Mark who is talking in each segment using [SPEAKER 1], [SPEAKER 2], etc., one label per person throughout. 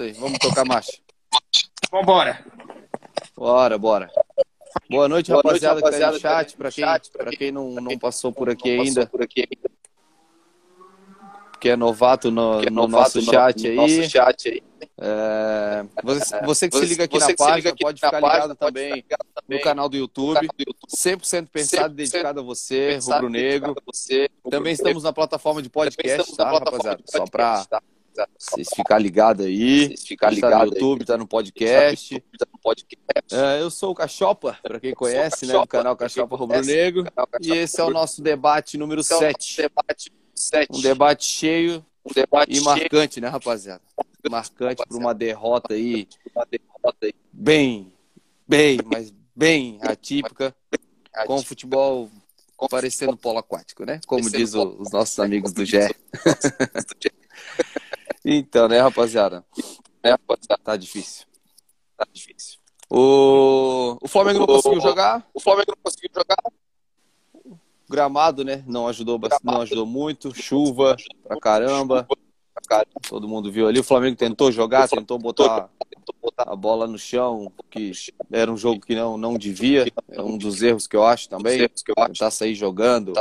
[SPEAKER 1] Isso aí, vamos tocar marcha.
[SPEAKER 2] Vambora.
[SPEAKER 1] Bora, bora. Boa noite, Boa rapaziada, noite, rapaziada que tá no chat. Para quem, pra quem não, não passou por aqui ainda. Por aqui que é novato no, é no novato nosso, chat no, no aí. nosso chat aí. É, você, você, que se liga aqui na página, pode ficar ligado também no canal do YouTube. 100% pensado e dedicado a você, Rubro Negro. Também estamos na plataforma de podcast, tá, rapaziada? Só para vocês ficar ligado aí. Vocês ficar ligado tá no YouTube, tá no podcast. É, eu sou o Cachopa, para quem conhece, né? Do canal Cachopa Rubro Negro. E esse é o nosso debate número 7. Um debate cheio um debate e marcante, cheio. né, rapaziada? Marcante por uma derrota aí, bem, bem, mas bem atípica, com o futebol parecendo polo aquático, né? Como diz os nossos amigos do GE. então, né, rapaziada? Tá difícil. Tá difícil. O, o Flamengo não conseguiu jogar? O Flamengo não conseguiu jogar? gramado, né? Não ajudou, não ajudou muito. Chuva pra caramba. Todo mundo viu ali. O Flamengo tentou jogar, tentou botar a bola no chão, que era um jogo que não, não devia. É um dos erros que eu acho também. Tentar sair jogando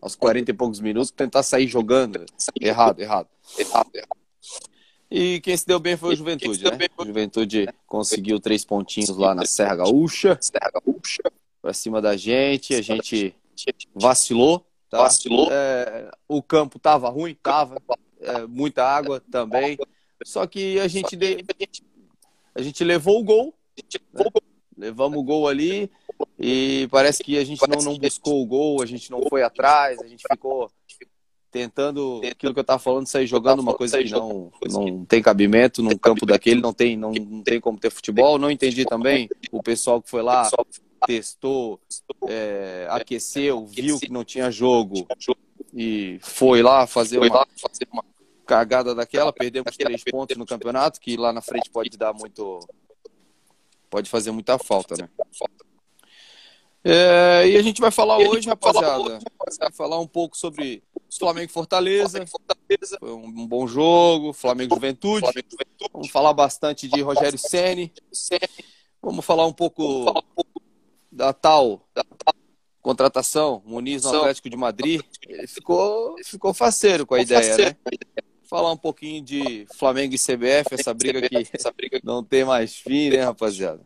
[SPEAKER 1] aos 40 e poucos minutos, tentar sair jogando. Errado, errado. E quem se deu bem foi o Juventude, né? O Juventude conseguiu três pontinhos lá na Serra Gaúcha. Pra cima da gente. A gente vacilou. Tá? Vacilou. É, o campo tava ruim, tava. É, muita água também. Só que a gente, de... a gente levou o gol. Né? Levamos o gol ali e parece que a gente não, não buscou o gol, a gente não foi atrás, a gente ficou tentando aquilo que eu estava falando, sair jogando uma coisa que não, não tem cabimento num campo daquele, não tem, não, não tem como ter futebol. Não entendi também o pessoal que foi lá testou, é, aqueceu, viu que não tinha jogo e foi lá fazer uma cagada daquela, perdemos três pontos no campeonato, que lá na frente pode dar muito. pode fazer muita falta, né? É, e a gente vai falar hoje, rapaziada, vai falar um pouco sobre Flamengo e Fortaleza. Foi um bom jogo, Flamengo Juventude. Vamos falar bastante de Rogério Ceni. Vamos falar um pouco da tal contratação, Muniz no Atlético de Madrid, ele ficou, ficou faceiro com a ideia, né? Falar um pouquinho de Flamengo e CBF, essa briga que não tem mais fim, né, rapaziada?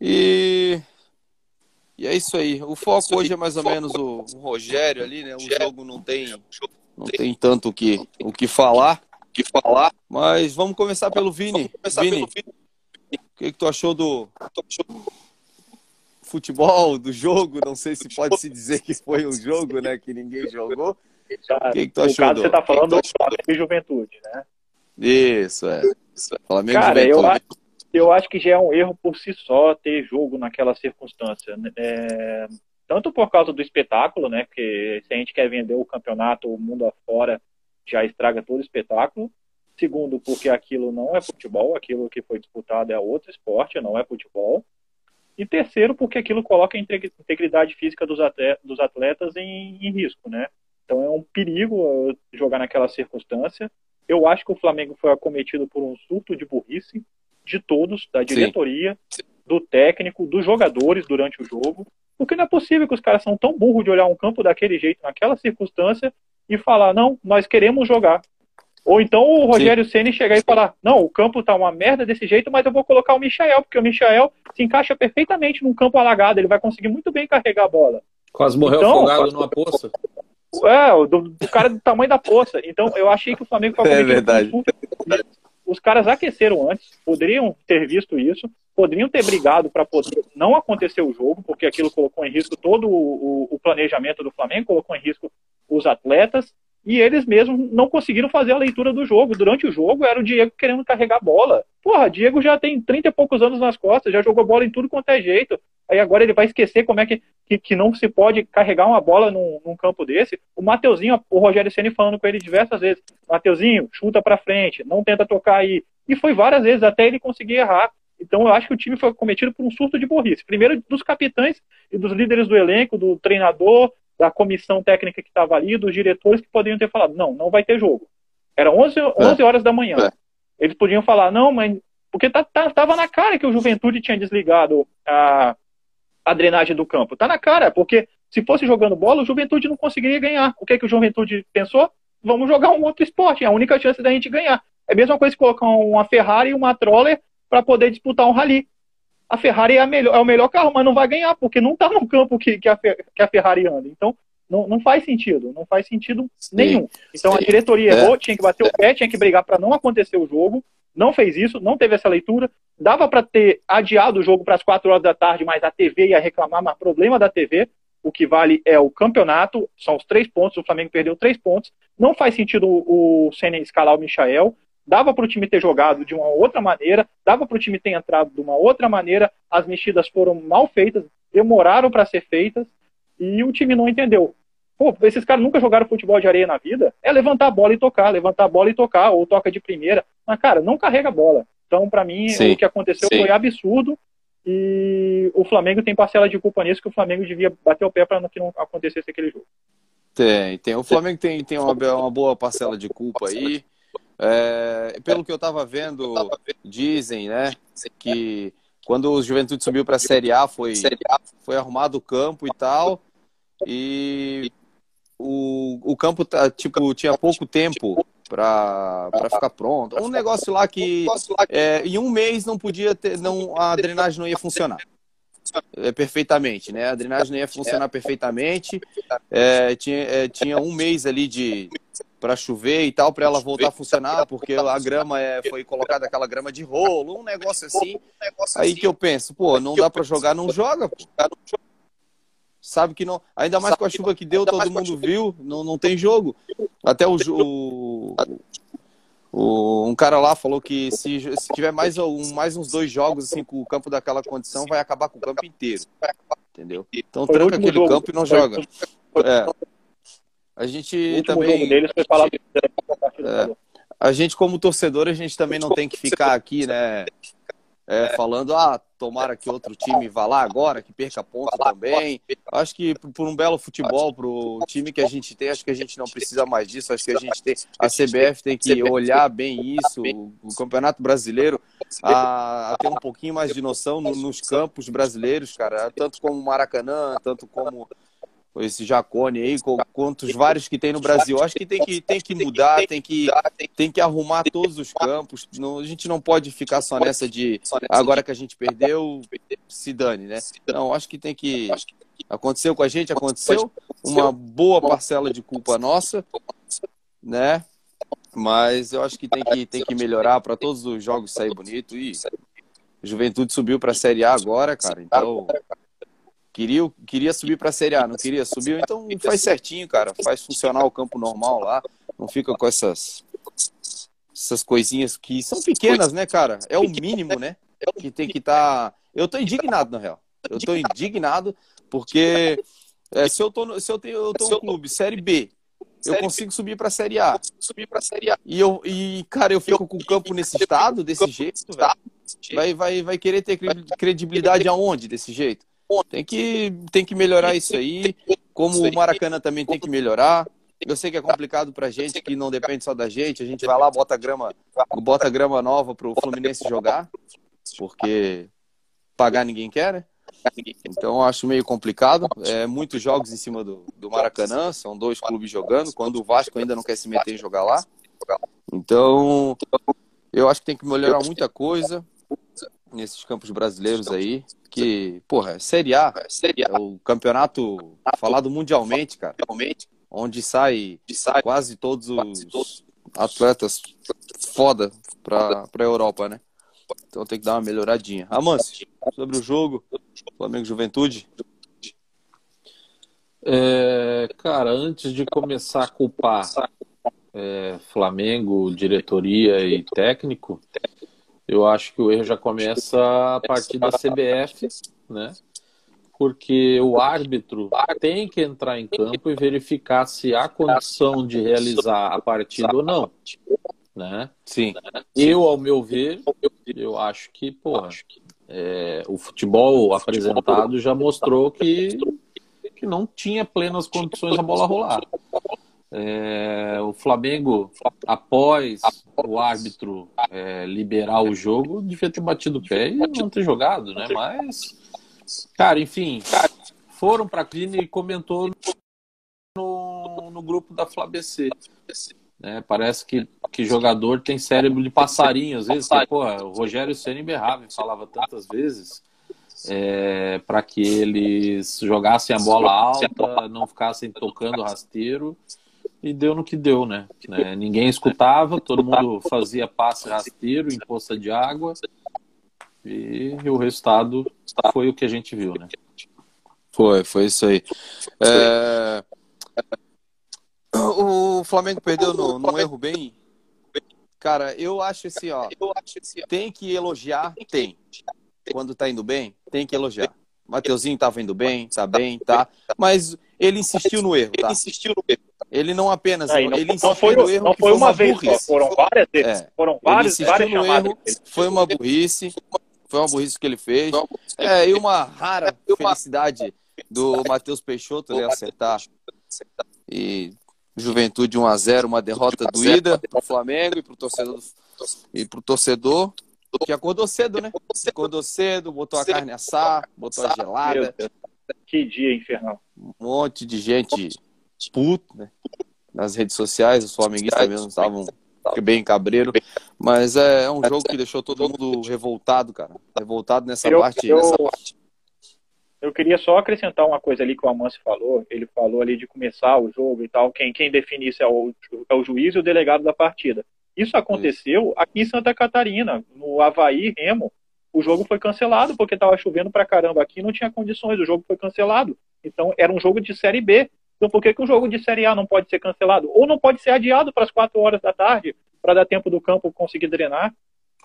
[SPEAKER 1] E, e é isso aí. O foco hoje é mais ou menos o, o Rogério ali, né? O jogo não tem, não tem tanto o que, o que falar. Que falar. Mas vamos começar pelo Vini. Vini, o que, que tu achou do, futebol, do jogo, não sei se pode se dizer que foi um jogo, né, que ninguém jogou. O que, que tu achou?
[SPEAKER 2] Caso, você está falando do Flamengo e Juventude, né?
[SPEAKER 1] Isso, é. Flamengo
[SPEAKER 2] Cara, Juventude. eu acho, eu acho que já é um erro por si só ter jogo naquela circunstância. Né? É, tanto por causa do espetáculo, né? Porque se a gente quer vender o campeonato, o mundo afora já estraga todo o espetáculo. Segundo, porque aquilo não é futebol, aquilo que foi disputado é outro esporte, não é futebol. E terceiro, porque aquilo coloca a integridade física dos atletas em, em risco, né? Então é um perigo uh, jogar naquela circunstância. Eu acho que o Flamengo foi acometido por um surto de burrice de todos, da diretoria, Sim. do técnico, dos jogadores durante o jogo. Porque não é possível que os caras são tão burros de olhar um campo daquele jeito, naquela circunstância, e falar, não, nós queremos jogar. Ou então o Rogério Ceni chegar e falar: não, o campo tá uma merda desse jeito, mas eu vou colocar o Michael, porque o Michael se encaixa perfeitamente num campo alagado, ele vai conseguir muito bem carregar a bola.
[SPEAKER 1] Quase morreu então, afogado numa poça.
[SPEAKER 2] É, do, do, cara do tamanho da poça. Então eu achei que o Flamengo foi
[SPEAKER 1] É verdade.
[SPEAKER 2] Os caras aqueceram antes, poderiam ter visto isso, poderiam ter brigado para poder não acontecer o jogo, porque aquilo colocou em risco todo o, o, planejamento do Flamengo, colocou em risco os atletas, e eles mesmos não conseguiram fazer a leitura do jogo. Durante o jogo era o Diego querendo carregar a bola. Porra, Diego já tem 30 e poucos anos nas costas, já jogou bola em tudo quanto é jeito. Aí agora ele vai esquecer como é que, que, que não se pode carregar uma bola num, num campo desse. O Mateuzinho, o Rogério Ceni falando com ele diversas vezes: Mateuzinho, chuta pra frente, não tenta tocar aí. E foi várias vezes até ele conseguir errar. Então eu acho que o time foi cometido por um surto de burrice. Primeiro dos capitães e dos líderes do elenco, do treinador, da comissão técnica que estava ali, dos diretores que poderiam ter falado, não, não vai ter jogo. Era 11, 11 é. horas da manhã. É. Eles podiam falar, não, mas. Porque tá, tá, tava na cara que o Juventude tinha desligado a, a drenagem do campo. Tá na cara, porque se fosse jogando bola, o Juventude não conseguiria ganhar. O que, é que o Juventude pensou? Vamos jogar um outro esporte, é a única chance da gente ganhar. É a mesma coisa que colocar uma Ferrari e uma Troller para poder disputar um rally. A Ferrari é, a melhor, é, o melhor carro, mas não vai ganhar, porque não está no campo que, que, a, que a Ferrari anda. Então, não, não faz sentido, não faz sentido Sim. nenhum. Então Sim. a diretoria é. errou, tinha que bater o pé, tinha que brigar para não acontecer o jogo, não fez isso, não teve essa leitura. Dava para ter adiado o jogo para as 4 horas da tarde, mas a TV ia reclamar, mas problema da TV. O que vale é o campeonato, são os três pontos, o Flamengo perdeu três pontos. Não faz sentido o, Senna escalar o Michael dava para o time ter jogado de uma outra maneira, dava para o time ter entrado de uma outra maneira, as mexidas foram mal feitas, demoraram para ser feitas e o time não entendeu. Pô, esses caras nunca jogaram futebol de areia na vida, é levantar a bola e tocar, levantar a bola e tocar, ou toca de primeira, mas cara, não carrega a bola. Então, para mim, sim, o que aconteceu sim. foi absurdo e o Flamengo tem parcela de culpa nisso que o Flamengo devia bater o pé para que não acontecesse aquele jogo.
[SPEAKER 1] Tem, tem. O Flamengo tem, tem uma, uma boa parcela de culpa aí. É, pelo que eu estava vendo, dizem, né, que quando o Juventude subiu para a Série A foi, foi arrumado o campo e tal, e o, o campo tá, tipo, tinha pouco tempo para ficar pronto. Um negócio lá que é, em um mês não podia ter, não, a drenagem não ia funcionar. É, perfeitamente, né? A drenagem não ia funcionar perfeitamente. É, tinha, é, tinha um mês ali de, para chover e tal, para ela voltar a funcionar, porque a grama é, foi colocada aquela grama de rolo, um negócio assim. Aí que eu penso, pô, não dá para jogar, não joga, pô. Sabe que não. Ainda mais com a chuva que deu, todo mundo viu, não, não tem jogo. Até o, o, o, um cara lá falou que se, se tiver mais, um, mais uns dois jogos assim com o campo daquela condição, vai acabar com o campo inteiro. Entendeu? Então tranca aquele jogo. campo e não joga. É. A gente também. Deles foi falar... é, a gente, como torcedor, a gente também não tem que ficar aqui, né? É, falando, ah, tomara que outro time vá lá agora, que perca ponto também. Acho que por um belo futebol, para o time que a gente tem, acho que a gente não precisa mais disso. Acho que a gente tem, a CBF tem que olhar bem isso, o Campeonato Brasileiro, a, a ter um pouquinho mais de noção no, nos campos brasileiros, cara, tanto como Maracanã, tanto como esse Jacone aí, quantos vários que tem no Brasil. Acho que tem que, tem que mudar, tem que, tem que arrumar todos os campos. Não, a gente não pode ficar só nessa de agora que a gente perdeu, se dane, né? Não, acho que tem que. Aconteceu com a gente, aconteceu. Uma boa parcela de culpa nossa, né? Mas eu acho que tem que, tem que melhorar para todos os jogos sair bonito. E Juventude subiu para a Série A agora, cara. Então Queria, queria subir para a Série A, não queria subir, então faz certinho, cara. Faz funcionar o campo normal lá. Não fica com essas essas coisinhas que são pequenas, né, cara? É o mínimo, né? Que tem que estar. Tá... Eu tô indignado, na real. Eu tô indignado porque é, se eu tô, se eu tenho, eu tô no clube Série B, eu consigo subir para a Série A. Subir para Série A. E eu e cara, eu fico com o campo nesse estado, desse jeito, velho. Vai vai vai querer ter credibilidade aonde desse jeito? Tem que, tem que melhorar isso aí. Como o Maracanã também tem que melhorar. Eu sei que é complicado pra gente, que não depende só da gente. A gente vai lá, bota grama, bota grama nova pro Fluminense jogar, porque pagar ninguém quer, né? Então acho meio complicado. É, muitos jogos em cima do, do Maracanã, são dois clubes jogando, quando o Vasco ainda não quer se meter em jogar lá. Então, eu acho que tem que melhorar muita coisa nesses campos brasileiros aí, que, porra, é Série A, é, série a. é o campeonato falado mundialmente, cara, onde sai, quase todos os atletas foda pra, pra Europa, né? Então tem que dar uma melhoradinha. Amance, sobre o jogo, Flamengo Juventude.
[SPEAKER 3] É, cara, antes de começar a culpar é, Flamengo, diretoria e técnico, eu acho que o erro já começa a partir da CBF, né? Porque o árbitro tem que entrar em campo e verificar se há condição de realizar a partida ou não, né?
[SPEAKER 1] Sim.
[SPEAKER 3] Eu, ao meu ver, eu acho que, porra, é, o futebol apresentado já mostrou que, que não tinha plenas condições a bola rolar. É, o Flamengo, após o árbitro é, liberar o jogo, devia ter batido o pé e não ter jogado, né? Mas, cara, enfim, foram para a clínica e comentou no, no grupo da FlaBC. Né? Parece que, que jogador tem cérebro de passarinho, às vezes. Que, porra, o Rogério Ceni berrava e falava tantas vezes é, para que eles jogassem a bola alta, não ficassem tocando rasteiro. E deu no que deu, né? né? Ninguém escutava, todo mundo fazia passe rasteiro em poça de água. E o resultado foi o que a gente viu, né?
[SPEAKER 1] Foi, foi isso aí. É... O Flamengo perdeu no, num erro bem. Cara, eu acho assim, ó. Tem que elogiar? Tem. Quando tá indo bem, tem que elogiar. Mateuzinho tava indo bem, tá bem, tá. Mas ele insistiu no erro, tá? Ele insistiu no erro. Ele não apenas. Não, ele insistiu
[SPEAKER 2] não foi,
[SPEAKER 1] no erro.
[SPEAKER 2] Não foi uma, uma vez, burrice. foram várias vezes. É. Foram várias,
[SPEAKER 1] ele várias no erro. Foi uma burrice. Foi uma burrice que ele fez. É, e uma rara felicidade do Matheus Peixoto né, acertar. E Juventude 1 a 0 uma derrota doída para o Flamengo e para o torcedor e para o torcedor que acordou cedo, né? Acordou cedo, botou a carne assar, botou a gelada.
[SPEAKER 2] Que dia infernal.
[SPEAKER 1] Um monte de gente puto, né? Nas redes sociais, os flamenguistas mesmo estavam bem cabreiro. Mas é, é um jogo que deixou todo mundo revoltado, cara. Revoltado nessa eu, parte. Eu, nessa parte.
[SPEAKER 2] Eu queria só acrescentar uma coisa ali que o Amâncio falou. Ele falou ali de começar o jogo e tal. Quem, quem define isso é o, é o juiz e o delegado da partida. Isso aconteceu aqui em Santa Catarina, no Havaí Remo. O jogo foi cancelado porque estava chovendo pra caramba aqui, não tinha condições, o jogo foi cancelado. Então era um jogo de Série B. Então por que, que o jogo de Série A não pode ser cancelado? Ou não pode ser adiado para as 4 horas da tarde, para dar tempo do campo conseguir drenar?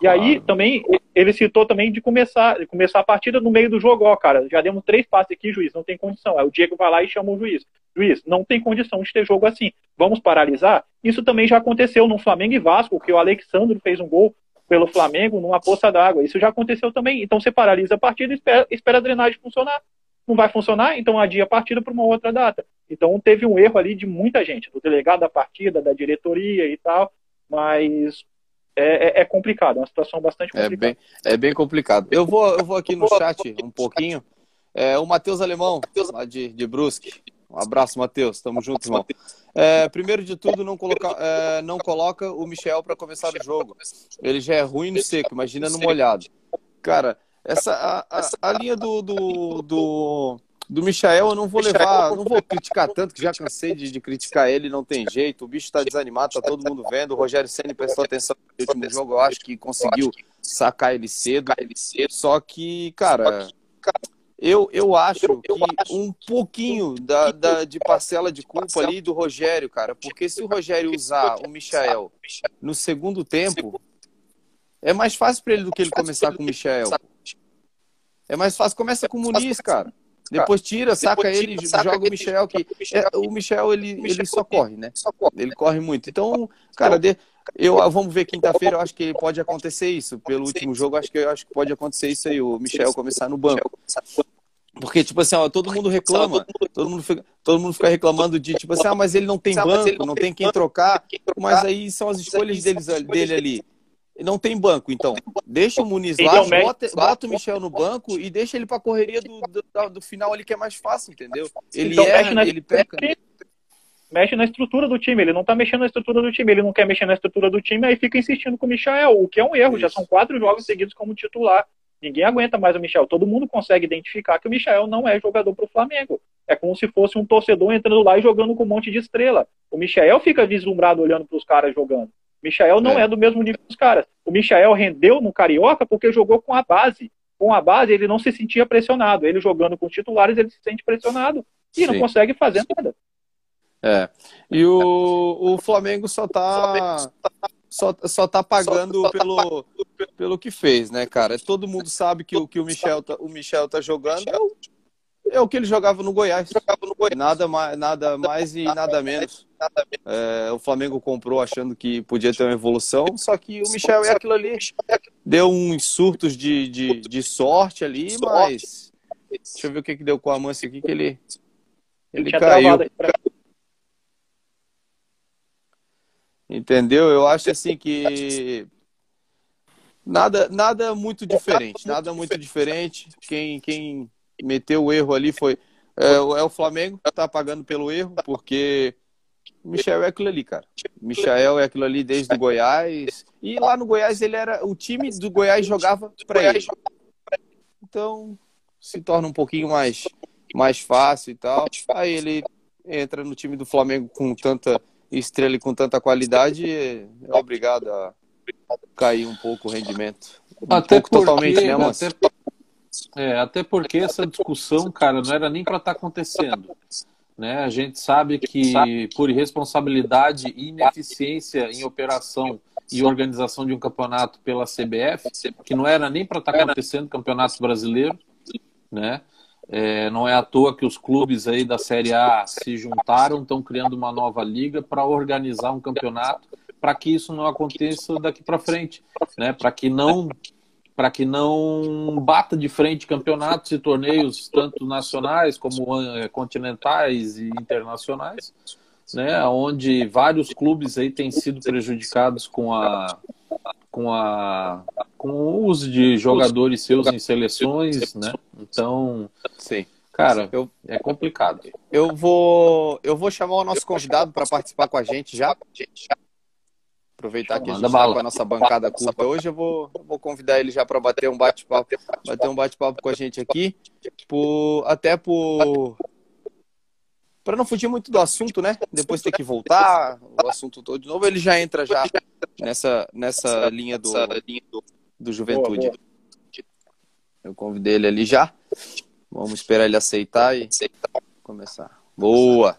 [SPEAKER 2] E claro. aí também ele citou também de começar, de começar a partida no meio do jogo, ó, cara, já demos três passes aqui, juiz, não tem condição. Aí o Diego vai lá e chama o juiz. Juiz, não tem condição de ter jogo assim. Vamos paralisar? Isso também já aconteceu no Flamengo e Vasco, que o Alexandre fez um gol pelo Flamengo numa poça d'água. Isso já aconteceu também. Então você paralisa a partida e espera, espera a drenagem funcionar. Não vai funcionar, então adia a partida para uma outra data. Então teve um erro ali de muita gente, do delegado da partida, da diretoria e tal, mas é, é, é complicado, é uma situação bastante complicada.
[SPEAKER 1] É bem, é bem complicado. Eu vou, eu vou aqui no chat um pouquinho. É, o Matheus Alemão, lá de, de Brusque. Um abraço, Matheus. Tamo junto, irmão. É, primeiro de tudo, não coloca, é, não coloca o Michel para começar o jogo. Ele já é ruim no seco, imagina no molhado. Cara, essa a, a, a linha do, do, do, do Michael eu não vou levar, não vou criticar tanto, que já cansei de, de criticar ele, não tem jeito. O bicho está desanimado, tá todo mundo vendo. O Rogério Senna prestou atenção no último jogo, eu acho que conseguiu sacar ele cedo. Só que, cara, eu, eu acho que um pouquinho da, da, de parcela de culpa ali do Rogério, cara, porque se o Rogério usar o Michael no segundo tempo, é mais fácil para ele do que ele começar com o Michael. É mais fácil, começa com o Muniz, cara. Depois tira, saca Depois tira, ele, saca joga o Michel, que é, o Michel ele, ele só corre, né? Ele corre muito. Então, cara, de, eu vamos ver quinta-feira, eu acho que pode acontecer isso. Pelo último jogo, acho que eu acho que pode acontecer isso aí, o Michel começar no banco. Porque, tipo assim, ó, todo mundo reclama, todo mundo, fica, todo mundo fica reclamando de, tipo assim, ah, mas ele não tem banco, não tem quem trocar, mas aí são as escolhas deles, dele ali não tem banco, então. Deixa o Muniz lá, bota, bota, o Michel no banco e deixa ele pra correria do, do, do final ali que é mais fácil, entendeu? Ele então, erra, ele peca.
[SPEAKER 2] Mexe na estrutura do time, ele não tá mexendo na estrutura do time, ele não quer mexer na estrutura do time, aí fica insistindo com o Michel, o que é um erro, Isso. já são quatro jogos seguidos como titular. Ninguém aguenta mais o Michel. Todo mundo consegue identificar que o Michel não é jogador para o Flamengo. É como se fosse um torcedor entrando lá e jogando com um monte de estrela. O Michel fica vislumbrado olhando para os caras jogando. Michael não é. é. do mesmo nível dos caras. O Michael rendeu no Carioca porque jogou com a base. Com a base, ele não se sentia pressionado. Ele jogando com titulares, ele se sente pressionado e Sim. não consegue fazer nada.
[SPEAKER 1] É. E o, o Flamengo só tá, só, só tá pagando pelo, pelo que fez, né, cara? Todo mundo sabe que o que o Michel tá, o Michel tá jogando é o, é o que ele jogava no Goiás. Jogava no Goiás. Nada mais, nada mais e nada menos. É, o Flamengo comprou achando que podia ter uma evolução, só que o Michel é aquilo ali. Deu uns surtos de, de, de sorte ali, mas. Deixa eu ver o que, que deu com a Amância aqui, que ele. Ele caiu. Entendeu? Eu acho assim que nada, nada muito diferente, nada muito diferente. Quem, quem meteu o erro ali foi é, é o Flamengo que tá pagando pelo erro, porque Michel é aquilo ali, cara. Michel é aquilo ali desde o Goiás. E lá no Goiás ele era. O time do Goiás jogava para ele. Então se torna um pouquinho mais, mais fácil e tal. Aí ele entra no time do Flamengo com tanta estrela com tanta qualidade, é obrigado a cair um pouco o rendimento. Um
[SPEAKER 3] até pouco porque, totalmente, né, mas... até, é, até porque essa discussão, cara, não era nem para estar tá acontecendo. Né? A gente sabe que por irresponsabilidade e ineficiência em operação e organização de um campeonato pela CBF, que não era nem para estar tá acontecendo campeonato brasileiro, né? É, não é à toa que os clubes aí da Série A se juntaram, estão criando uma nova liga para organizar um campeonato, para que isso não aconteça daqui para frente, né? Para que não para que não bata de frente campeonatos e torneios tanto nacionais como eh, continentais e internacionais, né? Onde vários clubes aí têm sido prejudicados com a com a com o uso de jogadores seus em seleções, né? Então,
[SPEAKER 1] sim.
[SPEAKER 3] Cara, eu, é complicado.
[SPEAKER 1] Eu vou, eu vou chamar o nosso convidado para participar com a gente já. Aproveitar que a gente está com a nossa bancada curta hoje, eu vou, eu vou convidar ele já para bater um bate-papo, bater um bate-papo com a gente aqui, por, até por para não fugir muito do assunto, né? Depois ter que voltar o assunto todo de novo, ele já entra já nessa nessa linha do do Juventude. Boa, boa. Eu convidei ele ali já. Vamos esperar ele aceitar e começar. Boa!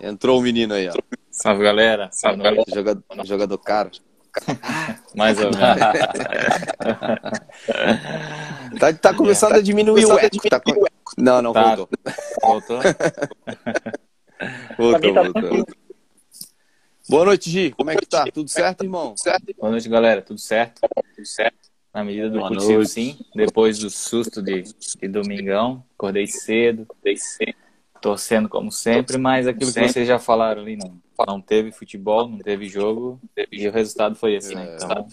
[SPEAKER 1] Entrou o menino aí, ó.
[SPEAKER 4] Salve, galera. Salve, galera.
[SPEAKER 1] Jogador, jogador caro.
[SPEAKER 4] Mais ou menos.
[SPEAKER 1] tá, tá começando a diminuir o eco. Tá... Não, não, tá. voltou.
[SPEAKER 4] Voltou?
[SPEAKER 1] voltou, tá voltou. Boa noite, Gi. Como é que tá? Tudo certo, irmão?
[SPEAKER 4] Certo? Boa noite, galera. Tudo certo? Tudo certo. Na medida do Boa possível, noite. sim. Depois do susto de, de domingão, acordei cedo, acordei cedo, torcendo como sempre, mas aquilo sempre. que vocês já falaram ali, não, não teve futebol, não teve jogo, e o resultado foi esse, né? Então,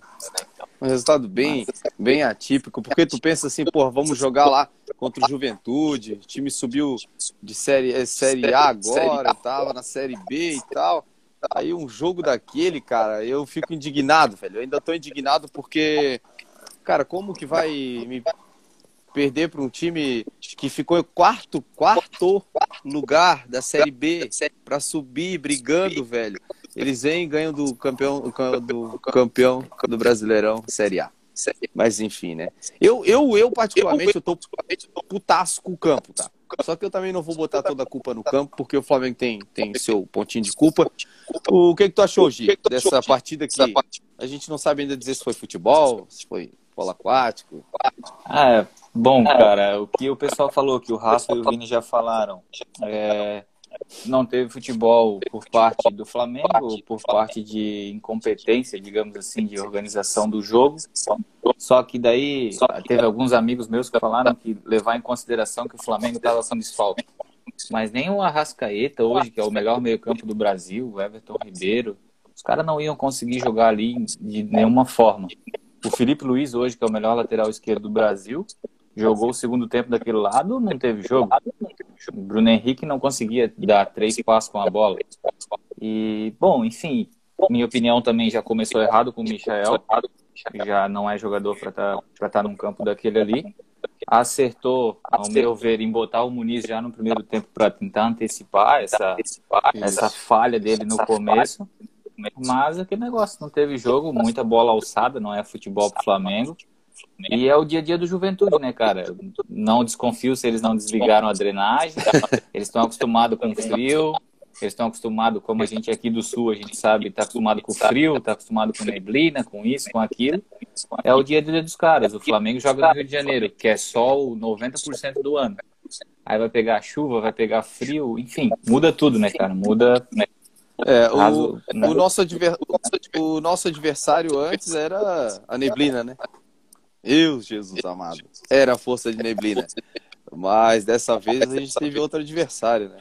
[SPEAKER 1] um resultado bem, bem atípico, porque tu pensa assim, pô, vamos jogar lá contra o Juventude, o time subiu de série, é, série A agora, tava na série B e tal. Aí um jogo daquele, cara, eu fico indignado, velho. Eu ainda tô indignado porque, cara, como que vai me perder para um time que ficou em quarto, quarto lugar da Série B para subir brigando, velho. Eles vêm e ganham do campeão do campeão do Brasileirão Série A. Mas enfim, né? Eu, eu, eu particularmente, eu tô putaço com o campo, tá? Só que eu também não vou botar toda a culpa no campo, porque o Flamengo tem, tem seu pontinho de culpa. O que, que tu achou, Gi, dessa partida que a gente não sabe ainda dizer se foi futebol, se foi polo aquático?
[SPEAKER 4] Ah, é. Bom, cara, o que o pessoal falou, que o Rafa e o Vini já falaram, é, não teve futebol por parte do Flamengo, por parte de incompetência, digamos assim, de organização do jogo. Só que daí teve alguns amigos meus que falaram que levar em consideração que o Flamengo estava com desfalque. Mas nem o Arrascaeta hoje, que é o melhor meio-campo do Brasil, o Everton Ribeiro, os caras não iam conseguir jogar ali de nenhuma forma. O Felipe Luiz hoje, que é o melhor lateral esquerdo do Brasil, jogou o segundo tempo daquele lado, não teve jogo. Bruno Henrique não conseguia dar três passos com a bola. E, bom, enfim, minha opinião também já começou errado com o Michael. Já não é jogador para estar tá, tá num campo daquele ali. Acertou, ao meu ver, em botar o Muniz já no primeiro tempo para tentar antecipar essa, essa falha dele no começo. Mas aquele negócio, não teve jogo, muita bola alçada, não é futebol pro Flamengo. E é o dia a dia do juventude, né, cara? Não desconfio se eles não desligaram a drenagem. Eles estão acostumados com frio. Eles estão acostumados, como a gente aqui do sul, a gente sabe, está acostumado com frio, está acostumado com neblina, com isso, com aquilo. É o dia a dia dos caras. O Flamengo joga no Rio de Janeiro, que é sol 90% do ano. Aí vai pegar chuva, vai pegar frio, enfim, muda tudo, né, cara? Muda. Né?
[SPEAKER 1] É, o, o, nosso o nosso adversário antes era a neblina, né? Deus, Jesus amado. Era a força de neblina. Mas dessa vez a gente teve outro adversário, né?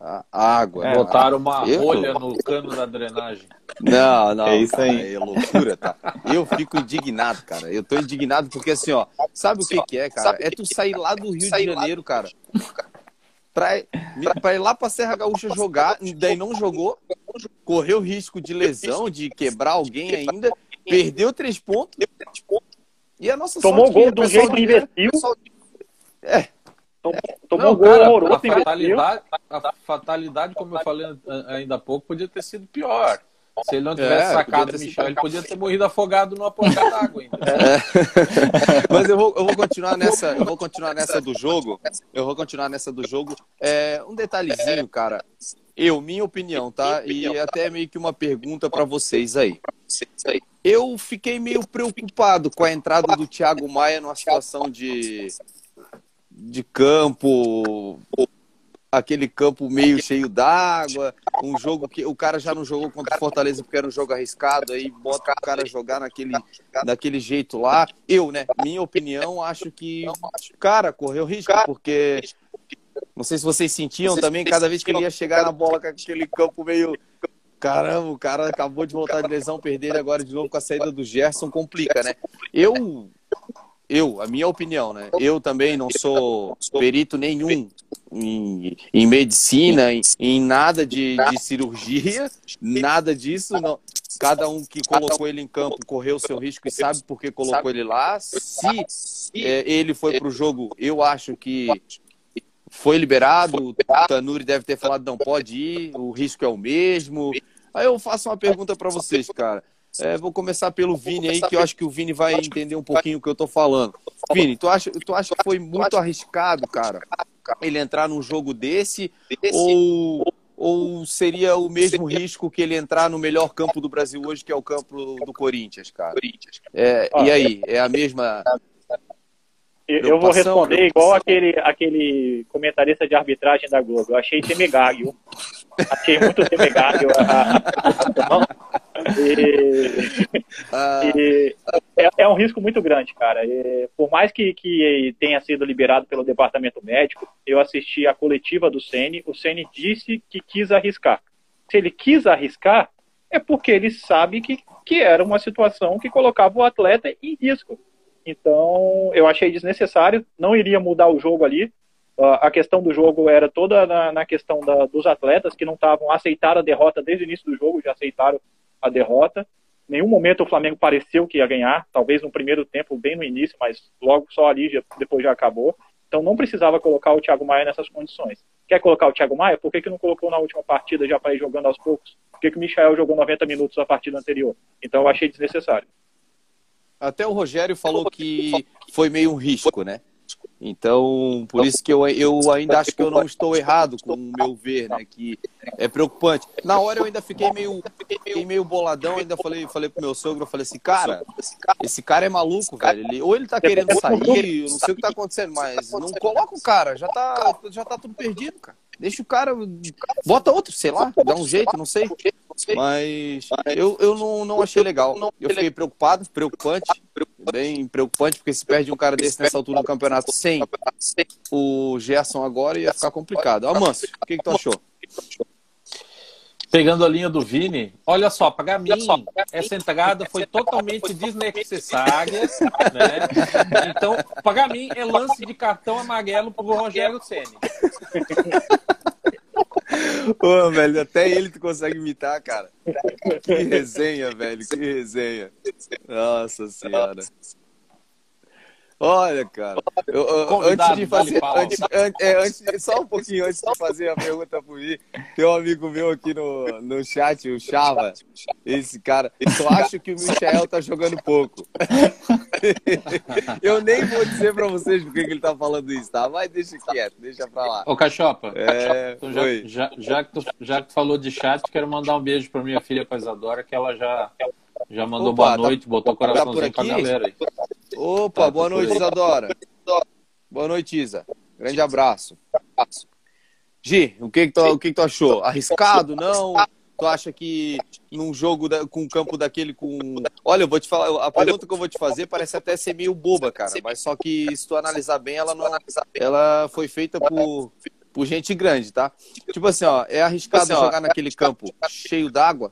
[SPEAKER 1] A água.
[SPEAKER 3] É, botaram uma eu... rolha no cano da drenagem.
[SPEAKER 1] Não, não. É isso cara, aí. É loucura, tá? Eu fico indignado, cara. Eu tô indignado porque assim, ó, sabe o que que é, cara? É tu sair lá do Rio de Janeiro, cara. Pra, pra ir lá pra Serra Gaúcha jogar, daí não jogou, correu risco de lesão, de quebrar alguém ainda, perdeu três pontos.
[SPEAKER 2] E a nossa Tomou gol do jeito investiu.
[SPEAKER 3] É. Tomou não, gol cara, horroroso, a fatalidade, a fatalidade, como eu falei ainda há pouco, podia ter sido pior. Se ele não tivesse é, sacado o Michel, ele podia ter morrido afogado numa ponta d'água ainda. É.
[SPEAKER 1] Mas eu vou, eu vou continuar nessa, eu vou continuar nessa do jogo. Eu vou continuar nessa do jogo. É, um detalhezinho, cara. Eu, minha opinião, tá? E até meio que uma pergunta para vocês aí. Eu fiquei meio preocupado com a entrada do Thiago Maia numa situação de de campo aquele campo meio cheio d'água, um jogo que o cara já não jogou contra o Fortaleza porque era um jogo arriscado, aí bota o cara jogar naquele, daquele jeito lá. Eu, né, minha opinião, acho que, cara, correu risco, porque não sei se vocês sentiam também, cada vez que ele ia chegar na bola com aquele campo meio. Caramba, o cara acabou de voltar de lesão, perder ele agora de novo com a saída do Gerson, complica, né? Eu eu, a minha opinião, né? Eu também não sou perito nenhum em, em medicina, em, em nada de, de, cirurgia, nada disso. Não. Cada um que colocou ele em campo correu o seu risco e sabe por que colocou ele lá. Se é, ele foi para o jogo, eu acho que foi liberado. O Tanuri deve ter falado não pode ir, o risco é o mesmo. Aí eu faço uma pergunta para vocês, cara. É, vou começar pelo Vini aí, que eu acho que o Vini vai entender um pouquinho o que eu tô falando. Vini, tu acha, tu acha que foi muito arriscado, cara, ele entrar num jogo desse? Ou, ou seria o mesmo risco que ele entrar no melhor campo do Brasil hoje, que é o campo do Corinthians, cara? É, e aí, é a mesma.
[SPEAKER 2] Eu vou responder igual aquele, aquele comentarista de arbitragem da Globo. Eu achei temegário. Achei muito temegário a, a, e, ah. e é, é, um risco muito grande, cara. E, por mais que, que tenha sido liberado pelo departamento médico, eu assisti a coletiva do Ceni. O Ceni disse que quis arriscar. Se ele quis arriscar, é porque ele sabe que, que era uma situação que colocava o atleta em risco. Então, eu achei desnecessário, não iria mudar o jogo ali. Uh, a questão do jogo era toda na, na questão da, dos atletas que não estavam aceitaram a derrota desde o início do jogo, já aceitaram a derrota. Em nenhum momento o Flamengo pareceu que ia ganhar, talvez no primeiro tempo, bem no início, mas logo só ali, já, depois já acabou. Então não precisava colocar o Thiago Maia nessas condições. Quer colocar o Thiago Maia? Por que, que não colocou na última partida já para ir jogando aos poucos? Por que, que o Michel jogou 90 minutos na partida anterior? Então eu achei desnecessário.
[SPEAKER 1] Até o Rogério falou que foi meio um risco, né? Então, por isso que eu, eu ainda acho que eu não estou errado com o meu ver, né? Que é preocupante. Na hora eu ainda fiquei meio, fiquei meio boladão, ainda falei, falei pro meu sogro, eu falei assim, cara, esse cara é maluco, velho. Ele, ou ele tá querendo sair, eu não sei o que tá acontecendo, mas não coloca o cara, já tá, já tá tudo perdido, cara. Deixa o cara. Bota outro, sei lá, dá um jeito, não sei. Mas eu, eu não, não achei legal. Eu fiquei preocupado, preocupante. Bem preocupante, porque se perde um cara desse nessa altura do campeonato sem o Gerson agora ia ficar complicado. Manso, o que, que tu achou?
[SPEAKER 3] Pegando a linha do Vini, olha só, para mim, essa entrada foi totalmente desnecessária. Né? Então, para mim, é lance de cartão amarelo para o Rogério Senna.
[SPEAKER 1] Pô, velho, até ele tu consegue imitar, cara. Que resenha, velho, que resenha. Nossa senhora. Olha, cara, eu, eu, antes de fazer, antes, antes, é, antes, só um pouquinho antes de fazer a pergunta pro mim, tem um amigo meu aqui no, no chat, o Chava, esse cara, eu acho que o Michel tá jogando pouco. eu nem vou dizer pra vocês porque que ele tá falando isso, tá? Mas deixa quieto, deixa pra lá.
[SPEAKER 3] Ô, Cachopa, é, então, já, já, já, que tu, já que tu falou de chat, quero mandar um beijo pra minha filha Paisadora, que ela já já mandou Opa, boa tá noite, tá, botou coraçãozinho tá pra galera aí.
[SPEAKER 1] Opa, tá, boa noite, Isadora. Boa noite, Isa. Grande abraço. Gi, o que, que, tu, o que, que tu achou? Arriscado, não? Tu acha que num jogo da, com um campo daquele com. Olha, eu vou te falar, a pergunta que eu vou te fazer parece até ser meio boba, cara. Mas só que se tu analisar bem, ela não. Ela foi feita por por gente grande, tá? Tipo assim, ó, é arriscado assim, jogar naquele campo cheio d'água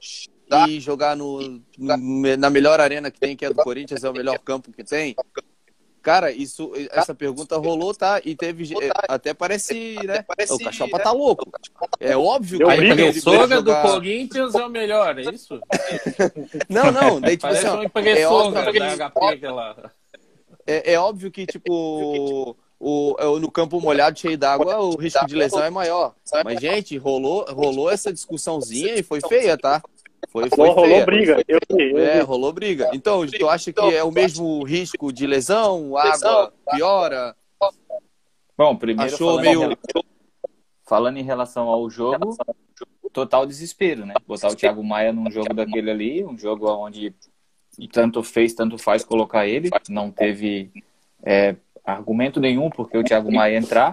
[SPEAKER 1] tá? e jogar no, na melhor arena que tem, que é do Corinthians, é o melhor campo que tem. Cara, isso, essa pergunta rolou, tá? E teve. Até parece, né? O Cachopa tá louco. É óbvio
[SPEAKER 3] que. A impressora jogar... do Corinthians é o melhor, é isso?
[SPEAKER 1] não, não. Daí, tipo
[SPEAKER 3] parece
[SPEAKER 1] assim,
[SPEAKER 3] uma é óbvio, da HP aquela.
[SPEAKER 1] É, é óbvio que, tipo. O, no campo molhado, cheio d'água, o risco de lesão é maior. Mas, gente, rolou, rolou essa discussãozinha e foi feia, tá? Foi, foi
[SPEAKER 2] rolou feia. briga. Eu, eu,
[SPEAKER 1] é, rolou briga. Então, tu acha que é o mesmo risco de lesão? Água piora?
[SPEAKER 4] Bom, primeiro Achou falando, meio... em, falando em relação ao jogo, total desespero, né? Botar o Thiago Maia num jogo daquele ali, um jogo onde tanto fez, tanto faz colocar ele, não teve é, argumento nenhum porque o Thiago Maia entrar.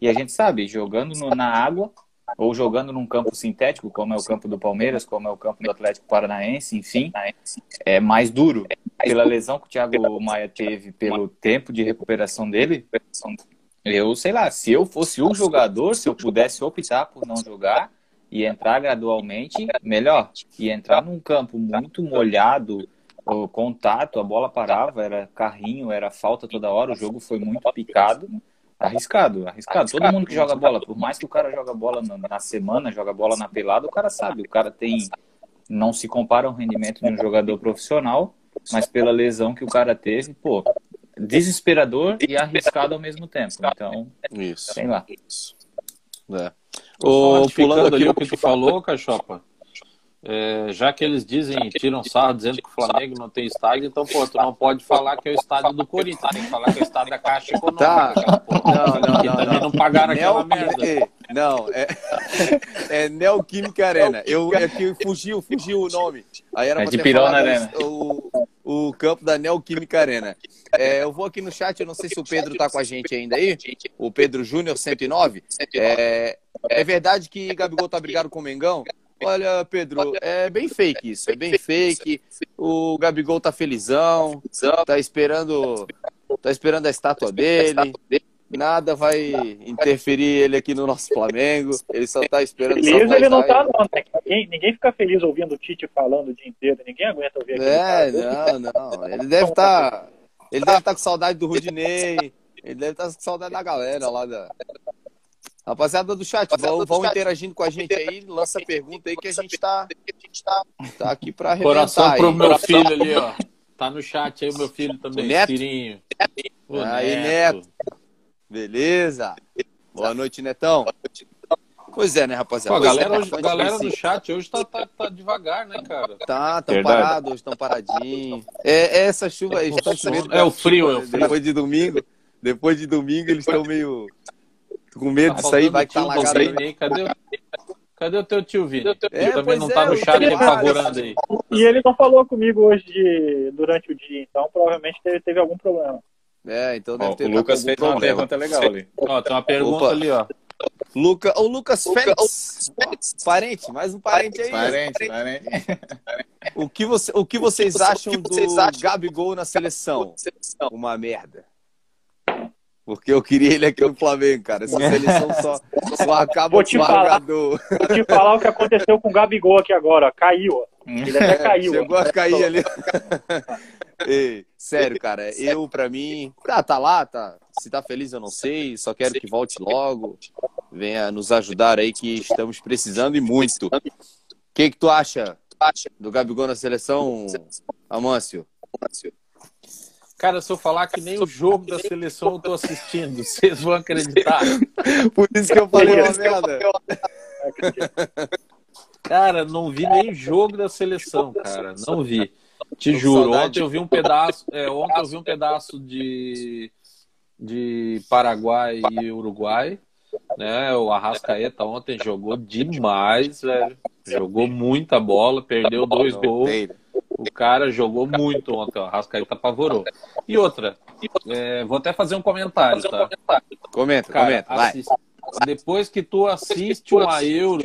[SPEAKER 4] E a gente sabe, jogando no, na água ou jogando num campo sintético, como é o campo do Palmeiras, como é o campo do Atlético Paranaense, enfim, é mais duro. Pela lesão que o Thiago Maia teve, pelo tempo de recuperação dele, eu sei lá, se eu fosse um jogador, se eu pudesse optar por não jogar e entrar gradualmente, melhor. E entrar num campo muito molhado, o contato, a bola parava, era carrinho, era falta toda hora, o jogo foi muito picado. Arriscado, arriscado. Todo mundo que joga bola, por mais que o cara joga bola na semana, joga bola na pelada, o cara sabe, o cara tem. Não se compara ao rendimento de um jogador profissional, mas pela lesão que o cara teve, pô, desesperador e arriscado ao mesmo tempo. Então,
[SPEAKER 1] isso.
[SPEAKER 4] sei lá.
[SPEAKER 3] Isso. É. Ô, pulando aqui o que tu falou, Cachopa, é, já que eles dizem, tiram sarro dizendo que o Flamengo não tem estádio, então, pô, tu não pode falar que é o estádio do Corinthians, tem que falar que é o estádio da Caixa Econômica. Tá.
[SPEAKER 1] não, não, não,
[SPEAKER 3] também não, não pagaram Neo... aquela merda.
[SPEAKER 1] Não, é, é Neoquímica Arena. Eu, é que fugiu, fugiu o nome. Aí era
[SPEAKER 4] é de Pirona Arena.
[SPEAKER 1] O, o campo da Neoquímica Arena. É, eu vou aqui no chat, eu não sei se o Pedro tá com a gente ainda aí. O Pedro Júnior 109. É, é verdade que Gabigol tá brigado com o Mengão? Olha, Pedro, é bem fake isso, é bem fake. O Gabigol tá felizão, tá esperando, tá esperando a estátua dele. Nada vai interferir ele aqui no nosso Flamengo. Ele só tá esperando.
[SPEAKER 2] Feliz ele não tá, não, né? Ninguém, ninguém fica feliz ouvindo o Tite falando o dia inteiro. Ninguém aguenta ouvir aquilo.
[SPEAKER 1] É, não, não. Ele deve estar. Tá, ele deve estar tá com saudade do Rudinei. Ele deve estar tá com saudade da galera lá da, Rapaziada do chat, Rapaziada vão, vão interagindo com a gente aí, lança pergunta aí que a gente tá, tá aqui pra arrebentar
[SPEAKER 3] Coração
[SPEAKER 1] aí.
[SPEAKER 3] pro meu filho ali, ó. Tá no chat aí o meu filho também,
[SPEAKER 1] o Neto?
[SPEAKER 3] Cirinho.
[SPEAKER 1] O aí, Neto. Neto. Beleza? Boa noite, Netão. Pois é, né, rapaziada?
[SPEAKER 3] Pô, a galera, hoje, galera no chat hoje tá, tá, tá, devagar, né, cara?
[SPEAKER 1] Tá, tão parados, estão paradinhos. É, é, essa chuva aí,
[SPEAKER 3] tá É o frio, é o frio.
[SPEAKER 1] Depois de domingo, depois de domingo eles estão meio com medo disso aí, vai estar tá lagado
[SPEAKER 3] aí. Cadê, cadê o teu tio Vini? É, também não tá é, no chat apavorando aí.
[SPEAKER 2] E ele não falou comigo hoje de, durante o dia, então provavelmente teve, teve algum problema.
[SPEAKER 1] É, então deve
[SPEAKER 4] ó, ter O Lucas fez problema. uma pergunta legal ali.
[SPEAKER 3] Ó, tem uma pergunta Opa. ali, ó.
[SPEAKER 1] Luca, o Lucas Félix, parente, mais um parente aí.
[SPEAKER 4] Parente, parente.
[SPEAKER 1] O que, você, o que vocês acham do Gabigol na seleção? Uma merda. Porque eu queria ele aqui no Flamengo, cara. Essa seleção só, só acaba
[SPEAKER 2] vou te falar, Vou te falar o que aconteceu com o Gabigol aqui agora. Caiu. Ele até caiu.
[SPEAKER 1] Chegou a cair ali. Ei, sério, cara. Eu, pra mim... Tá, tá lá, tá. Se tá feliz, eu não sei. Só quero que volte logo. Venha nos ajudar aí, que estamos precisando e muito. O que, que tu acha do Gabigol na seleção, Amâncio?
[SPEAKER 3] Cara, se eu falar que nem o jogo da seleção eu tô assistindo, vocês vão acreditar.
[SPEAKER 1] Por isso que eu falei uma merda.
[SPEAKER 3] Cara, não vi nem jogo da seleção, cara. Não vi. Te juro. Ontem eu vi um pedaço. É, ontem eu vi um pedaço de, de Paraguai e Uruguai. Né? O Arrascaeta ontem jogou demais, velho. Jogou muita bola, perdeu dois gols. O cara jogou muito ontem, o Rascaeta apavorou. E outra, é, vou até fazer um comentário, tá?
[SPEAKER 1] Comenta, cara, comenta, assiste,
[SPEAKER 3] vai. Depois que tu assiste uma Euro,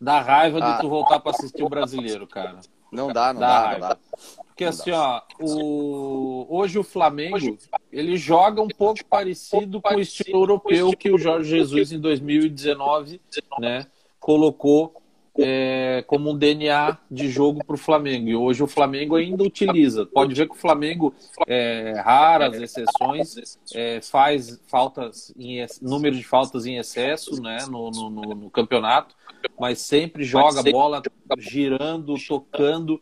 [SPEAKER 3] dá raiva ah. de tu voltar para assistir o brasileiro, cara.
[SPEAKER 1] Não dá, não dá, dá, não dá.
[SPEAKER 3] Porque assim, ó, o... hoje o Flamengo, ele joga um pouco parecido com o estilo europeu que o Jorge Jesus em 2019 né, colocou é, como um DNA de jogo para o Flamengo. E hoje o Flamengo ainda utiliza. Pode ver que o Flamengo, é, raras exceções, é, faz faltas em, número de faltas em excesso né, no, no, no campeonato, mas sempre joga a bola girando, tocando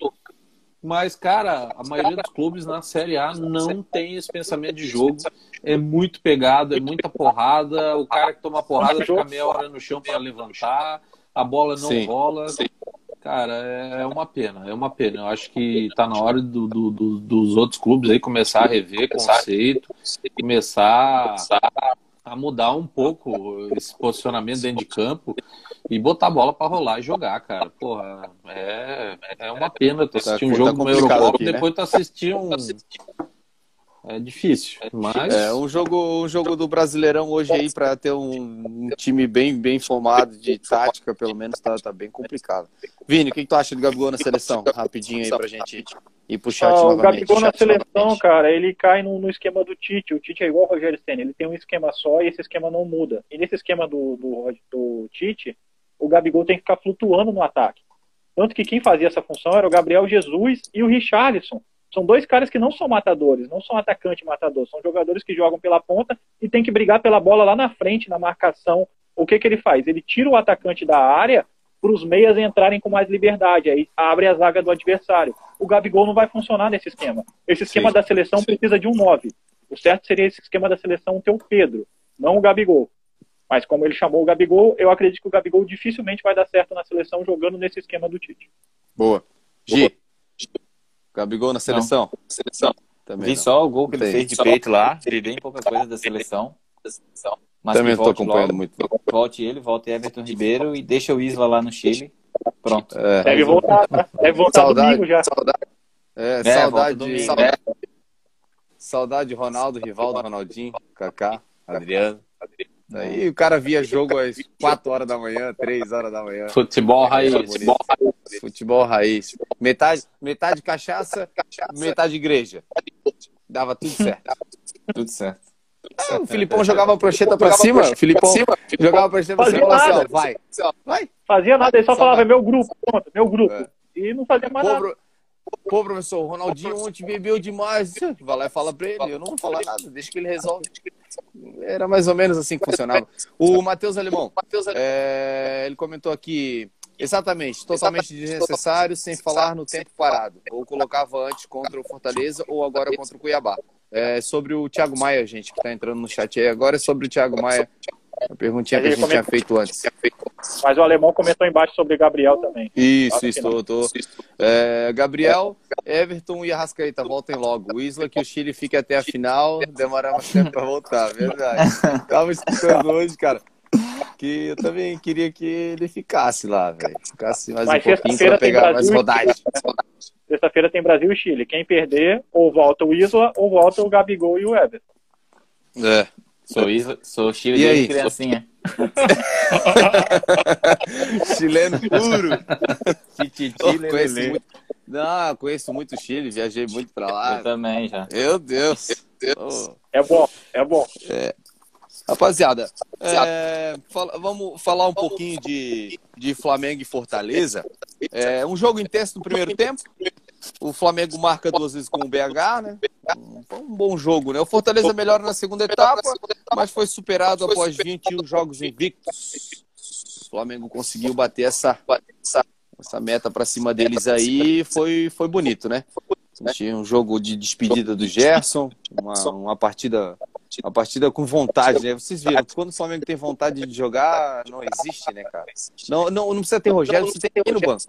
[SPEAKER 3] mas, cara, a maioria dos clubes na Série A não tem esse pensamento de jogo. É muito pegado, é muita porrada. O cara que toma porrada fica meia hora no chão para levantar. A bola não Sim. rola. Cara, é, é uma pena, é uma pena. Eu acho que tá na hora do, do, do, dos outros clubes aí começar a rever conceito, começar a mudar um pouco esse posicionamento dentro de campo e botar a bola para rolar e jogar, cara. Porra, é, é uma pena tu assistir tá, um jogo tá no Eurocopa e depois né? tu assistir um. É difícil, mas
[SPEAKER 1] é um jogo, um jogo do Brasileirão hoje aí para ter um, um, time bem bem formado de tática, pelo menos tá, tá bem complicado. Vini, o que, que tu acha do Gabigol na seleção? Rapidinho aí pra gente ir pro chat ah,
[SPEAKER 2] novamente. O Gabigol na seleção, novamente. cara, ele cai no, no, esquema do Tite. O Tite é igual o Rogério Senna, ele tem um esquema só e esse esquema não muda. E nesse esquema do, do, do Tite, o Gabigol tem que ficar flutuando no ataque. Tanto que quem fazia essa função era o Gabriel Jesus e o Richarlison. São dois caras que não são matadores, não são atacante matador, são jogadores que jogam pela ponta e tem que brigar pela bola lá na frente, na marcação. O que, que ele faz? Ele tira o atacante da área para os meias entrarem com mais liberdade, aí abre a zaga do adversário. O Gabigol não vai funcionar nesse esquema. Esse esquema sim, da seleção sim. precisa de um 9. O certo seria esse esquema da seleção ter o Pedro, não o Gabigol. Mas como ele chamou o Gabigol, eu acredito que o Gabigol dificilmente vai dar certo na seleção jogando nesse esquema do Tite.
[SPEAKER 1] Boa. Gi. Gabigol na seleção? Não.
[SPEAKER 4] Seleção. Também Vi não. só o gol que ele fez de peito lá, vi bem pouca coisa da seleção.
[SPEAKER 1] Mas Também estou acompanhando logo, muito.
[SPEAKER 4] Volte ele, volte Everton Ribeiro e deixa o Isla lá no Chile. Pronto.
[SPEAKER 2] É. Deve voltar, né? deve voltar saudade, domingo já.
[SPEAKER 1] Saudade. É, é saudade, domingo, saudade, né? saudade de Ronaldo, Rivaldo, Ronaldinho, Kaká, Adriano. Adriano. Aí o cara via jogo às 4 horas da manhã, 3 horas da manhã.
[SPEAKER 3] Futebol raiz.
[SPEAKER 1] Futebol, Futebol raiz. Metade, metade cachaça, metade igreja. Dava tudo certo.
[SPEAKER 4] tudo certo.
[SPEAKER 1] Ah, o Filipão jogava a prancheta pra cima. O Filipão jogava a prancheta pra cima. Assim, vai,
[SPEAKER 2] vai. Fazia nada, ele só falava meu grupo, meu grupo. É. E não fazia mais nada.
[SPEAKER 1] Pô, professor, o Ronaldinho ontem bebeu demais. Vai lá e fala pra ele. Eu não vou falar nada, deixa que ele resolve. Era mais ou menos assim que funcionava. O Matheus Alemão, é, ele comentou aqui, exatamente, totalmente desnecessário, sem falar no tempo parado. Ou colocava antes contra o Fortaleza ou agora contra o Cuiabá. É, sobre o Thiago Maia, gente, que está entrando no chat aí agora, é sobre o Thiago Maia. A perguntinha que a gente comentou, tinha feito antes.
[SPEAKER 2] Mas o alemão comentou embaixo sobre Gabriel também.
[SPEAKER 1] Isso, isso, tô, tô. É, Gabriel, Everton e Arrascaeta, voltem logo. O Isla que o Chile fique até a final, demora mais tempo para voltar, verdade. Tava escutando hoje, cara, que eu também queria que ele ficasse lá, velho. Ficasse mais Mas um pouquinho para pegar mais rodagem.
[SPEAKER 2] Sexta-feira tem Brasil e Chile. Quem perder, ou volta o Isla, ou volta o Gabigol e o Everton.
[SPEAKER 1] É.
[SPEAKER 4] Sou, Isla, sou Chile e aí? criancinha.
[SPEAKER 1] Chileno puro. oh, conheço muito... Não, conheço muito Chile, viajei muito pra lá.
[SPEAKER 4] Eu também já.
[SPEAKER 1] Meu Deus. Oh.
[SPEAKER 2] É bom, é bom. É.
[SPEAKER 1] Rapaziada, é, fala, vamos falar um pouquinho de, de Flamengo e Fortaleza. É, um jogo intenso no primeiro tempo. O Flamengo marca duas vezes com o BH, né? Foi um bom jogo, né? O Fortaleza melhora na segunda etapa, mas foi superado após 21 jogos invictos. O Flamengo conseguiu bater essa, essa meta para cima deles aí. Foi, foi bonito, né? Tinha um jogo de despedida do Gerson, uma, uma partida uma partida com vontade, né? Vocês viram, quando o Flamengo tem vontade de jogar, não existe, né, cara? Não, não, não precisa ter Rogério, precisa ter no banco.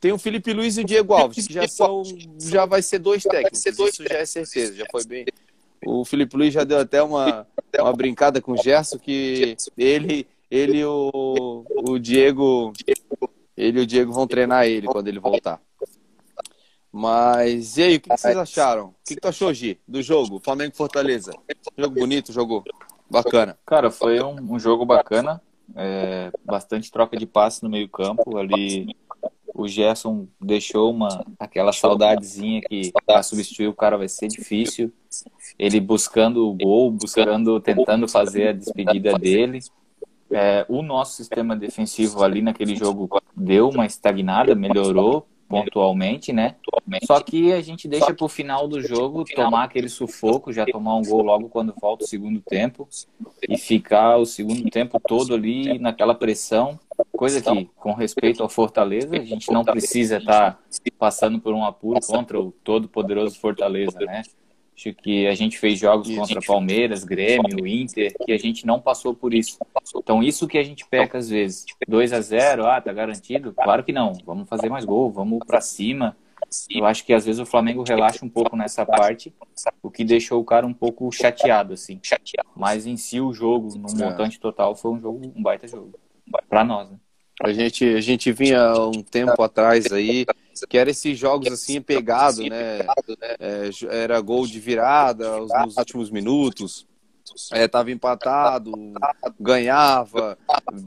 [SPEAKER 1] Tem o Felipe Luiz e o Diego Alves, que já são, já vai ser dois técnicos. Isso já é certeza, já foi bem. O Felipe Luiz já deu até uma, uma brincada com o Gerson que ele, ele e o, o Diego, ele e o Diego vão treinar ele quando ele voltar. Mas e aí, o que, vocês acharam? O que, que tu achou, Gi, do jogo? Flamengo Fortaleza. Jogo bonito, jogo bacana.
[SPEAKER 4] Cara, foi um, um jogo bacana. É, bastante troca de passe no meio-campo. Ali o Gerson deixou uma aquela saudadezinha que para substituir o cara vai ser difícil. Ele buscando o gol, buscando, tentando fazer a despedida dele. É, o nosso sistema defensivo ali naquele jogo deu uma estagnada, melhorou pontualmente, né? Só que a gente deixa para o final do jogo tomar aquele sufoco, já tomar um gol logo quando volta o segundo tempo e ficar o segundo tempo todo ali naquela pressão, coisa que, com respeito ao Fortaleza, a gente não precisa estar tá passando por um apuro contra o todo poderoso Fortaleza, né? Acho que a gente fez jogos contra Palmeiras, Grêmio, Inter, que a gente não passou por isso. Então, isso que a gente peca às vezes. 2 a 0 ah, tá garantido? Claro que não. Vamos fazer mais gol, vamos para cima. Eu acho que às vezes o Flamengo relaxa um pouco nessa parte, o que deixou o cara um pouco chateado, assim. Mas em si, o jogo, no é. montante total, foi um jogo, um baita jogo. Para nós, né?
[SPEAKER 1] A gente, a gente vinha um tempo atrás aí, que era esses jogos assim pegado, né? É, era gol de virada nos últimos minutos. É, tava empatado, ganhava,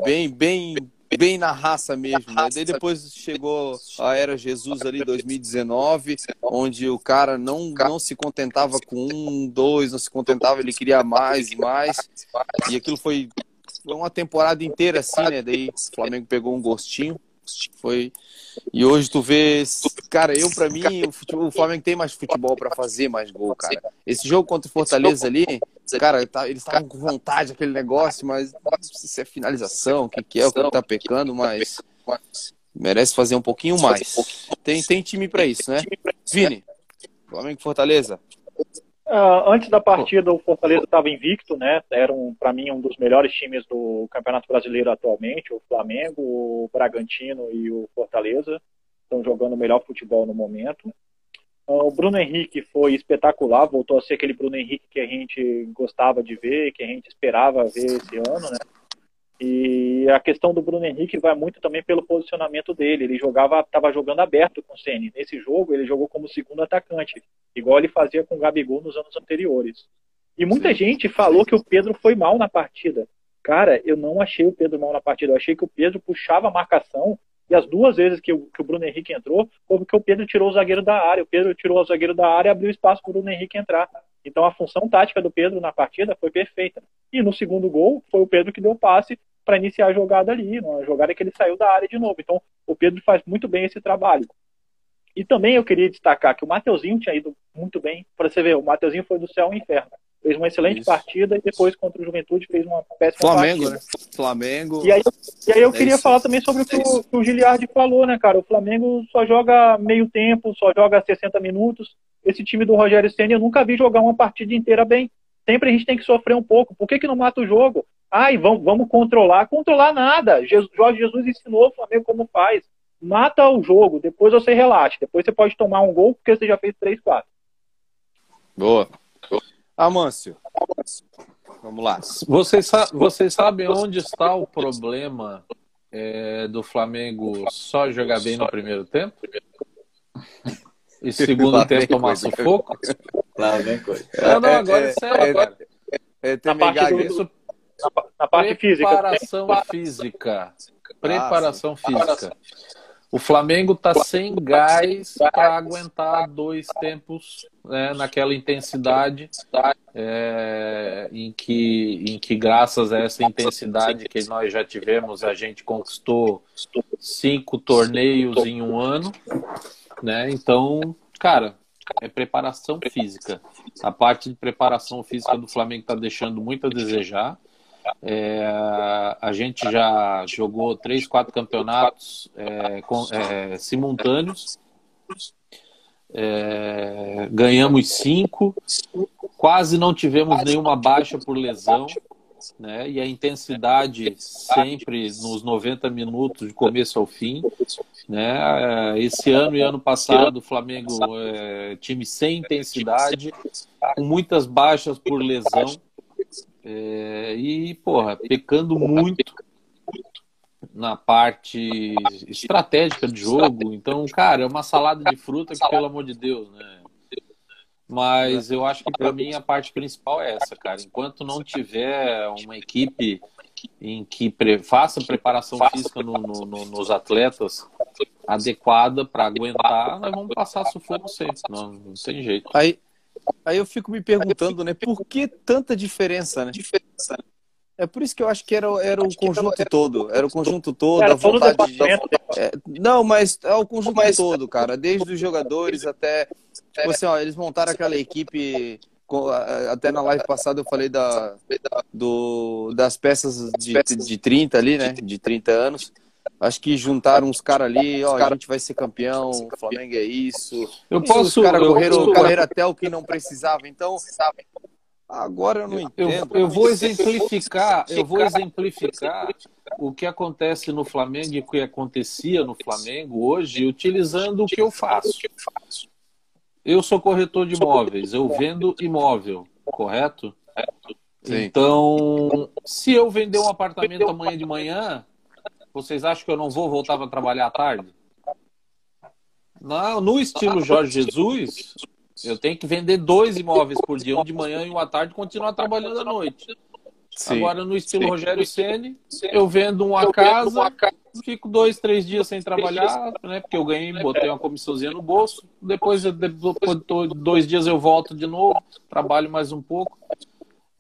[SPEAKER 1] bem, bem, bem na raça mesmo. Né? Daí depois chegou a era Jesus ali 2019, onde o cara não, não se contentava com um, dois, não se contentava, ele queria mais e mais. E aquilo foi foi uma temporada inteira assim, né? Daí o Flamengo pegou um gostinho. Foi. E hoje tu vê. Cara, eu, pra mim, o, futebol, o Flamengo tem mais futebol para fazer mais gol, cara. Esse jogo contra o Fortaleza ali, cara, tá, eles estavam com vontade aquele negócio, mas se é finalização, o que, que é, o que tá pecando, mas merece fazer um pouquinho mais. Tem, tem time para isso, né? Vini, Flamengo Fortaleza.
[SPEAKER 2] Uh, antes da partida, o Fortaleza estava invicto, né? Era, um, para mim, um dos melhores times do Campeonato Brasileiro atualmente. O Flamengo, o Bragantino e o Fortaleza estão jogando o melhor futebol no momento. Uh, o Bruno Henrique foi espetacular, voltou a ser aquele Bruno Henrique que a gente gostava de ver, que a gente esperava ver esse ano, né? E a questão do Bruno Henrique vai muito também pelo posicionamento dele. Ele jogava, estava jogando aberto com o Ceni. Nesse jogo, ele jogou como segundo atacante, igual ele fazia com o Gabigol nos anos anteriores. E muita Sim. gente falou que o Pedro foi mal na partida. Cara, eu não achei o Pedro mal na partida. Eu achei que o Pedro puxava a marcação e as duas vezes que o, que o Bruno Henrique entrou, foi porque o Pedro tirou o zagueiro da área. O Pedro tirou o zagueiro da área e abriu espaço para o Bruno Henrique entrar. Então a função tática do Pedro na partida foi perfeita. E no segundo gol, foi o Pedro que deu passe para iniciar a jogada ali, uma jogada que ele saiu da área de novo. Então, o Pedro faz muito bem esse trabalho. E também eu queria destacar que o Mateuzinho tinha ido muito bem. Para você ver, o Mateuzinho foi do céu ao inferno. Fez uma excelente Isso. partida e depois contra o Juventude fez uma péssima
[SPEAKER 1] Flamengo,
[SPEAKER 2] partida.
[SPEAKER 1] né? Flamengo.
[SPEAKER 2] E aí, e aí eu é queria isso. falar também sobre o que, o que o Giliardi falou, né, cara? O Flamengo só joga meio tempo, só joga 60 minutos. Esse time do Rogério Senna eu nunca vi jogar uma partida inteira bem. Sempre a gente tem que sofrer um pouco. Por que, que não mata o jogo? Ai, vamos, vamos controlar. Controlar nada. Jesus, Jorge Jesus ensinou o Flamengo como faz. Mata o jogo, depois você relaxa. Depois você pode tomar um gol porque você já fez 3, 4.
[SPEAKER 1] Boa. Amâncio. Vamos lá.
[SPEAKER 3] Vocês, vocês sabem onde está o problema é, do Flamengo só jogar bem no primeiro tempo? E segundo tempo tomar sufoco?
[SPEAKER 4] Lá vem coisa.
[SPEAKER 3] Não, não, agora é, é sério, é.
[SPEAKER 2] É, é, na, parte do, na, na parte física.
[SPEAKER 3] Preparação física. Preparação ah, física. O Flamengo está sem gás para aguentar dois tempos né, naquela intensidade é, em, que, em que, graças a essa intensidade que nós já tivemos, a gente conquistou cinco torneios em um ano. Né? Então, cara, é preparação física. A parte de preparação física do Flamengo está deixando muito a desejar. É, a gente já jogou três, quatro campeonatos é, com, é, simultâneos. É, ganhamos cinco, quase não tivemos nenhuma baixa por lesão, né? E a intensidade sempre nos 90 minutos de começo ao fim, né? Esse ano e ano passado o Flamengo é time sem intensidade, com muitas baixas por lesão. É, e, porra, pecando muito na parte estratégica de jogo. Então, cara, é uma salada de fruta que, pelo amor de Deus, né? Mas eu acho que para mim a parte principal é essa, cara. Enquanto não tiver uma equipe em que pre faça preparação física no, no, no, nos atletas adequada para aguentar, nós vamos passar sufoco sempre, não, não tem jeito.
[SPEAKER 1] Aí, aí eu fico me perguntando, né, por que tanta diferença, né? É por isso que eu acho que era, era o conjunto todo. Era o conjunto todo, a vontade de. É, não, mas é o conjunto todo, cara. Desde os jogadores até. Tipo assim, ó, eles montaram aquela equipe. Até na live passada eu falei da, do, das peças de, de 30 ali, né? De 30 anos. Acho que juntaram uns caras ali, ó, a gente vai ser campeão, o Flamengo é isso.
[SPEAKER 3] Eu posso.
[SPEAKER 1] Os caras correram, correram até o que não precisava. Então, Agora eu não entendo.
[SPEAKER 3] Eu, eu vou exemplificar, eu vou exemplificar o que acontece no Flamengo e o que acontecia no Flamengo hoje, utilizando o que eu faço. Eu sou corretor de imóveis, eu vendo imóvel, correto? Sim. Então, se eu vender um apartamento amanhã de manhã, vocês acham que eu não vou voltar para trabalhar à tarde? Não, no estilo Jorge Jesus, eu tenho que vender dois imóveis por dia, um de manhã e um à tarde, e continuar trabalhando à noite. Sim. Agora, no estilo Sim. Rogério Ceni, eu vendo uma casa, fico dois, três dias sem trabalhar, né? Porque eu ganhei, botei uma comissãozinha no bolso. Depois, depois dois dias eu volto de novo, trabalho mais um pouco.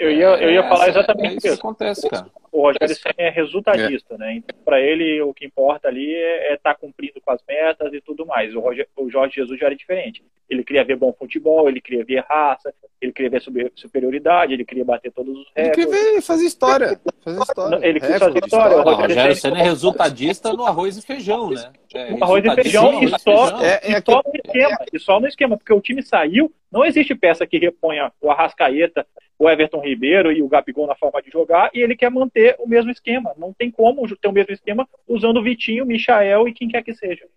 [SPEAKER 2] Eu ia, eu ia é, falar exatamente é isso.
[SPEAKER 3] que acontece, cara.
[SPEAKER 2] O Rogério Senna é resultadista, é. né? Então, para ele, o que importa ali é estar é tá cumprindo com as metas e tudo mais. O, Roger, o Jorge Jesus já era diferente. Ele queria ver bom futebol, ele queria ver raça, ele queria ver superioridade, ele queria bater todos os recordes.
[SPEAKER 1] Ele queria ver, fazer história. Fazer história.
[SPEAKER 2] Ele quis fazer história.
[SPEAKER 3] O Rogério, Senna é resultadista no arroz e feijão, né?
[SPEAKER 2] É, arroz e feijão e só, é, é e só no esquema. E só no esquema, porque o time saiu, não existe peça que reponha o Arrascaeta, o Everton Ribeiro e o Gabigol na forma de jogar, e ele quer manter o mesmo esquema. Não tem como ter o mesmo esquema usando o Vitinho, Michael e quem quer que seja.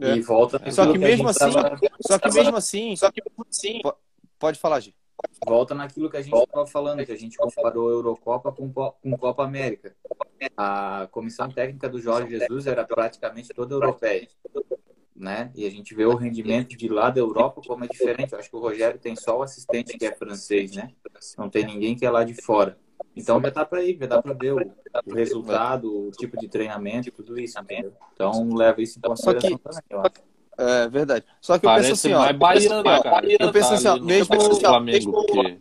[SPEAKER 1] É. E volta. Só que mesmo assim, só que mesmo assim, só que mesmo assim, pode falar, Gi.
[SPEAKER 4] Volta naquilo que a gente estava falando, que a gente comparou a Eurocopa com, com Copa América. A comissão técnica do Jorge Jesus era praticamente toda europeia né? E a gente vê o rendimento de lá da Europa como é diferente. Eu acho que o Rogério tem só o assistente que é francês, né? Não tem ninguém que é lá de fora. Então já dá para ir, já dá para ver o, o, resultado, o tipo de treinamento e tudo isso, entendeu? Então leva isso em consideração que, também, eu acho.
[SPEAKER 1] É verdade. Só que eu Parece penso assim, ó.
[SPEAKER 3] Mais baiano, cara.
[SPEAKER 1] Eu penso assim, ó, mesmo,
[SPEAKER 3] Flamengo, porque...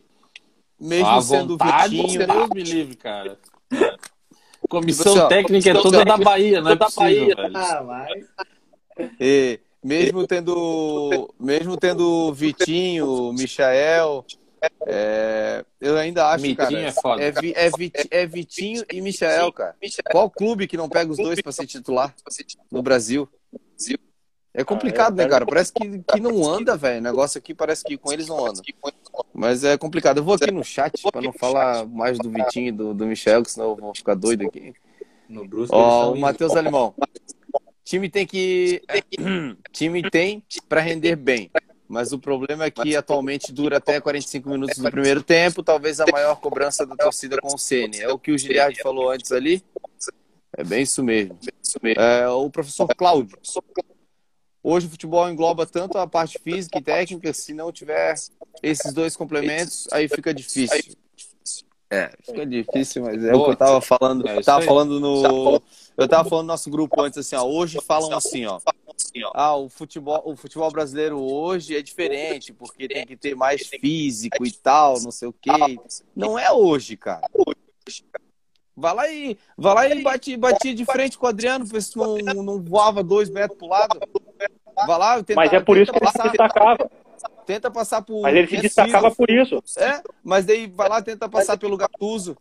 [SPEAKER 1] mesmo sendo vontade, Vitinho,
[SPEAKER 3] Deus me livre, cara. Comissão tipo assim, técnica é toda da Bahia, não é da Bahia, velho. Ah, mas...
[SPEAKER 1] E mesmo tendo, mesmo tendo Vitinho, Michael, é, eu ainda acho, Vitinho cara, é, foda. É, é, é, Vitinho e Michael, cara. Qual clube que não pega os dois para ser titular no Brasil? É complicado, né, cara? Parece que, que não anda, velho. O negócio aqui parece que com eles não anda. Mas é complicado. Eu vou aqui no chat para não falar mais do Vitinho e do, do Michel, que senão eu vou ficar doido aqui. No Bruce, Ó, o Matheus Alemão. Time tem que. time tem para render bem. Mas o problema é que atualmente dura até 45 minutos do primeiro tempo, talvez a maior cobrança da torcida com o Ceni. É o que o Giliardi falou antes ali. É bem isso mesmo. É, o professor Cláudio. Hoje o futebol engloba tanto a parte física e técnica, se não tiver esses dois complementos, aí fica difícil. É, fica difícil, mas é o que eu tava falando. É, tava falando no. Eu tava falando no nosso grupo antes, assim, ó. Hoje falam assim, ó. Ah, o futebol, o futebol brasileiro hoje é diferente, porque tem que ter mais físico e tal, não sei o quê. Não é hoje, cara. Vai lá e, vai lá e bate, batia de frente com o Adriano, ver se não, não voava dois metros pro lado. Vai lá,
[SPEAKER 2] tenta, Mas é por isso que ele se destacava.
[SPEAKER 1] Tenta passar por.
[SPEAKER 2] Mas ele se destacava por isso.
[SPEAKER 1] É, mas daí vai lá, tenta passar pelo Gattuso,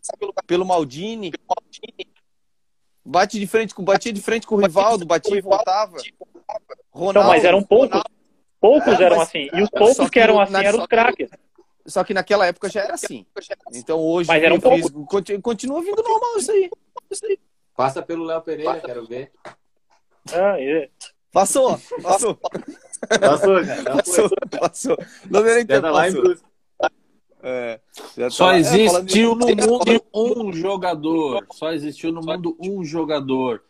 [SPEAKER 1] pelo Maldini. Bate de frente com, batia de frente com o Rivaldo, batia e voltava.
[SPEAKER 2] Ronaldo, então, mas eram poucos. Poucos é, eram assim. E os poucos que eram assim eram os craques.
[SPEAKER 1] Só que naquela época já era assim. Então hoje
[SPEAKER 2] mas era um
[SPEAKER 1] físico, continua vindo normal isso aí. Isso aí.
[SPEAKER 4] Passa pelo Léo Pereira, quero ver.
[SPEAKER 2] Ah, é.
[SPEAKER 1] Passou, passou.
[SPEAKER 4] Passou, já.
[SPEAKER 1] Passou, passou. Não deu nem tempo, passou.
[SPEAKER 3] É, Só tá... existiu é, no mundo um jogador. Só existiu no mundo um jogador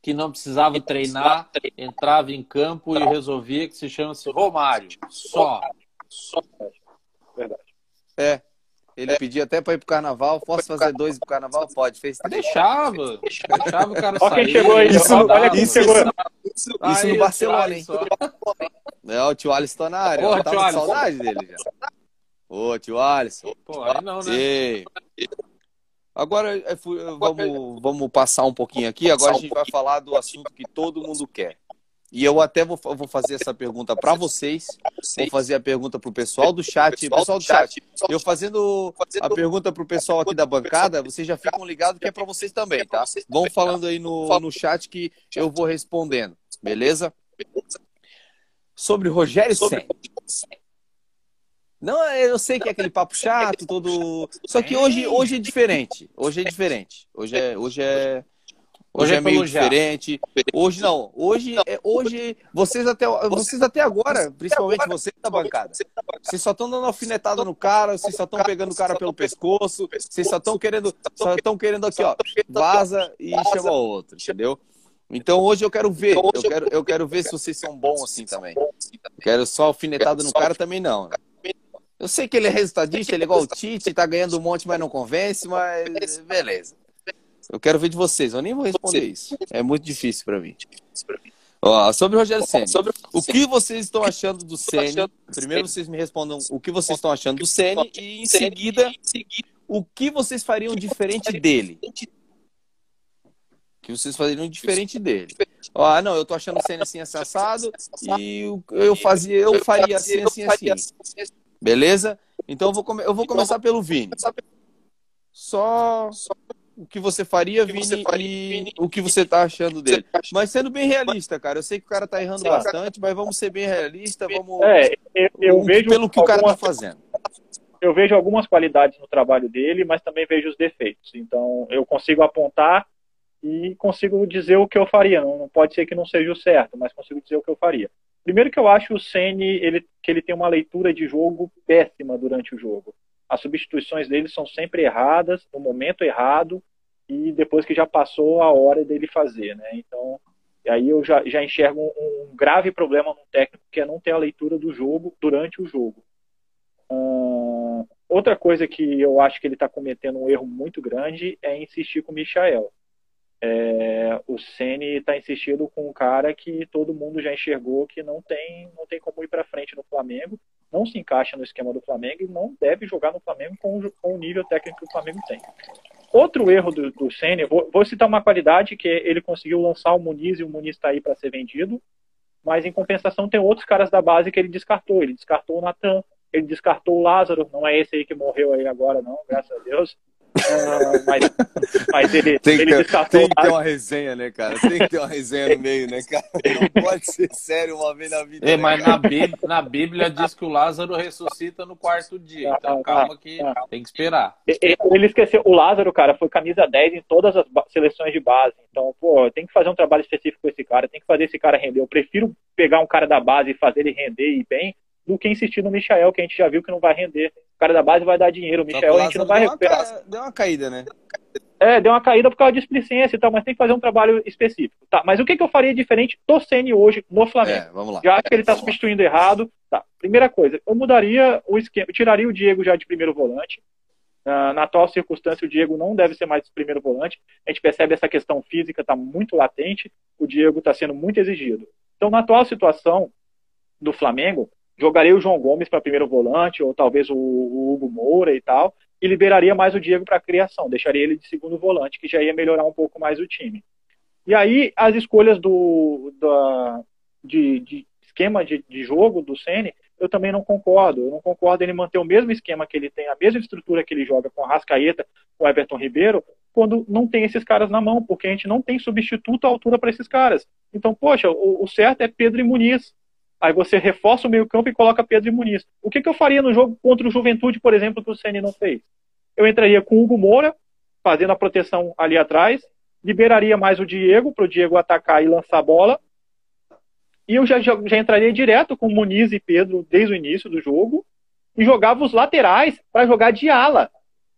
[SPEAKER 3] que não precisava treinar, entrava em campo e resolvia, que se chama-se Romário. Só. Só.
[SPEAKER 1] Verdade. É. Ele é. pedia até para ir pro carnaval. Posso fazer dois pro carnaval? Pode. Fez
[SPEAKER 3] Deixava. Deixava o cara
[SPEAKER 2] Olha sair. Quem chegou aí. Isso,
[SPEAKER 1] olha quem
[SPEAKER 2] isso, chegou.
[SPEAKER 1] isso Aí, no Barcelona, hein? É, o tio Alisson tá na área. Ô, eu tava com saudade dele já. Ô, tio Alisson.
[SPEAKER 3] Pô, aí não, né?
[SPEAKER 1] Agora é, vamos, vamos passar um pouquinho aqui. Agora a gente vai falar do assunto que todo mundo quer. E eu até vou, vou fazer essa pergunta para vocês. Vou fazer a pergunta para o pessoal do chat. Pessoal do chat, eu fazendo a pergunta para o pessoal aqui da bancada, vocês já ficam ligados que é para vocês também, tá? Vão falando aí no, no chat que eu vou respondendo, beleza? Sobre Rogério Senna. Não, eu sei que é aquele papo chato, todo. Só que hoje, hoje é diferente. Hoje é diferente. Hoje é, hoje é, hoje é, é meio diferente. Hoje não. Hoje é hoje vocês até vocês até agora, principalmente vocês da bancada. Vocês só estão dando alfinetada no cara, vocês só estão pegando o cara pelo pescoço, vocês só estão querendo, só estão querendo aqui, ó, vaza e chama outro, entendeu? Então hoje eu quero ver, eu quero, eu quero ver se vocês são bons assim também. Quero só alfinetada no cara também não. Eu sei que ele é resultadista, ele é igual o Tite, tá ganhando um monte, mas não convence, mas beleza. Eu quero ver de vocês, eu nem vou responder isso. É muito difícil para mim. Ó, sobre o Rogério Senna. O que vocês estão achando do Senna? Primeiro vocês me respondam o que vocês estão achando do Senna e em seguida o que vocês fariam diferente dele. O que vocês fariam diferente dele. Ah, não, eu tô achando o Senna assim assado e eu fazia, eu faria assim, assim, assim. Beleza? Então eu vou, come... eu vou então, começar pelo Vini. Só o que você faria, Vini, e o que você tá achando dele. Mas sendo bem realista, cara. Eu sei que o cara tá errando bastante, mas vamos ser bem realistas, vamos.
[SPEAKER 2] É, eu, eu vejo
[SPEAKER 1] pelo que o cara tá fazendo.
[SPEAKER 2] Eu vejo algumas qualidades no trabalho dele, mas também vejo os defeitos. Então eu consigo apontar e consigo dizer o que eu faria. Não, pode ser que não seja o certo, mas consigo dizer o que eu faria. Primeiro que eu acho o Ceni ele, que ele tem uma leitura de jogo péssima durante o jogo. As substituições dele são sempre erradas, no momento errado e depois que já passou a hora dele fazer, né? Então, aí eu já, já enxergo um, um grave problema no técnico que é não ter a leitura do jogo durante o jogo. Uh, outra coisa que eu acho que ele está cometendo um erro muito grande é insistir com o Michael é, o Ceni está insistindo com um cara que todo mundo já enxergou que não tem, não tem como ir para frente no Flamengo, não se encaixa no esquema do Flamengo e não deve jogar no Flamengo com, com o nível técnico que o Flamengo tem. Outro erro do, do vou, vou, citar uma qualidade que ele conseguiu lançar o Muniz e o Muniz está aí para ser vendido, mas em compensação tem outros caras da base que ele descartou. Ele descartou o Natan, ele descartou o Lázaro, não é esse aí que morreu aí agora, não, graças a Deus. Ah, mas, mas ele,
[SPEAKER 1] tem,
[SPEAKER 2] ele
[SPEAKER 1] que, tem que ter uma resenha, né, cara? Tem que ter uma resenha no meio, né, cara? Não pode ser sério uma vez na vida.
[SPEAKER 3] É, né, mas na Bíblia, na Bíblia diz que o Lázaro ressuscita no quarto dia. Então calma que tem que esperar.
[SPEAKER 2] Ele esqueceu. O Lázaro, cara, foi camisa 10 em todas as seleções de base. Então, pô, tem que fazer um trabalho específico com esse cara. Tem que fazer esse cara render. Eu prefiro pegar um cara da base e fazer ele render e bem do que insistir no Michael, que a gente já viu que não vai render. O cara da base vai dar dinheiro, o Michael a gente não vai recuperar.
[SPEAKER 1] Ca... Deu uma caída, né?
[SPEAKER 2] É, deu uma caída por causa de displicência e tal, mas tem que fazer um trabalho específico. Tá, mas o que, que eu faria diferente do Ceni hoje no Flamengo? É,
[SPEAKER 1] vamos lá.
[SPEAKER 2] Já acho que ele está substituindo lá. errado. Tá, primeira coisa, eu mudaria o esquema, eu tiraria o Diego já de primeiro volante. Uh, na atual circunstância, o Diego não deve ser mais primeiro volante. A gente percebe essa questão física está muito latente. O Diego está sendo muito exigido. Então, na atual situação do Flamengo, jogaria o João Gomes para primeiro volante, ou talvez o, o, Hugo Moura e tal, e liberaria mais o Diego para criação, deixaria ele de segundo volante, que já ia melhorar um pouco mais o time. E aí, as escolhas do, da, de, de esquema de, de, jogo do Ceni eu também não concordo. Eu não concordo ele manter o mesmo esquema que ele tem, a mesma estrutura que ele joga com a Rascaeta, com o Everton Ribeiro, quando não tem esses caras na mão, porque a gente não tem substituto à altura para esses caras. Então, poxa, o, o certo é Pedro e Muniz. Aí você reforça o meio-campo e coloca Pedro e Muniz. O que, que, eu faria no jogo contra o Juventude, por exemplo, que o Ceni não fez? Eu entraria com o Hugo Moura, fazendo a proteção ali atrás, liberaria mais o Diego, para o Diego atacar e lançar a bola. E eu já, já, já entraria direto com Muniz e Pedro desde o início do jogo e jogava os laterais para jogar de ala.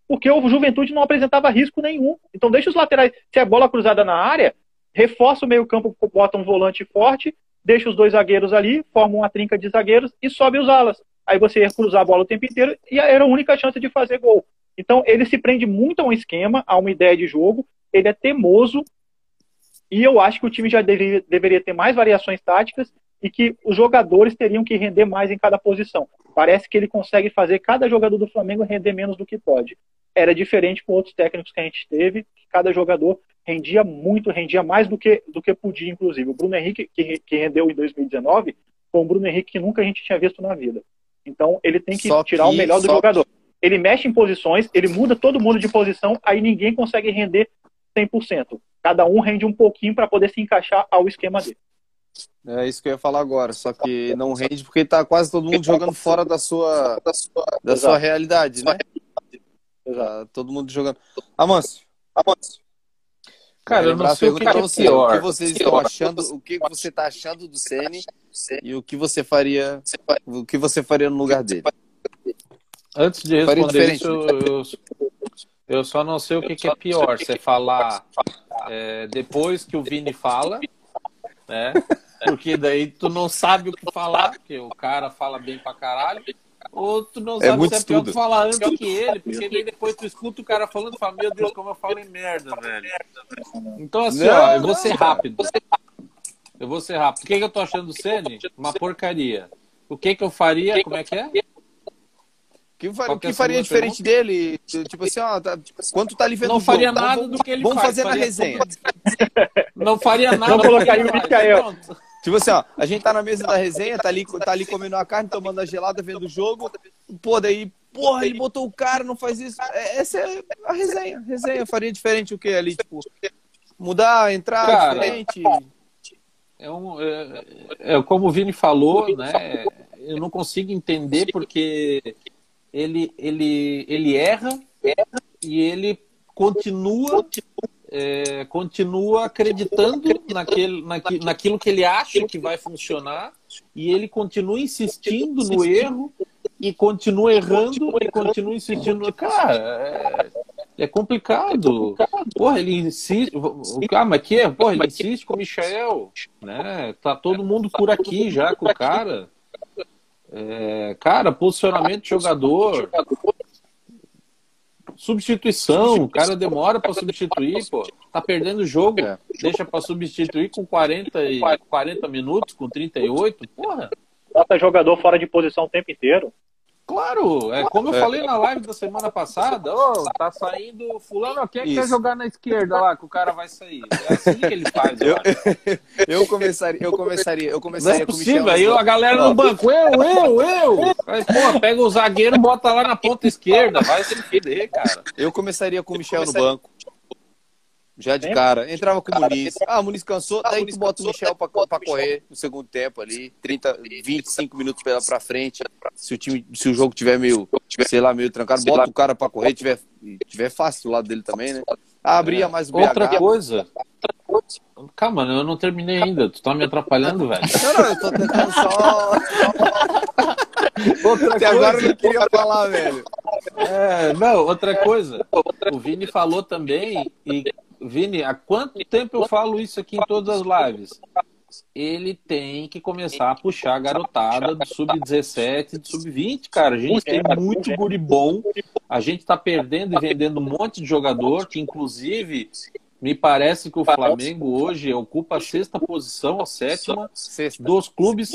[SPEAKER 2] Porque o Juventude não apresentava risco nenhum. Então deixa os laterais. Se é bola cruzada na área, reforça o meio-campo, bota um volante forte deixa os dois zagueiros ali, forma uma trinca de zagueiros e sobe os alas. Aí você ia cruzar a bola o tempo inteiro e era a única chance de fazer gol. Então ele se prende muito a um esquema, a uma ideia de jogo, ele é teimoso E eu acho que o time já deveria, deveria ter mais variações táticas e que os jogadores teriam que render mais em cada posição. Parece que ele consegue fazer cada jogador do Flamengo render menos do que pode. Era diferente com outros técnicos que a gente teve, que cada jogador rendia muito, rendia mais do que, do que podia, inclusive. O Bruno Henrique, que, que rendeu em 2019, foi um Bruno Henrique que nunca a gente tinha visto na vida. Então, ele tem que só tirar que, o melhor do jogador. Que... Ele mexe em posições, ele muda todo mundo de posição, aí ninguém consegue render 100%. Cada um rende um pouquinho para poder se encaixar ao esquema dele.
[SPEAKER 1] É isso que eu ia falar agora, só que não rende porque tá quase todo mundo jogando fora da sua, da sua, da sua realidade, né? Exato. Tá todo mundo jogando. Amâncio. Amâncio.
[SPEAKER 3] Cara, eu não sei o que, é
[SPEAKER 1] você, pior. O que vocês estão achando, o que você está achando do Ceni e o que você faria, o que você faria no lugar dele?
[SPEAKER 3] Antes de responder isso, eu, eu, só não sei o que, que é pior. Você falar é, depois que o Vini fala, né? Porque daí tu não sabe o que falar, porque o cara fala bem pra caralho. Ou tu não é sabe se é pior tu falar antes que ele, porque daí depois tu escuta o cara falando e fala, meu Deus, como eu falo em merda, velho. Então assim, não, ó, eu vou ser rápido. Eu vou ser rápido. O que, que eu tô achando do Sene? Uma porcaria. O que que eu faria? Como é que é?
[SPEAKER 1] que, o que faria diferente pergunta? dele? Tipo assim, ó, tá, quando tu tá ali vendo
[SPEAKER 3] Não faria jogo, nada vamos, do que ele
[SPEAKER 1] vamos
[SPEAKER 3] faz.
[SPEAKER 1] Vamos fazer na resenha.
[SPEAKER 3] Não faria nada.
[SPEAKER 2] Não colocaria o Micael.
[SPEAKER 1] Tipo assim, ó, a gente tá na mesa da resenha, tá ali, tá ali comendo a carne, tomando a gelada, vendo o jogo. Pô, daí, porra, ele botou o cara, não faz isso. É, essa é a resenha. Resenha, faria diferente o que ali, tipo, mudar, entrar cara, diferente.
[SPEAKER 3] É, um, é, é, como o Vini falou, né? Eu não consigo entender porque ele, ele, ele erra, erra e ele continua é, continua acreditando naquele, naquilo, naquilo que ele acha que vai funcionar e ele continua insistindo no erro e continua errando e continua insistindo. Cara, é, é complicado. Porra, ele insiste. Ah, mas que é? Porra, ele insiste com o Michel. Né? Tá todo mundo por aqui já com o cara. É, cara, posicionamento de jogador. Substituição, o cara demora para substituir, pô. Tá perdendo o jogo, deixa para substituir com 40, e, 40 minutos, com 38, porra.
[SPEAKER 2] Bota jogador fora de posição o tempo inteiro.
[SPEAKER 3] Claro, é como eu é. falei na live da semana passada, oh, tá saindo fulano, quem quer jogar na esquerda lá que o cara vai sair? É assim que ele faz,
[SPEAKER 1] eu, eu começaria, eu começaria, eu começaria
[SPEAKER 3] Não é possível, aí a galera no banco, eu, eu, eu. Mas, pô, pega o zagueiro, bota lá na ponta esquerda, vai se fuder, cara.
[SPEAKER 1] Eu começaria com o Michel no banco. Já de cara. Entrava com o Muniz. Ah, o Muniz cansou, daí tu bota o Michel pra, pra correr no segundo tempo ali. 30, 25 minutos pra, pra frente. Se o, time, se o jogo tiver meio, sei lá, meio trancado, bota o cara pra correr. Tiver, tiver fácil do lado dele também, né? Ah, abria é. mais o BH.
[SPEAKER 3] Outra coisa. Calma, eu não terminei ainda. Tu tá me atrapalhando, velho.
[SPEAKER 1] Não, não, eu tô tentando só. Outra Até coisa... agora eu não queria falar, velho.
[SPEAKER 3] É, não, outra coisa. O Vini falou também, e Vini, há quanto tempo eu falo isso aqui em todas as lives? Ele tem que começar a puxar a garotada do sub-17, do sub-20, cara. A gente tem muito guri bom. A gente tá perdendo e vendendo um monte de jogador, que inclusive me parece que o Flamengo hoje ocupa a sexta posição, a sétima, sexta. dos clubes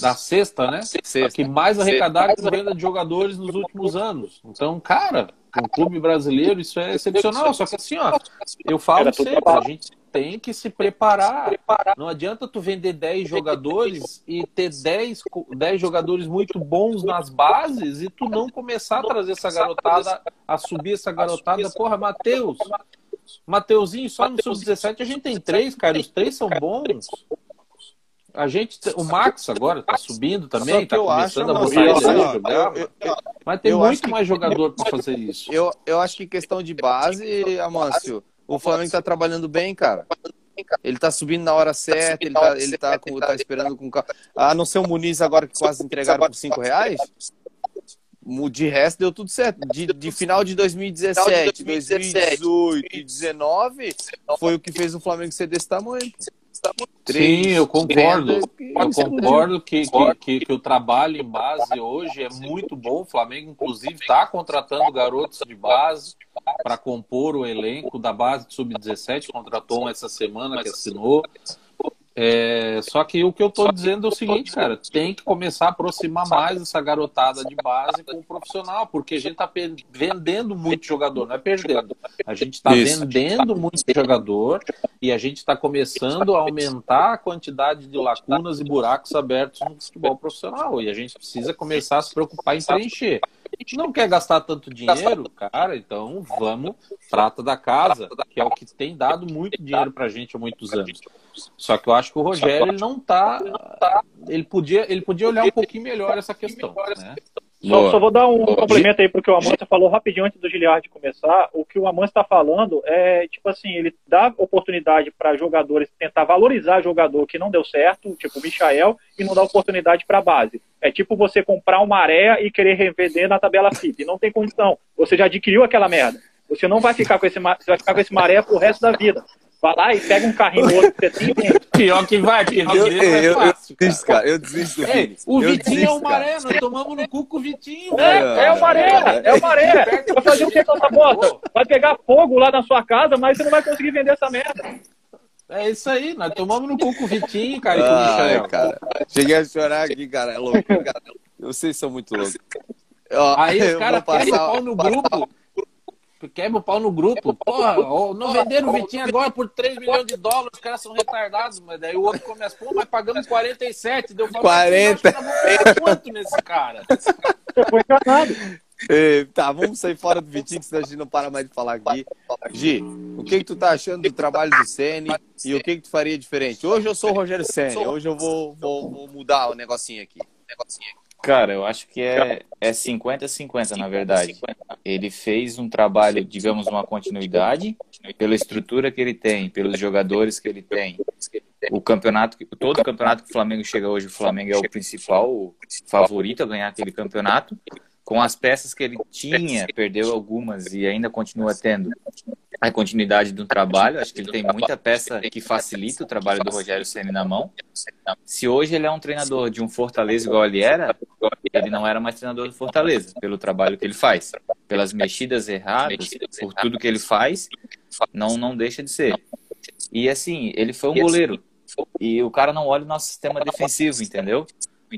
[SPEAKER 3] da sexta, né? Sexta. Que mais arrecadaram com venda de jogadores nos últimos anos. Então, cara, um clube brasileiro, isso é excepcional. Só que assim, ó, eu falo sempre, a gente tem que se preparar. Não adianta tu vender 10 jogadores e ter 10, 10 jogadores muito bons nas bases e tu não começar a trazer essa garotada, a subir essa garotada. Porra, Matheus, Mateuzinho, só no Sub-17 a gente tem três, cara, os três são bons. A gente, o Max agora tá subindo também, tá começando acho, a botar ele jogar. Mas tem muito que, mais jogador para fazer isso.
[SPEAKER 1] Eu, eu acho que questão de base, Amâncio, o Flamengo tá trabalhando bem, cara. Ele tá subindo na hora certa, ele tá, ele tá, com, tá esperando com. A não ser o Muniz agora que quase entregaram por 5 reais. De resto, deu tudo certo. De, de final de 2017, 2018 e 2019, foi o que fez o Flamengo ser desse tamanho.
[SPEAKER 3] Sim, eu concordo. Eu concordo que, que, que, o trabalho em base hoje é muito bom. O Flamengo, inclusive, está contratando garotos de base. para compor o elenco da base de sub-17, contratou um essa semana que assinou. É, só que o que eu estou dizendo é o seguinte, cara, tem que começar a aproximar mais essa garotada de base com o profissional, porque a gente está vendendo muito jogador, não é perdendo. A gente está vendendo muito jogador e a gente está começando a aumentar a quantidade de lacunas e buracos abertos no futebol profissional. E a gente precisa começar a se preocupar em preencher. A gente não quer gastar tanto dinheiro, cara, então vamos, prata da casa, que é o que tem dado muito dinheiro pra gente há muitos anos. Só que eu acho que o Rogério ele não tá. Ele podia, ele podia olhar um pouquinho melhor essa questão. Né?
[SPEAKER 2] Só, só, vou dar um complemento aí porque o Amâncio falou rapidinho antes do Giliard começar. O que o Amâncio está falando é, tipo assim, ele dá oportunidade para jogadores tentar valorizar jogador que não deu certo, tipo o Michael, e não dá oportunidade para a base. É tipo você comprar uma areia e querer revender na tabela FIP. Não tem condição. Você já adquiriu aquela merda. Você não vai ficar com esse, você vai ficar com esse maré pro resto da vida. Vai lá e pega um carrinho outro que você tem.
[SPEAKER 3] Pior que vai, porque eu, eu,
[SPEAKER 1] é fácil, eu, desisto, cara. Eu desisto do Ei,
[SPEAKER 3] O eu Vitinho desisto, é o Maré, nós tomamos no cu com o Vitinho.
[SPEAKER 2] É, é o Maré, é o Maré. Vai fazer o que com essa bosta? Vai pegar fogo lá na sua casa, mas você não vai conseguir vender essa merda.
[SPEAKER 3] É isso aí, nós tomamos no cu com o Vitinho, cara, e com o Michel.
[SPEAKER 1] cara. Cheguei a chorar aqui, cara. É louco. Vocês são muito loucos.
[SPEAKER 3] Aí os caras o pau no grupo quebra o pau no grupo. Porra, não venderam o Vitinho agora por 3 milhões de dólares, os caras são retardados, mas daí o outro começa, pô, mas pagamos 47, deu
[SPEAKER 1] 40.
[SPEAKER 3] quanto nesse cara?
[SPEAKER 2] Foi enganado.
[SPEAKER 1] tá, vamos sair fora do Vitinho, que senão a gente não para mais de falar aqui. Gi, o que, que tu tá achando do trabalho do Sene e o que, que tu faria diferente? Hoje eu sou o Rogério Sene, hoje eu vou, vou, vou mudar o negocinho aqui. Negocinho aqui.
[SPEAKER 4] Cara, eu acho que é, é 50-50, na verdade. Ele fez um trabalho, digamos, uma continuidade, pela estrutura que ele tem, pelos jogadores que ele tem. O campeonato, todo o campeonato que o Flamengo chega hoje, o Flamengo é o principal favorito a ganhar aquele campeonato. Com as peças que ele tinha, perdeu algumas e ainda continua tendo a continuidade do trabalho. Acho que ele tem muita peça que facilita o trabalho do Rogério Ceni na mão. Se hoje ele é um treinador de um Fortaleza igual ele era, ele não era mais treinador do Fortaleza, pelo trabalho que ele faz, pelas mexidas erradas, por tudo que ele faz, não não deixa de ser. E assim, ele foi um goleiro. E o cara não olha o nosso sistema defensivo, entendeu?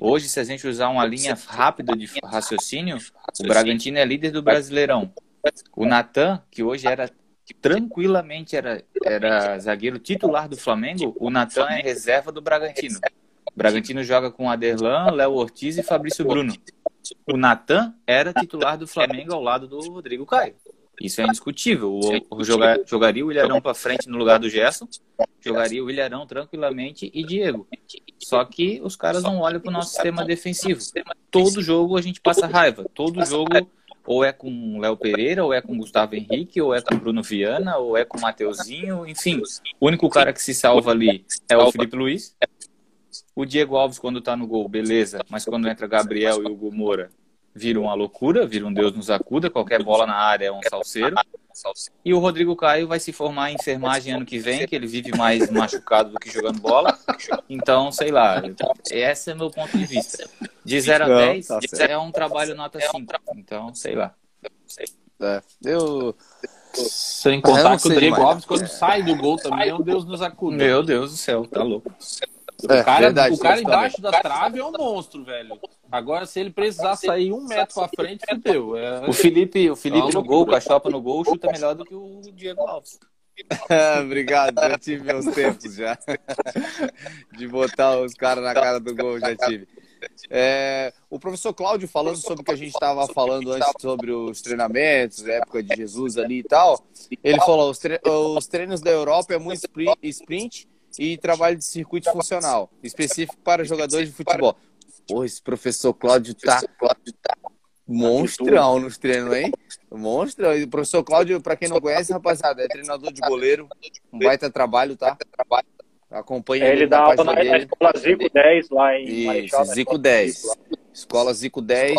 [SPEAKER 4] Hoje, se a gente usar uma linha rápida de raciocínio, o Bragantino é líder do Brasileirão. O Natan, que hoje era tranquilamente era, era zagueiro titular do Flamengo, o Natan é reserva do Bragantino. O Bragantino joga com Aderlan, Léo Ortiz e Fabrício Bruno. O Natan era titular do Flamengo ao lado do Rodrigo Caio. Isso é indiscutível. O, o jogar, jogaria o Ilharão para frente no lugar do Gerson, jogaria o Ilharão tranquilamente e Diego. Só que os caras não olham para o nosso sistema defensivo. Todo jogo a gente passa raiva. Todo jogo ou é com Léo Pereira, ou é com Gustavo Henrique, ou é com Bruno Viana, ou é com Mateuzinho, enfim. O único cara que se salva ali é o Felipe Luiz. O Diego Alves, quando tá no gol, beleza, mas quando entra Gabriel e Hugo Moura, vira uma loucura, vira um Deus nos acuda, qualquer bola na área é um salseiro. E o Rodrigo Caio vai se formar em enfermagem ano que vem, que ele vive mais machucado do que jogando bola. Então, sei lá, esse é meu ponto de vista. De 0 a 10 tá é um trabalho nota 5. Então, sei lá.
[SPEAKER 1] É, eu.
[SPEAKER 3] Sem contar que o Diego Alves, quando sai do gol também, é um Deus nos acuda.
[SPEAKER 4] Meu Deus do céu, tá louco.
[SPEAKER 3] É, o cara, verdade, o cara embaixo da trave é um monstro, velho. Agora, se ele precisar sair um metro pra frente, fudeu. É...
[SPEAKER 4] O Felipe, o Felipe no gol, o Cachopa no gol, chuta melhor do que o Diego Alves.
[SPEAKER 1] Obrigado, já tive meus tempos já. De botar os caras na cara do gol, já tive. É, o professor Cláudio falando sobre o que a gente estava falando antes sobre os treinamentos, época de Jesus ali e tal. Ele falou: os treinos da Europa é muito sprint e trabalho de circuito funcional, específico para jogadores de futebol. Pô, esse professor Cláudio tá, monstrão nos treinos, hein? Monstro. E o professor Cláudio, para quem não conhece, rapaziada, é treinador de goleiro. Um baita trabalho, tá? Acompanha
[SPEAKER 2] é, ele dá aula na, na escola Zico 10 lá em
[SPEAKER 1] Isso, Zico 10. Escola Zico 10.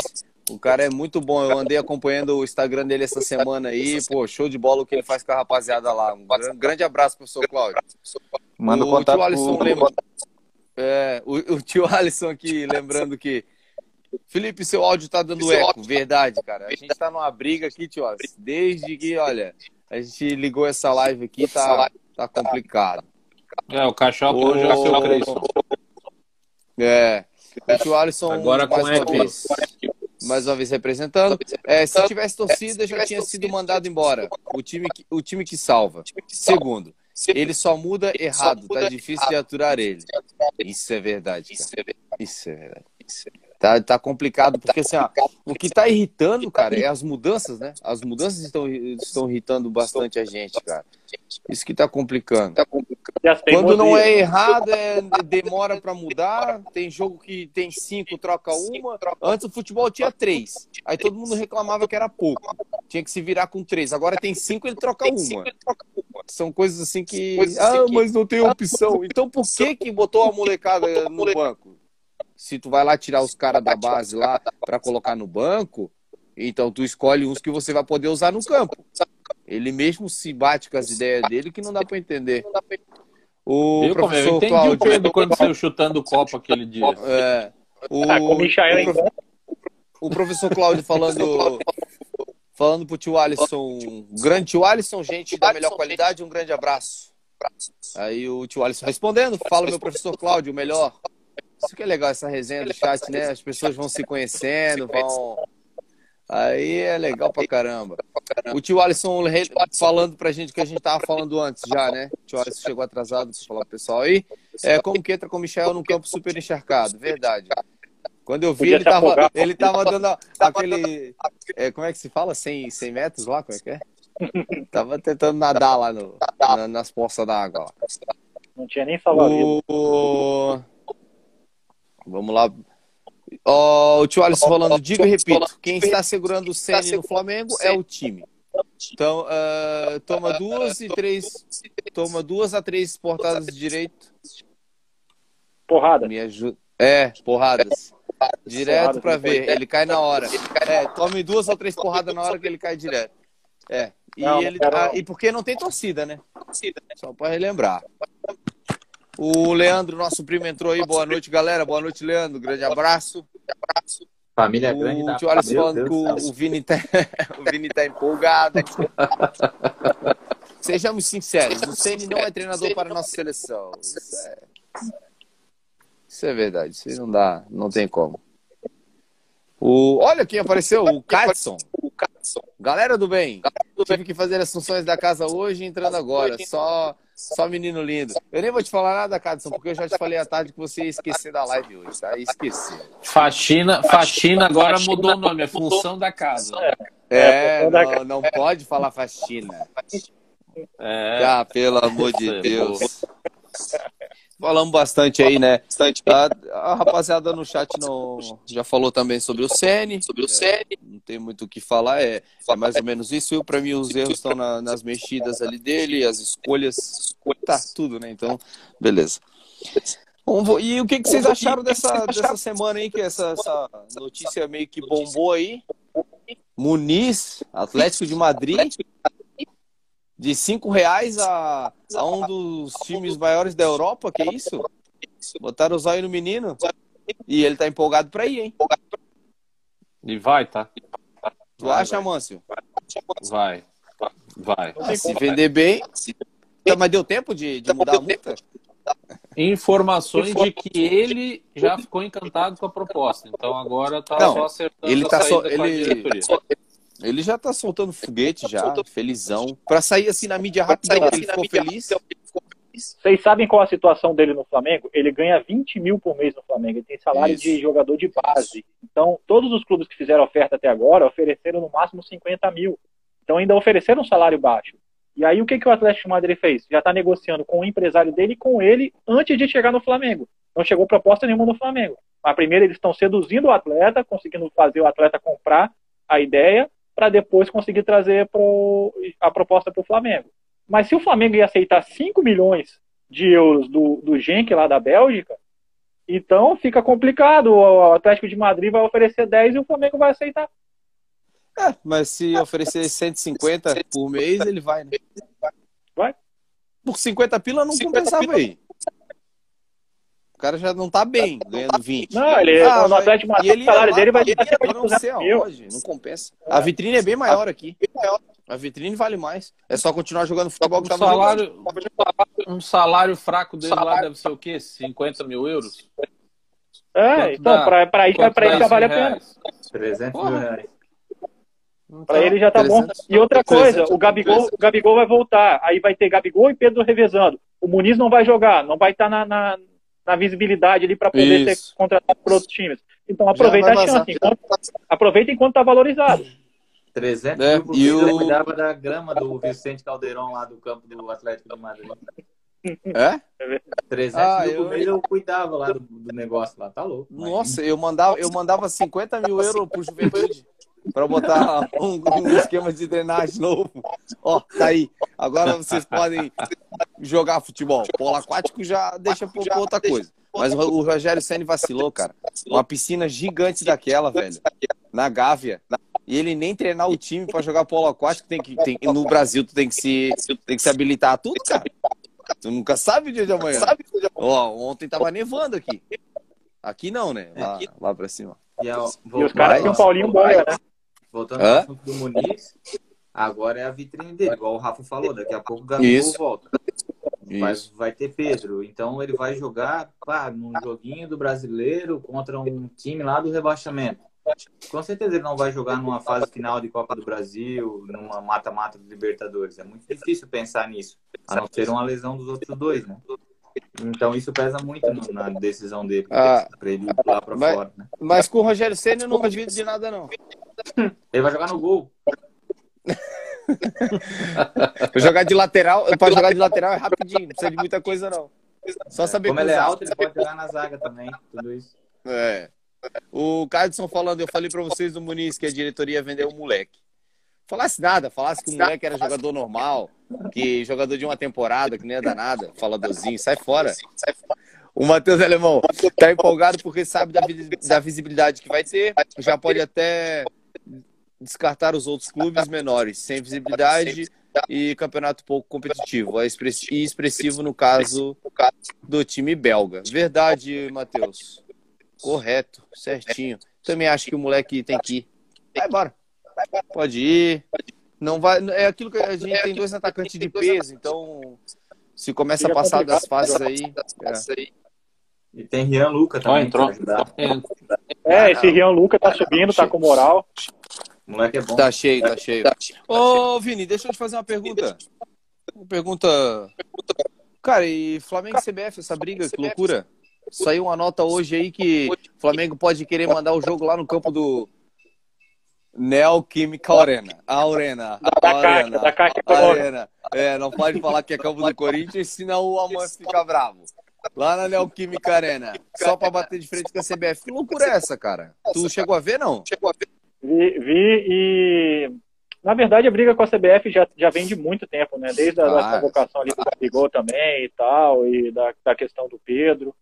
[SPEAKER 1] O cara é muito bom. Eu andei acompanhando o Instagram dele essa semana aí. Pô, show de bola o que ele faz com a rapaziada lá. Um grande abraço, professor Cláudio.
[SPEAKER 4] Manda o contato
[SPEAKER 1] tio Alisson lembra... é, o, o tio Alisson aqui, lembrando que Felipe, seu áudio tá dando eco. Verdade, cara. A gente tá numa briga aqui, tio. Desde que, olha, a gente ligou essa live aqui, tá, tá complicado.
[SPEAKER 3] É, o cachorro Ô... jogar seu Creyson.
[SPEAKER 1] É. O tio Alisson
[SPEAKER 3] Agora com
[SPEAKER 1] mais uma vez. Mais uma vez representando. É, se tivesse torcida, já tinha sido mandado embora. O time, que, o time que salva. Segundo, ele só muda errado. Tá difícil de aturar ele. Isso é verdade. Cara. Isso é verdade. Tá, tá complicado, porque assim, ó, o que tá irritando, cara, é as mudanças, né? As mudanças estão, estão irritando bastante a gente, cara. Isso que tá complicando. Quando não é errado, é, demora para mudar. Tem jogo que tem cinco, troca uma. Antes o futebol tinha três. Aí todo mundo reclamava que era pouco. Tinha que se virar com três. Agora tem cinco, ele troca uma. São coisas assim que. Ah, mas não tem opção. Então por que que botou a molecada no banco? Se tu vai lá tirar os caras da base lá para colocar no banco, então tu escolhe uns que você vai poder usar no campo. Ele mesmo se bate com as ideias dele que não dá para entender.
[SPEAKER 3] O eu, professor eu entendi Cláudio... o Pedro quando saiu chutando o copo aquele dia.
[SPEAKER 1] É, o, ah, o, prof... o professor Cláudio falando falando pro tio Alisson, grande tio Alisson, gente da melhor qualidade, um grande abraço. Aí o tio Alisson respondendo, fala meu professor Cláudio, o melhor. Isso que é legal, essa resenha do chat, né? As pessoas vão se conhecendo, vão. Aí é legal pra caramba. O tio Alisson falando pra gente que a gente tava falando antes já, né? O tio Alisson chegou atrasado pra falar pro pessoal aí. É, como que entra com o Michel num campo super encharcado. Verdade. Quando eu vi, ele tava, ele tava dando aquele. É, como é que se fala? 100, 100 metros lá? Como é que é? Tava tentando nadar lá no, na, nas poças d'água.
[SPEAKER 2] Não tinha nem salva-vida.
[SPEAKER 1] O... Vamos lá. Oh, o tio Alisson falando, digo e repito, quem está segurando o Ceni no Flamengo é o time. Então, uh, toma duas e três, toma duas a três portadas de direito.
[SPEAKER 2] Porrada.
[SPEAKER 1] Me ajuda. É, porradas. Direto para ver, ele cai na hora. É, tome duas ou três porradas na hora que ele cai direto. É. E, ele, ah, e porque não tem torcida, né? Só para relembrar. O Leandro, nosso primo, entrou aí. Boa noite, galera. Boa noite, Leandro. Grande abraço.
[SPEAKER 4] Família o grande.
[SPEAKER 1] O Tio falando que o, o, Vini tá, o Vini tá empolgado. Sejamos sinceros, o Ceni não é treinador para a nossa seleção. Isso é, isso é verdade. Isso não dá, não tem como. O, olha quem apareceu, o Katson. Galera do bem, tive que fazer as funções da casa hoje entrando agora. Só só menino lindo. Eu nem vou te falar nada, Cadson, porque eu já te falei à tarde que você ia esquecer da live hoje, tá? Esqueci.
[SPEAKER 3] Faxina, faxina agora mudou o nome, é função da casa.
[SPEAKER 1] É, é não, não pode falar faxina. É. Ah, pelo amor de Deus. Falamos bastante aí, né? A, a, rapaziada no chat não, já falou também sobre o Sene. Sobre o Sene. É, não tem muito o que falar, é, é mais ou menos isso. Para mim, os erros estão na, nas mexidas ali dele, as escolhas, tá tudo, né? Então, beleza. E o que, que vocês acharam dessa, dessa semana aí, que essa, essa notícia meio que bombou aí? Muniz, Atlético de Madrid, de cinco reais a, a um dos times maiores da Europa, que isso? Botaram o zóio no menino e ele tá empolgado pra ir, hein?
[SPEAKER 3] E vai, tá?
[SPEAKER 1] Tu vai, acha, vai. Mâncio?
[SPEAKER 3] Vai, vai.
[SPEAKER 1] Ah, se vender bem. Mas deu tempo de, de mudar a multa?
[SPEAKER 3] Informações de que ele já ficou encantado com a proposta. Então agora tá Não, só acertando
[SPEAKER 1] ele tá só, ele, ele já tá soltando foguete já, felizão. Pra sair assim na mídia rápida, ele ficou feliz.
[SPEAKER 2] Vocês sabem qual a situação dele no Flamengo? Ele ganha 20 mil por mês no Flamengo. Ele tem salário Isso. de jogador de base. Então, todos os clubes que fizeram oferta até agora ofereceram no máximo 50 mil. Então, ainda ofereceram um salário baixo. E aí, o que, que o Atlético de Madrid fez? Já está negociando com o empresário dele e com ele antes de chegar no Flamengo. Não chegou proposta nenhuma no Flamengo. A primeira, eles estão seduzindo o atleta, conseguindo fazer o atleta comprar a ideia para depois conseguir trazer pro, a proposta para o Flamengo. Mas se o Flamengo ia aceitar 5 milhões de euros do, do Genk lá da Bélgica, então fica complicado. O Atlético de Madrid vai oferecer 10 e o Flamengo vai aceitar.
[SPEAKER 1] É, mas se oferecer 150 por mês, ele vai, né?
[SPEAKER 2] Vai.
[SPEAKER 1] Por 50 pila não 50 compensava pila. aí. O cara já não tá bem, ganhando 20.
[SPEAKER 2] Não, ele ah, no Atlético Madrid,
[SPEAKER 1] o salário dele vai ser não sei aonde, não compensa. A vitrine é bem maior aqui. A vitrine vale mais. É só continuar jogando futebol que
[SPEAKER 3] um salário, Um salário fraco dele salário. lá deve ser o quê? 50 mil euros?
[SPEAKER 2] É, Quanto então, dá? pra, pra, pra, pra ele já vale a pena.
[SPEAKER 4] 300 mil reais.
[SPEAKER 2] Então, pra ele já tá 300, bom. E outra coisa, o Gabigol, o Gabigol vai voltar. Aí vai ter Gabigol e Pedro revezando. O Muniz não vai jogar, não vai estar tá na, na, na, visibilidade ali para poder Isso. ser contratado por outros times. Então aproveita a chance. Enquanto, aproveita enquanto tá valorizado.
[SPEAKER 4] 300 é, mil e o... cuidava da grama do Vicente Caldeirão lá do campo do Atlético de Madrid.
[SPEAKER 1] É?
[SPEAKER 4] 300 ah, mil eu... eu cuidava lá do, do, negócio lá, tá louco.
[SPEAKER 1] Nossa, eu mandava, eu mandava 50 mil euros pro Juventude para botar um, um, esquema de drenagem novo. Ó, tá aí. Agora vocês podem jogar futebol. Polo aquático já deixa por outra coisa. Mas o Rogério Senna vacilou, cara. Uma piscina gigante daquela, velho. Na Gávea. E ele nem treinar o time para jogar polo aquático tem que tem, no Brasil tu tem que se tem que se habilitar tudo, cara. Tu nunca sabe o dia de amanhã. Ó, ontem tava nevando aqui. Aqui não, né? Lá, lá pra cima.
[SPEAKER 2] E, a, e os caras tinham um Paulinho Boia, né?
[SPEAKER 4] Voltando Hã? ao assunto do Muniz, agora é a vitrine dele, igual o Rafa falou, daqui a pouco o Gabigol volta. Mas vai ter Pedro, então ele vai jogar pá, num joguinho do brasileiro contra um time lá do rebaixamento. Com certeza ele não vai jogar numa fase final de Copa do Brasil, numa mata-mata do Libertadores. É muito difícil pensar nisso, a não ser uma lesão dos outros dois, né? Então isso pesa muito na decisão dele, ah, para ele ir lá para fora. Né?
[SPEAKER 1] Mas com o Rogério Senna eu não duvido de nada, não.
[SPEAKER 4] Ele vai jogar no gol.
[SPEAKER 1] jogar de lateral, para jogar de lateral é rapidinho, não precisa de muita coisa, não. Só saber
[SPEAKER 4] Como ele é alto, ele pode jogar na zaga também, tudo isso.
[SPEAKER 1] É. O Cadson falando, eu falei para vocês do Muniz que a diretoria vendeu o moleque. Falasse nada, falasse que o moleque era jogador normal, que jogador de uma temporada, que nem é danada, faladorzinho, sai fora. O Matheus Alemão tá empolgado porque sabe da, da visibilidade que vai ter, já pode até descartar os outros clubes menores, sem visibilidade e campeonato pouco competitivo, e expressivo no caso do time belga. Verdade, Matheus. Correto, certinho. Também acho que o moleque tem que ir. Vai embora. Pode ir. Não vai. É aquilo que a gente tem dois atacantes de peso, então se começa a passar das fases aí. É.
[SPEAKER 4] E tem Rian Luca também. Oh, entrou.
[SPEAKER 2] É, esse Rian Luca tá subindo, tá com moral.
[SPEAKER 4] O moleque é bom.
[SPEAKER 1] Tá cheio, tá cheio. Ô, Vini, deixa eu te fazer uma pergunta. Uma pergunta. Cara, e Flamengo e CBF, essa briga, que loucura. Saiu uma nota hoje aí que o Flamengo pode querer mandar o jogo lá no campo do Neoquímica Arena. A Arena. A Arena. A Arena. É, não pode falar que é campo do Corinthians, senão o Amance fica bravo. Lá na Neoquímica Arena. Só pra bater de frente com a CBF. Que loucura é essa, cara? Tu chegou a ver, não? Chegou a ver?
[SPEAKER 2] Vi, vi e na verdade, a briga com a CBF já, já vem de muito tempo, né? Desde a ah, convocação ali do Gabigol também e tal, e da, da questão do Pedro.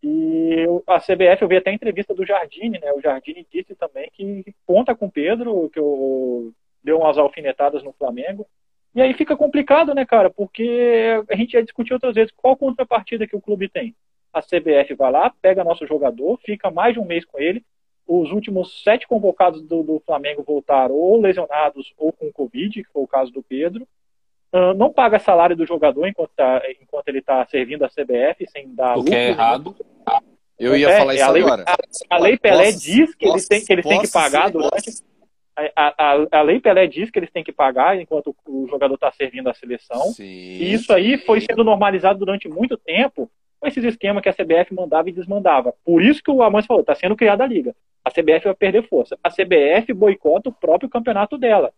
[SPEAKER 2] E a CBF, eu vi até a entrevista do Jardine, né? O Jardine disse também que conta com o Pedro, que eu, deu umas alfinetadas no Flamengo. E aí fica complicado, né, cara? Porque a gente já discutiu outras vezes qual contrapartida que o clube tem. A CBF vai lá, pega nosso jogador, fica mais de um mês com ele. Os últimos sete convocados do, do Flamengo voltaram ou lesionados ou com Covid, que foi o caso do Pedro. Uh, não paga salário do jogador enquanto, tá, enquanto ele está servindo a CBF, sem dar
[SPEAKER 1] O que é errado. Eu ia é, falar isso
[SPEAKER 2] a
[SPEAKER 1] lei, agora.
[SPEAKER 2] A, a lei Pelé posso, diz que eles têm que, eles têm que pagar durante. A, a, a, lei Pelé diz que eles têm que pagar enquanto o jogador está servindo a seleção. Sim. E isso aí foi sendo normalizado durante muito tempo com esses esquemas que a CBF mandava e desmandava. Por isso que o Amante falou, está sendo criada a liga. A CBF vai perder força. A CBF boicota o próprio campeonato dela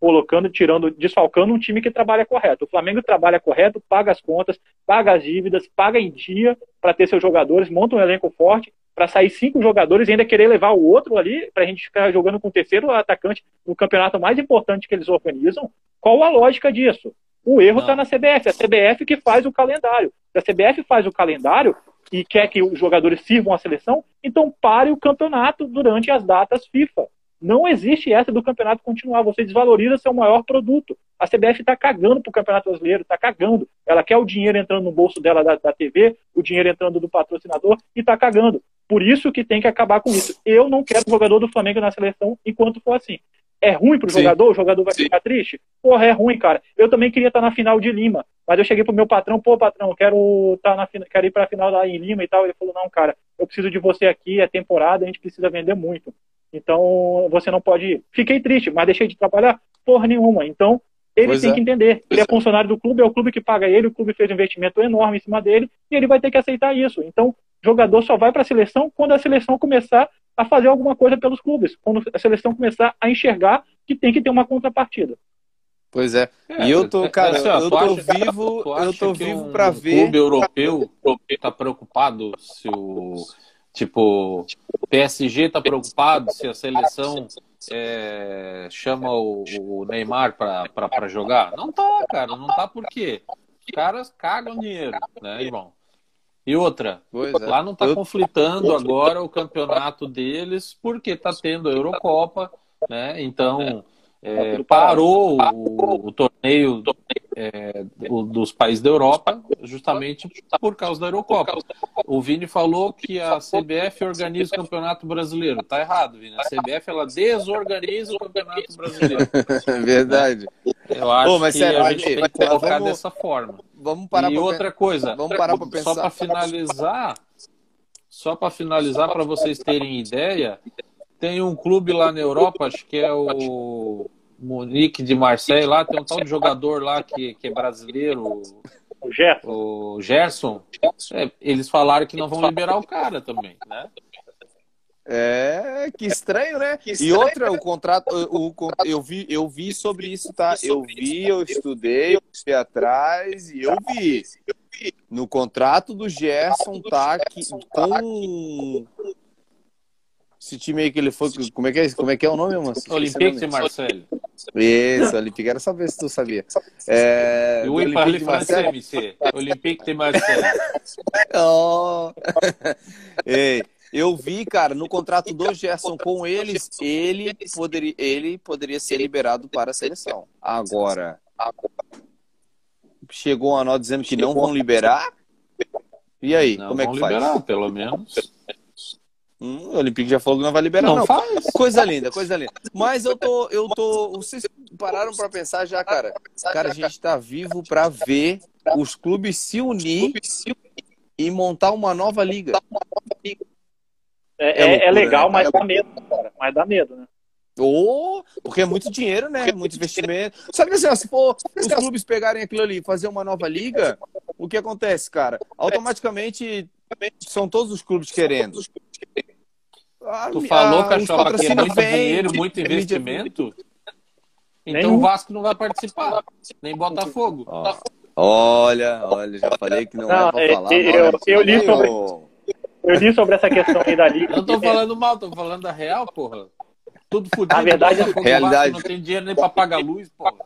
[SPEAKER 2] colocando, tirando, desfalcando um time que trabalha correto. O Flamengo trabalha correto, paga as contas, paga as dívidas, paga em dia para ter seus jogadores, monta um elenco forte para sair cinco jogadores e ainda querer levar o outro ali para a gente ficar jogando com o terceiro atacante no campeonato mais importante que eles organizam. Qual a lógica disso? O erro está na CBF, a CBF que faz o calendário. Se a CBF faz o calendário e quer que os jogadores sirvam à seleção, então pare o campeonato durante as datas FIFA Não existe essa do campeonato continuar. Você desvaloriza seu maior produto. A CBF está cagando para o Campeonato Brasileiro, está cagando. Ela quer o dinheiro entrando no bolso dela da, da TV, o dinheiro entrando do patrocinador e está cagando. Por isso que tem que acabar com isso. Eu não quero jogador do Flamengo na seleção enquanto for assim. É ruim pro Sim. jogador? O jogador vai Sim. ficar triste? Porra, é ruim, cara. Eu também queria estar na final de Lima, mas eu cheguei pro meu patrão, pô, patrão, quero estar na quero ir pra final lá em Lima e tal. Ele falou, não, cara, eu preciso de você aqui, é temporada, a gente precisa vender muito. Então, você não pode ir. Fiquei triste, mas deixei de trabalhar? Porra nenhuma. Então, ele pois tem é. que entender. Ele é funcionário do clube, é o clube que paga ele, o clube fez um investimento enorme em cima dele, e ele vai ter que aceitar isso. Então, jogador só vai para a seleção quando a seleção começar a fazer alguma coisa pelos clubes, quando a seleção começar a enxergar que tem que ter uma contrapartida.
[SPEAKER 1] Pois é. é e eu tô, cara, assim, eu tô acha, vivo, eu tô vivo um, para ver.
[SPEAKER 3] O clube europeu tá preocupado se o tipo o PSG tá preocupado se a seleção é, chama o, o Neymar para jogar? Não tá, cara, não tá por quê? Os caras cagam dinheiro, né, irmão? E outra, pois é. lá não está eu... conflitando agora o campeonato deles porque está tendo a Eurocopa, né? Então é, parou o, o torneio é, dos países da Europa justamente por causa da Eurocopa. O Vini falou que a CBF organiza o Campeonato Brasileiro. Tá errado, Vini. A CBF ela desorganiza o Campeonato Brasileiro.
[SPEAKER 1] Verdade.
[SPEAKER 3] Eu acho Pô, que sério, a gente tem que colocar vamos, dessa forma.
[SPEAKER 1] Vamos parar
[SPEAKER 3] e outra coisa, vamos parar para pensar. Só para finalizar, só para finalizar para vocês terem ideia, tem um clube lá na Europa, acho que é o Monique de Marseille, lá tem um tal de jogador lá que, que é brasileiro.
[SPEAKER 2] O Gerson.
[SPEAKER 3] O Gerson. É, eles falaram que não vão liberar o cara também, né?
[SPEAKER 1] É, que estranho, né? Que estranho, e outra, né? o contrato, o, o, eu, vi, eu vi sobre isso, tá? Eu vi, eu estudei, eu fui atrás e eu vi. No contrato do Gerson tá que, com esse time aí que ele foi. Como é que é, como é, que é o nome, mano?
[SPEAKER 3] Olympique de Marseille.
[SPEAKER 1] Isso, Olympique. Quero saber se tu sabia. É,
[SPEAKER 3] oui, parle français, monsieur. Olympique de Marseille.
[SPEAKER 1] Oh. Ei, eu vi, cara, no contrato do Gerson com eles, ele poderia, ele poderia ser liberado para a seleção. Agora, chegou uma nota dizendo que não vão liberar. E aí, não como é que faz? liberar,
[SPEAKER 3] pelo menos.
[SPEAKER 1] Hum, o Olympique já falou que não vai liberar, não. não. Faz. Coisa linda, coisa linda. Mas eu tô, eu tô. Vocês pararam para pensar já, cara? Cara, a gente tá vivo para ver os clubes se unir e montar uma nova liga.
[SPEAKER 2] É, é, loucura, é legal, né? mas dá medo, cara. Mas dá medo, né?
[SPEAKER 1] Oh, porque é muito dinheiro, né? Muito investimento. Sabe assim, ó, se for os clubes pegarem aquilo ali e fazer uma nova liga, o que acontece, cara? Automaticamente são todos os clubes querendo.
[SPEAKER 3] Tu falou, Cachopa, que é muito vem, dinheiro, muito investimento? Então o Vasco não vai participar, nem Botafogo.
[SPEAKER 1] Oh. Olha, olha, já falei que não, não é pra
[SPEAKER 2] é,
[SPEAKER 1] falar.
[SPEAKER 2] Eu, eu, eu, li sobre, eu li sobre essa questão aí da Liga.
[SPEAKER 3] Não tô falando mal, tô falando da real, porra. Tudo fodido.
[SPEAKER 2] Na verdade,
[SPEAKER 3] Botafogo, realidade... não tem dinheiro nem pra pagar luz, porra.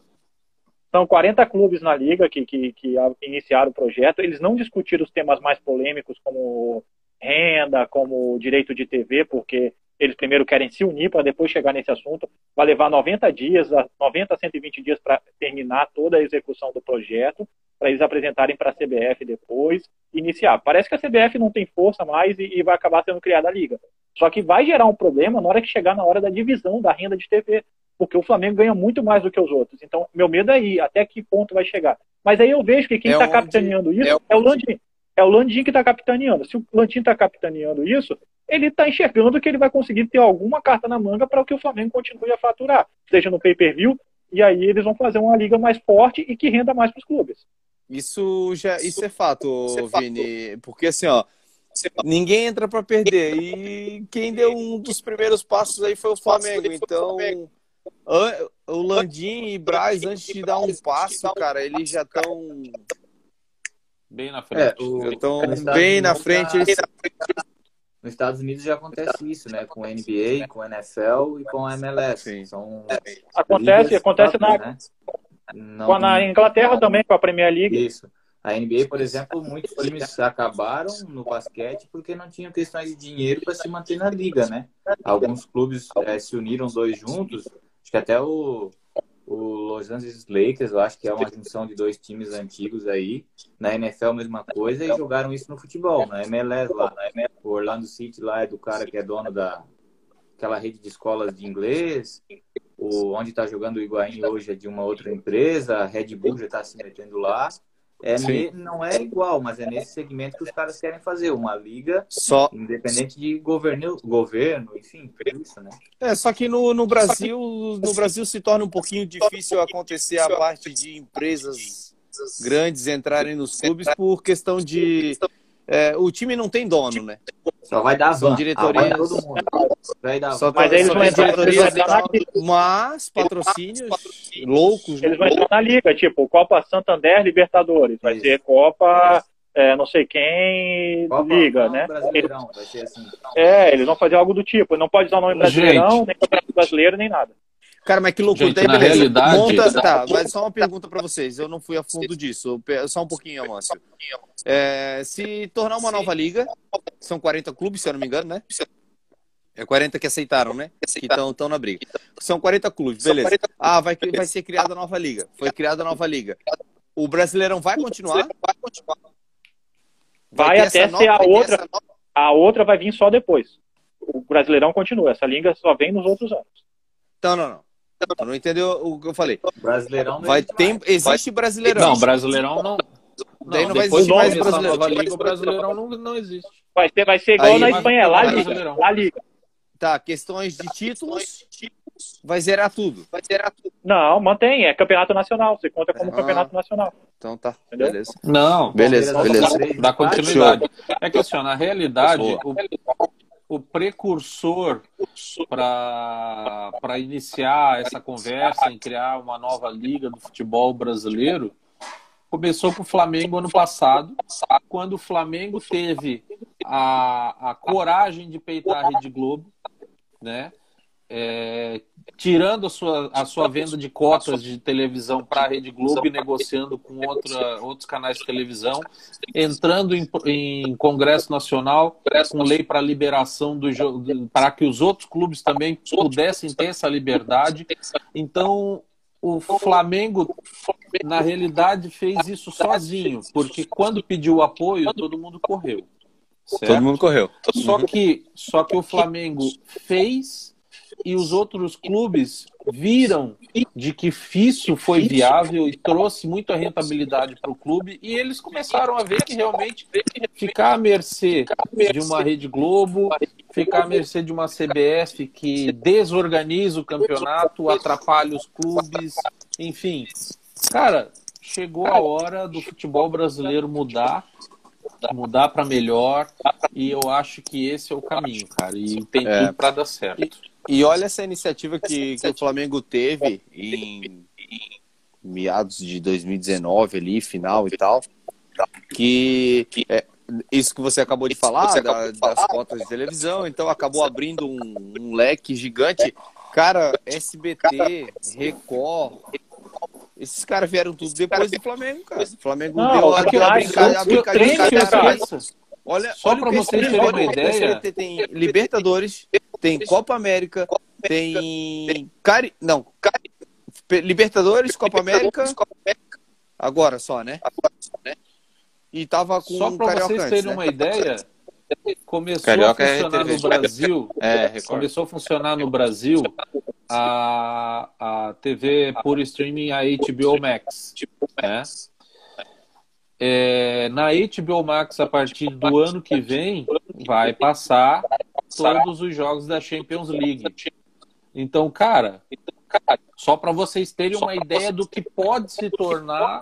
[SPEAKER 2] São 40 clubes na Liga que, que, que iniciaram o projeto. Eles não discutiram os temas mais polêmicos, como renda, como direito de TV, porque eles primeiro querem se unir para depois chegar nesse assunto. Vai levar 90 dias, 90 a 120 dias para terminar toda a execução do projeto, para eles apresentarem para a CBF depois, iniciar. Parece que a CBF não tem força mais e, e, vai acabar sendo criada a liga. Só que vai gerar um problema na hora que chegar na hora da divisão da renda de TV, porque o Flamengo ganha muito mais do que os outros. Então, meu medo é ir, até que ponto vai chegar. Mas aí eu vejo que quem está é tá capitaneando isso é, é o Landim. É o Landim que está capitaneando. Se o Landim está capitaneando isso, ele está enxergando que ele vai conseguir ter alguma carta na manga para que o Flamengo continue a faturar, seja no pay-per-view, e aí eles vão fazer uma liga mais forte e que renda mais para os clubes.
[SPEAKER 1] Isso já isso é fato, isso é Vini, fato. porque assim, ó, ninguém entra para perder e quem deu um dos primeiros passos aí foi o Flamengo, então o Landim e Braz antes de dar um passo, cara, eles já estão
[SPEAKER 3] Bem na frente.
[SPEAKER 1] É, então, bem na frente. Eles...
[SPEAKER 4] Nos Estados Unidos já acontece isso, né? Com a NBA, com a NFL e com a MLS. Sim. São
[SPEAKER 2] acontece, acontece na, né? Não... na Inglaterra também, com a Premier League.
[SPEAKER 4] Isso. A NBA, por exemplo, muitos times acabaram no basquete porque não tinham questões de dinheiro para se manter na liga, né? Alguns clubes é, se uniram dois juntos, acho que até o, o Los Angeles Lakers, eu acho que é uma junção de dois times antigos aí. Na NFL, mesma coisa, e jogaram isso no futebol, na MLS lá. O Orlando City lá é do cara que é dono da aquela rede de escolas de inglês. O, onde está jogando o Higuaín hoje é de uma outra empresa. A Red Bull já está se metendo lá. É, não é igual, mas é nesse segmento que os caras querem fazer, uma liga
[SPEAKER 1] só...
[SPEAKER 4] independente de governo, governo, enfim, isso, né?
[SPEAKER 1] É, só que no, no Brasil, no Brasil se torna um pouquinho difícil acontecer a parte de empresas grandes entrarem nos clubes por questão de é, o time não tem dono, né?
[SPEAKER 4] Só vai dar
[SPEAKER 1] São diretorias.
[SPEAKER 4] Ah, todo mundo.
[SPEAKER 1] Vai dar só mas eles vão entrar diretoria mas patrocínios loucos.
[SPEAKER 2] Eles vão entrar na liga, tipo Copa Santander Libertadores. Vai Isso. ser Copa é, não sei quem Copa, liga, né? Brasileirão, vai ser assim. É, eles vão fazer algo do tipo. Não pode usar o nome brasileirão, Gente. nem campeonato brasileiro, nem nada.
[SPEAKER 1] Cara, mas que loucura.
[SPEAKER 3] Gente, Daí, beleza. Realidade,
[SPEAKER 1] Monta... Tá, mas só uma pergunta para vocês. Eu não fui a fundo disso. Só um pouquinho, Amâncio. É, se tornar uma nova liga, são 40 clubes, se eu não me engano, né? É 40 que aceitaram, né? Que estão na briga. São 40 clubes, beleza. Ah, vai, vai ser criada a nova liga. Foi criada a nova liga. O Brasileirão vai continuar?
[SPEAKER 2] Vai continuar. Vai, até ser a outra. A outra vai vir só depois. O Brasileirão continua. Essa liga só vem nos outros anos.
[SPEAKER 1] Então, não, não. Tu não entendeu o que eu falei?
[SPEAKER 4] Brasileirão
[SPEAKER 1] vai ter, existe Brasileirão.
[SPEAKER 3] Não, Brasileirão não.
[SPEAKER 1] Daí não, não vai existir mais
[SPEAKER 3] Brasileirão. Liga, o Brasileirão não, não existe.
[SPEAKER 2] Vai ser, vai ser igual Aí, na Espanha, lá Liga. Lá Liga.
[SPEAKER 1] Tá, questões de títulos, vai zerar tudo. Vai zerar tudo.
[SPEAKER 2] Não, mantém, é campeonato nacional, você conta como ah, campeonato nacional.
[SPEAKER 1] Então tá, Entendeu? beleza.
[SPEAKER 3] Não,
[SPEAKER 1] beleza, beleza.
[SPEAKER 3] Dá continuidade. É que assim, na realidade, o, o precursor para iniciar essa conversa em criar uma nova liga do futebol brasileiro começou com o Flamengo ano passado, quando o Flamengo teve a, a coragem de peitar a Rede Globo, né? É, tirando a sua, a sua venda de cotas de televisão para a Rede Globo e negociando com outra, outros canais de televisão, entrando em, em Congresso Nacional com lei para liberação do para que os outros clubes também pudessem ter essa liberdade. Então, o Flamengo, na realidade, fez isso sozinho, porque quando pediu apoio, todo mundo correu.
[SPEAKER 1] Certo? Todo mundo correu.
[SPEAKER 3] Só que, só que o Flamengo fez e os outros clubes viram de que isso foi viável e trouxe muita rentabilidade para o clube e eles começaram a ver que realmente ficar à mercê de uma Rede Globo, ficar à mercê de uma CBF que desorganiza o campeonato, atrapalha os clubes, enfim. Cara, chegou a hora do futebol brasileiro mudar mudar para melhor e eu acho que esse é o caminho, cara, e tem é. tudo para dar certo.
[SPEAKER 1] E olha essa iniciativa que, que o Flamengo teve em, em meados de 2019 ali, final e tal, que é, isso que você acabou de falar, da, das cotas de televisão, então acabou abrindo um, um, leque gigante. Cara, SBT, Record, esses caras vieram tudo depois do Flamengo, cara. O Flamengo
[SPEAKER 2] Não, deu a, a, brincadeira, a brincadeira.
[SPEAKER 1] Olha, Só para vocês terem uma ideia, tem Libertadores, tem Copa América, tem Cari... não, Cari... Libertadores, Copa América. Agora só, né? E tava com
[SPEAKER 3] Só para vocês terem
[SPEAKER 1] né?
[SPEAKER 3] uma ideia, começou Carioca a é funcionar é no Brasil. É, começou a funcionar no Brasil a, a TV por streaming, a HBO Max. Né? É, na HBO Max, a partir do ano que vem, vai passar todos os jogos da Champions League. Então, cara, só para vocês terem uma ideia do que pode se tornar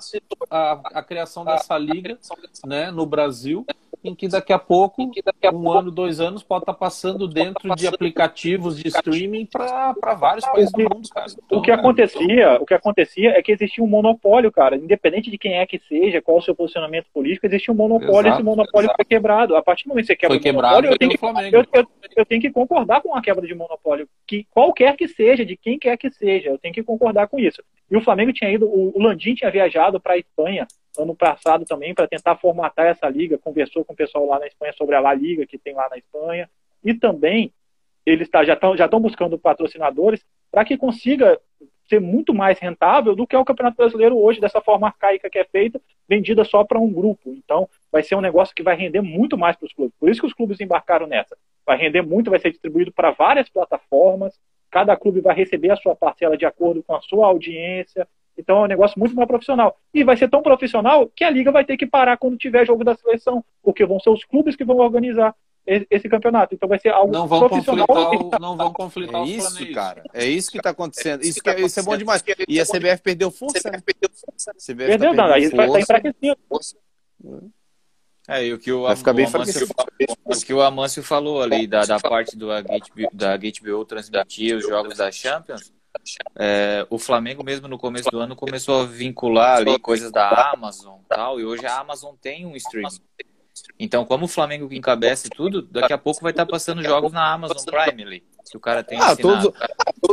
[SPEAKER 3] a, a criação dessa liga né, no Brasil em que daqui a pouco, um ano, dois anos, pode estar tá passando dentro de aplicativos de streaming para vários países do mundo, cara.
[SPEAKER 2] Então, o que acontecia, o que acontecia é que existia um monopólio, cara. Independente de quem é que seja, qual o seu posicionamento político, existia um monopólio. Exato, esse monopólio exato. foi quebrado. A partir do momento que você quebra
[SPEAKER 3] foi o monopólio,
[SPEAKER 2] eu tenho, que, eu, eu, eu tenho que concordar com a quebra de monopólio, que qualquer que seja, de quem quer que seja, eu tenho que concordar com isso. E o Flamengo tinha ido, o Landim tinha viajado para a Espanha ano passado também para tentar formatar essa liga, conversou com o pessoal lá na Espanha sobre a La Liga que tem lá na Espanha e também eles tá, já estão já buscando patrocinadores para que consiga ser muito mais rentável do que é o Campeonato Brasileiro hoje, dessa forma arcaica que é feita, vendida só para um grupo. Então, vai ser um negócio que vai render muito mais para os clubes. Por isso que os clubes embarcaram nessa. Vai render muito, vai ser distribuído para várias plataformas, cada clube vai receber a sua parcela de acordo com a sua audiência. Então é um negócio muito mais profissional. E vai ser tão profissional que a liga vai ter que parar quando tiver jogo da seleção, porque vão ser os clubes que vão organizar esse campeonato. Então vai ser algo
[SPEAKER 3] não vão
[SPEAKER 2] profissional.
[SPEAKER 3] Conflitar o, não vão conflitar
[SPEAKER 1] é isso, cara. É isso que está acontecendo. Isso, que, é, isso é bom demais. E a CBF perdeu força, né?
[SPEAKER 2] CBF perdeu, tá não. Aí vai estar enfraquecido.
[SPEAKER 4] É, e o que o, Vai ficar bem o, Amâncio, o que o Amâncio falou ali da, da parte do, da GateBO transmitir os jogos da Champions, é, o Flamengo mesmo no começo do ano começou a vincular ali coisas da Amazon tal, e hoje a Amazon tem um streaming. Então, como o Flamengo que encabeça tudo, daqui a pouco vai estar passando jogos na Amazon Prime ali. Que o cara tem
[SPEAKER 1] ah, todos,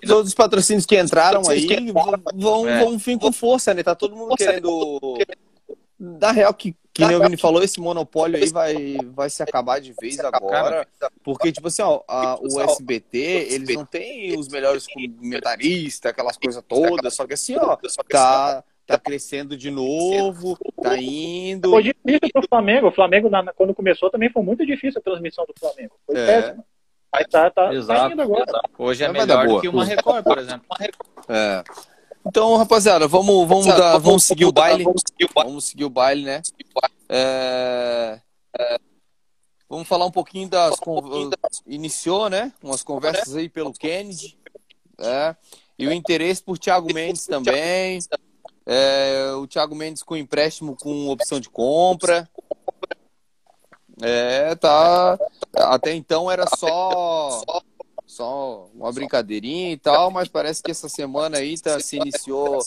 [SPEAKER 1] todos os patrocínios que entraram aí vão, é. vão vir com força, né? Tá todo mundo querendo. Da real, que, que nem o Vini falou, esse monopólio aí vai, vai se acabar de vez agora. Porque, tipo assim, ó, a, o SBT, eles não têm os melhores comentaristas, aquelas coisas todas, só que assim, ó, tá tá crescendo de novo, tá indo.
[SPEAKER 2] Foi difícil pro Flamengo. O Flamengo, quando começou, também foi muito difícil a transmissão do Flamengo. Foi é. péssimo. Mas tá, tá,
[SPEAKER 4] Exato, tá indo agora. Hoje é melhor do que uma Record, por exemplo.
[SPEAKER 1] É. Então, rapaziada, vamos, vamos, dar, vamos seguir o baile. Vamos seguir o baile, né? É... É... Vamos falar um pouquinho das. Iniciou, né? Umas conversas aí pelo Kennedy. É. E o interesse por Thiago Mendes também. É, o Thiago Mendes com empréstimo com opção de compra. É, tá. Até então era só só uma brincadeirinha e tal, mas parece que essa semana aí tá, se iniciou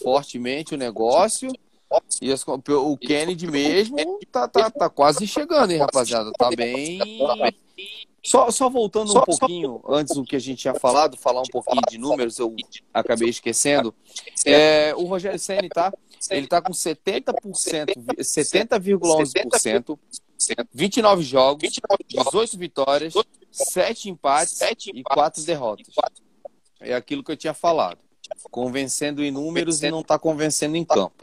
[SPEAKER 1] fortemente o negócio. E as, o Kennedy mesmo tá, tá, tá quase chegando, hein, rapaziada? Tá bem. Só, só voltando um pouquinho, antes do que a gente tinha falado, falar um pouquinho de números, eu acabei esquecendo. É, o Rogério Senni, tá? Ele tá com 70%, 70,11%, 29 jogos, 18 vitórias, 7 empates e 4 derrotas. É aquilo que eu tinha falado. Convencendo em números e não tá convencendo em campo.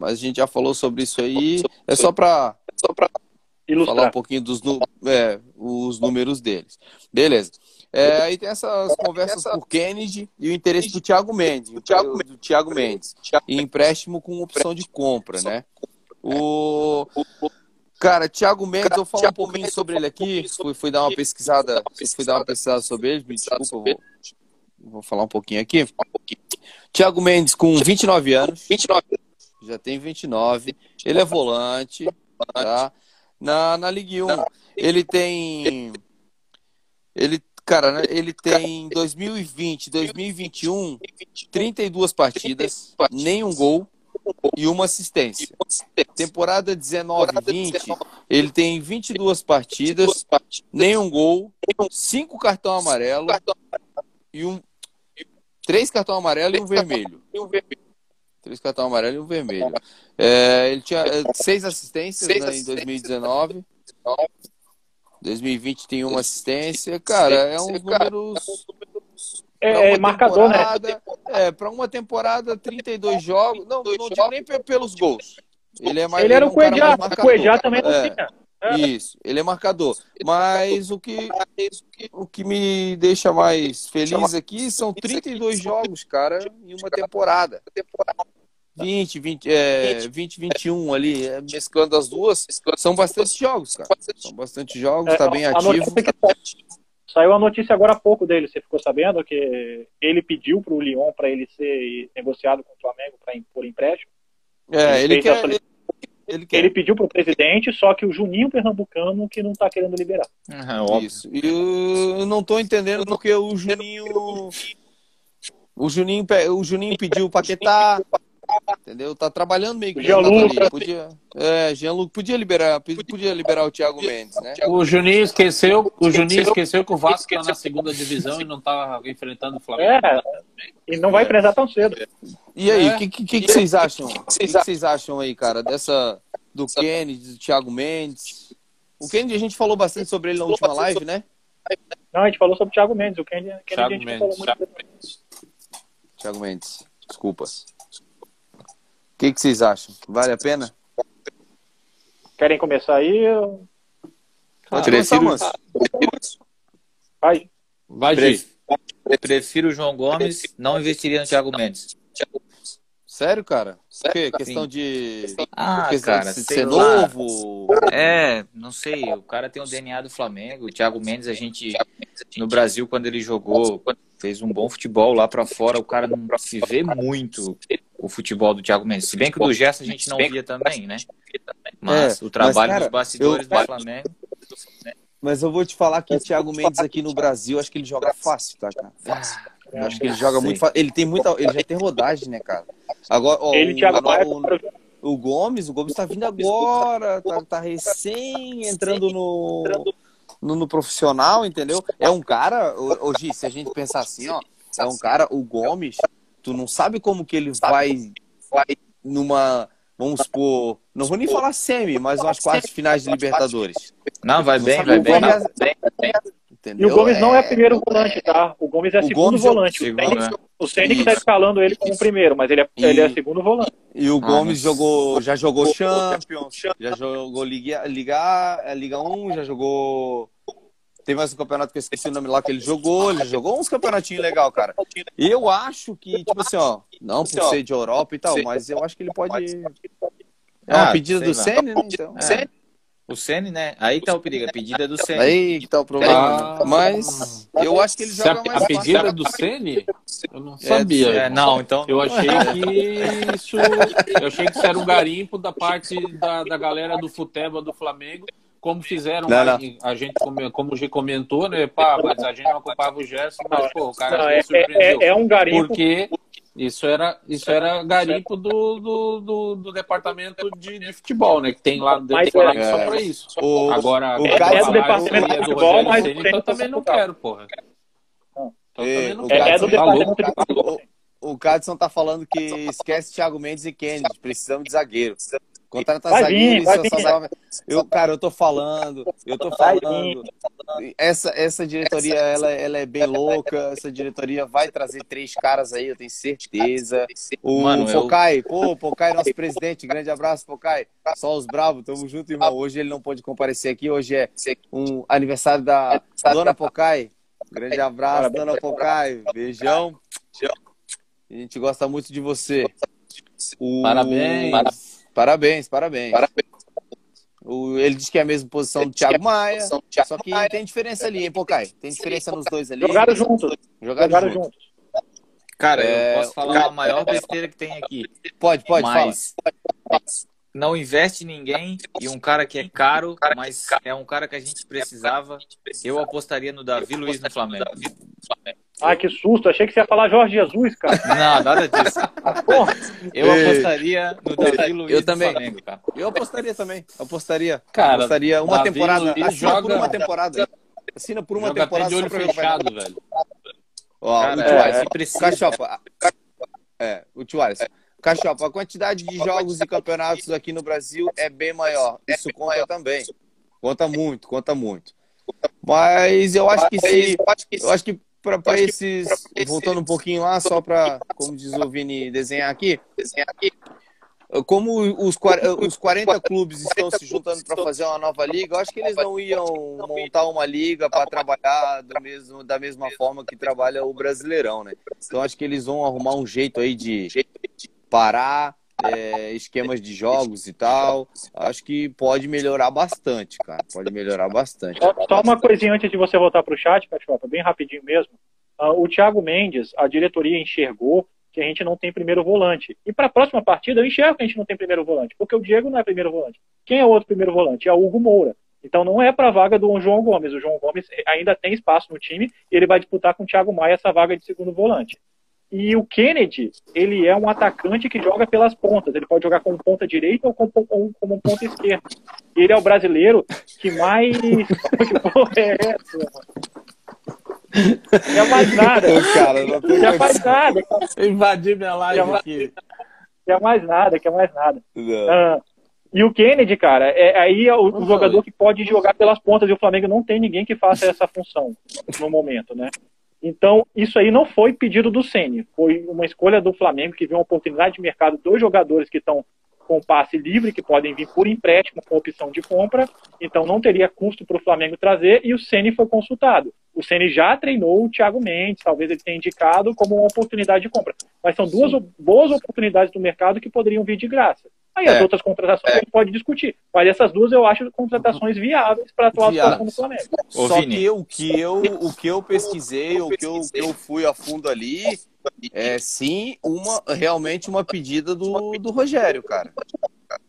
[SPEAKER 1] Mas a gente já falou sobre isso aí. É só para Ilustrar. falar um pouquinho dos é, os números deles. Beleza. É, aí tem essas conversas por Kennedy e o interesse do Thiago Mendes, o Thiago, do Thiago Mendes, e empréstimo com opção de compra, né? O cara, Thiago Mendes, eu falo um pouquinho sobre ele aqui, fui, fui dar uma pesquisada, fui dar uma pesquisada sobre ele, me desculpa, vou, vou falar um pouquinho aqui. Thiago Mendes com 29 anos, já tem 29, ele é volante, tá? Na, na Ligue 1, ele tem. Ele, cara, né, ele tem 2020, 2021, 32 partidas, nenhum gol e uma assistência. Temporada 19-20, ele tem 22 partidas, nenhum gol, cinco cartão amarelo e um. Três cartão amarelo e um vermelho. Três cartão amarelo e um vermelho. É, ele tinha é, seis assistências né, em 2019. 2020 tem uma assistência. Cara, é um números.
[SPEAKER 2] É, é marcador, né?
[SPEAKER 1] É, para uma temporada, 32 jogos. Não, não digo nem pelos gols. Ele é mais.
[SPEAKER 2] Ele era o Cuejá. O Cuejá também não
[SPEAKER 1] é, tinha. É. Isso, ele é marcador. Mas o que, o que me deixa mais feliz aqui são 32 jogos, cara, em uma temporada. 20, 20, é, 20, 21 ali, é, mesclando as duas, são bastante jogos, cara. São bastante jogos, é, tá bem ativo.
[SPEAKER 2] Saiu a notícia agora há pouco dele, você ficou sabendo que ele pediu para o Lyon para ele ser negociado com o Flamengo para por empréstimo.
[SPEAKER 1] É, ele, ele quer, ele,
[SPEAKER 2] ele, quer. ele pediu para o presidente, só que o Juninho Pernambucano que não está querendo liberar.
[SPEAKER 1] Uhum, Isso. E eu não estou entendendo porque o Juninho. O Juninho, o Juninho pediu o Paquetá, Entendeu? Tá trabalhando meio que
[SPEAKER 2] Jean
[SPEAKER 1] podia, é, Jean podia liberar, podia liberar o Thiago Mendes, né?
[SPEAKER 3] O Juninho esqueceu, o Juninho esqueceu que o Vasco tá na segunda divisão e não tá enfrentando o Flamengo.
[SPEAKER 2] É, e não vai enfrentar tão cedo.
[SPEAKER 1] E aí, o é. que, que, que, vocês acham? O que, que, vocês acham aí, cara, dessa do Kennedy, do Thiago Mendes? O Kennedy a gente falou bastante sobre ele na última live, né?
[SPEAKER 2] Não, a gente falou sobre o Thiago Mendes. O Kennedy, Kennedy Thiago a gente Mendes, falou muito Thiago Mendes.
[SPEAKER 1] Thiago Mendes, desculpas. O que, que vocês acham? Vale a pena?
[SPEAKER 2] Querem começar aí?
[SPEAKER 1] Pode começar,
[SPEAKER 4] Manso.
[SPEAKER 2] Vai.
[SPEAKER 4] Vai. Prefiro o João Gomes, não investiria no Thiago Mendes.
[SPEAKER 1] Sério, cara? Sério? O quê? Questão de.
[SPEAKER 4] Ah,
[SPEAKER 1] questão
[SPEAKER 4] cara,
[SPEAKER 1] de ser novo?
[SPEAKER 4] É, não sei. O cara tem o DNA do Flamengo. O Thiago Mendes, a gente. No Brasil, quando ele jogou, fez um bom futebol lá para fora. O cara não se vê muito o futebol do Thiago Mendes. Se bem que o do Gerson a gente não via também, né? Mas é, o trabalho mas, cara, dos bastidores eu... do Flamengo.
[SPEAKER 1] Mas eu vou te falar que o Thiago Mendes aqui no Brasil, acho que ele joga fácil, tá, cara? Fácil. Eu acho que ele joga muito fácil. Ele tem muita. Ele já tem rodagem, né, cara? Agora, ó, ele, o, o, o, Gomes, o Gomes tá vindo agora, tá, tá recém entrando no, no, no, profissional, entendeu? É um cara, hoje, se a gente pensar assim, ó, é um cara, o Gomes, tu não sabe como que ele vai, vai numa vamos supor, não vou nem falar semi, mas umas quartas finais de Libertadores.
[SPEAKER 4] Não, vai bem, vai bem.
[SPEAKER 2] Entendeu? E o Gomes é... não é primeiro volante, tá? O Gomes é o segundo Gomes volante. É o, segundo, né? o Ceni que tá escalando ele como primeiro, mas ele é, e... ele é segundo volante.
[SPEAKER 1] E o Gomes ah, jogou, já jogou Champions, já jogou Liga, Liga, Liga 1, já jogou tem mais um campeonato que eu esqueci o nome lá que ele jogou. Ele jogou uns campeonatinhos legal, cara. E eu acho que, tipo assim, ó, não por ser de Europa e tal, mas eu acho que ele pode. É uma ah, pedida do Senna, né? Então. É.
[SPEAKER 4] O Sene, né? Aí tá o perigo, a pedida é do Sene.
[SPEAKER 1] Aí que tá o problema. Ah, mas eu acho que ele joga
[SPEAKER 3] a, mais A pedida é do Sene? Eu não sabia.
[SPEAKER 4] É, não, então.
[SPEAKER 3] Eu achei que isso. Eu achei que isso era um garimpo da parte da, da galera do Futeba do Flamengo como fizeram, não, não. a gente, como o G comentou, né? Pá, mas a gente não ocupava o Gerson, mas pô, o cara não,
[SPEAKER 2] é, é, é, um garimpo.
[SPEAKER 3] Porque isso era, isso era garimpo do, do, do, do departamento de, de, futebol, né? Que tem lá dentro
[SPEAKER 2] mas,
[SPEAKER 3] é, só pra isso.
[SPEAKER 1] O,
[SPEAKER 3] Agora,
[SPEAKER 1] o cara
[SPEAKER 2] é do departamento de futebol, mas
[SPEAKER 3] Senna, então também não quero, porra.
[SPEAKER 2] Então, também não quero. É, do departamento de futebol.
[SPEAKER 1] O Cadson tá falando que esquece Thiago Mendes e Kennedy, precisamos de zagueiro. Contrata
[SPEAKER 2] vai zagueiro vir, vai vir.
[SPEAKER 1] Só... Eu, cara, eu tô falando, eu tô falando. Essa, essa diretoria, ela, ela é bem louca. Essa diretoria vai trazer três caras aí, eu tenho certeza. O Mano, Pocai, eu... pô, Pocai, nosso presidente, grande abraço, Pocai. Só os bravos, tamo junto, irmão. Hoje ele não pôde comparecer aqui, hoje é um aniversário da Dona Pocai. Grande abraço, Dona Pocai. Beijão. A gente gosta muito de você.
[SPEAKER 3] O... Parabéns.
[SPEAKER 1] Parabéns, parabéns. parabéns. O, ele diz que é a mesma posição do Thiago Maia. Só que tem diferença ali, hein, Pocai? Tem diferença nos dois ali.
[SPEAKER 2] Jogaram juntos.
[SPEAKER 1] Jogaram, Jogaram juntos. juntos.
[SPEAKER 4] Cara, é... eu posso falar a maior besteira que tem aqui.
[SPEAKER 1] Pode, pode,
[SPEAKER 4] mas fala. Não investe ninguém e um cara que é caro, mas é um cara que a gente precisava. Eu apostaria no Davi Luiz no Flamengo.
[SPEAKER 2] Ah, que susto. Achei que você ia falar Jorge Jesus, cara.
[SPEAKER 4] Não, nada disso. Porra. Eu apostaria no Davi Luiz
[SPEAKER 1] eu também.
[SPEAKER 4] Flamengo, cara.
[SPEAKER 1] Eu apostaria também. Apostaria. Cara, apostaria uma Davi temporada. Assina joga... por uma temporada. Assina por uma
[SPEAKER 3] joga
[SPEAKER 1] temporada.
[SPEAKER 3] de olho fechado, velho.
[SPEAKER 1] Ó, cara, o Tuares, é, precisa. Cachopa. É, o Tuares. Cachopa, a quantidade de jogos e campeonatos aqui no Brasil é bem maior. Isso conta também. Conta muito, conta muito. Mas eu acho que se. Eu acho que para esses, voltando um pouquinho lá, só para, como diz o Vini, desenhar aqui, desenhar aqui. Como os, os 40 clubes estão se juntando para fazer uma nova liga, eu acho que eles não iam montar uma liga para trabalhar mesmo, da mesma forma que trabalha o Brasileirão, né? Então acho que eles vão arrumar um jeito aí de parar é, esquemas de jogos e tal. Acho que pode melhorar bastante, cara. Pode melhorar bastante.
[SPEAKER 2] Só, só uma coisinha antes de você voltar para o chat, Cachopa, bem rapidinho mesmo. Uh, o Thiago Mendes, a diretoria enxergou que a gente não tem primeiro volante. E para a próxima partida, eu enxergo que a gente não tem primeiro volante, porque o Diego não é primeiro volante. Quem é o outro primeiro volante? É o Hugo Moura. Então não é para a vaga do João Gomes. O João Gomes ainda tem espaço no time e ele vai disputar com o Thiago Maia essa vaga de segundo volante. E o Kennedy, ele é um atacante que joga pelas pontas. Ele pode jogar como ponta direita ou como, como, como ponta esquerda. Ele é o brasileiro que mais. que porra é essa, Quer mais nada.
[SPEAKER 1] cara, não
[SPEAKER 2] Quer mais nada.
[SPEAKER 3] Invadir minha live
[SPEAKER 2] mais-
[SPEAKER 3] aqui.
[SPEAKER 2] Quer mais nada, quer mais nada. Ah, e o Kennedy, cara, é, aí é o,
[SPEAKER 3] Não
[SPEAKER 2] jogador que pode jogar pelas pontas e o Flamengo não tem ninguém que faça essa função no momento, né? Então, isso aí não foi pedido do Ceni, foi uma escolha do Flamengo que viu uma oportunidade de mercado dos jogadores que estão com passe livre, que podem vir por empréstimo com opção de compra, então não teria custo para o Flamengo trazer e o Ceni foi consultado. O Ceni já treinou o Thiago Mendes, talvez ele tenha indicado como uma oportunidade de compra. Mas são duas o- boas oportunidades do mercado que poderiam vir de graça. Aí as
[SPEAKER 1] É.
[SPEAKER 2] outras contratações a gente pode discutir. Mas essas duas eu acho contratações viáveis para a atual situação do Flamengo.
[SPEAKER 1] Só
[SPEAKER 4] Vini.
[SPEAKER 1] que o que eu, o que eu pesquisei, o que eu, que eu fui a fundo ali, é sim uma realmente uma pedida do, do Rogério, cara.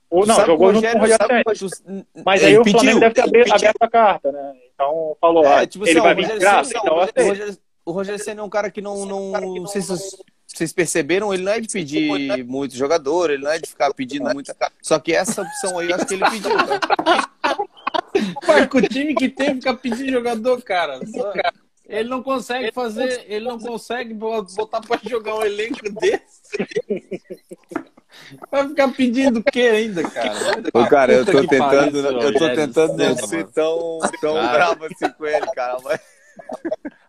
[SPEAKER 2] Ou não,
[SPEAKER 1] Sabe
[SPEAKER 2] jogou
[SPEAKER 1] o
[SPEAKER 2] junto com o Rogério
[SPEAKER 1] sabe-
[SPEAKER 2] Mas
[SPEAKER 1] ele
[SPEAKER 2] aí o
[SPEAKER 1] pediu,
[SPEAKER 2] Flamengo deve ter aberto, aberto a carta, né? Então falou,
[SPEAKER 1] É, tipo
[SPEAKER 2] ele
[SPEAKER 1] assim,
[SPEAKER 2] vai vir
[SPEAKER 1] o
[SPEAKER 2] de
[SPEAKER 1] Rogério
[SPEAKER 2] graça, então
[SPEAKER 1] o
[SPEAKER 2] aceita.
[SPEAKER 1] Rogério- O Rogério Senna é um cara que não, não, não sei se vocês, vocês perceberam, ele não é de pedir muito jogador, ele não é de ficar pedindo muita. Só que essa opção aí eu acho que ele pediu.
[SPEAKER 3] Mas com o time que tem, fica pedindo jogador, cara. Só- Ele não consegue fazer, ele não consegue botar pra jogar um elenco desse. Vai ficar pedindo o que ainda, cara?
[SPEAKER 1] Ô, cara, eu tô tentando, eu tô tentando não ser tão, tão bravo assim com ele, cara. Mas...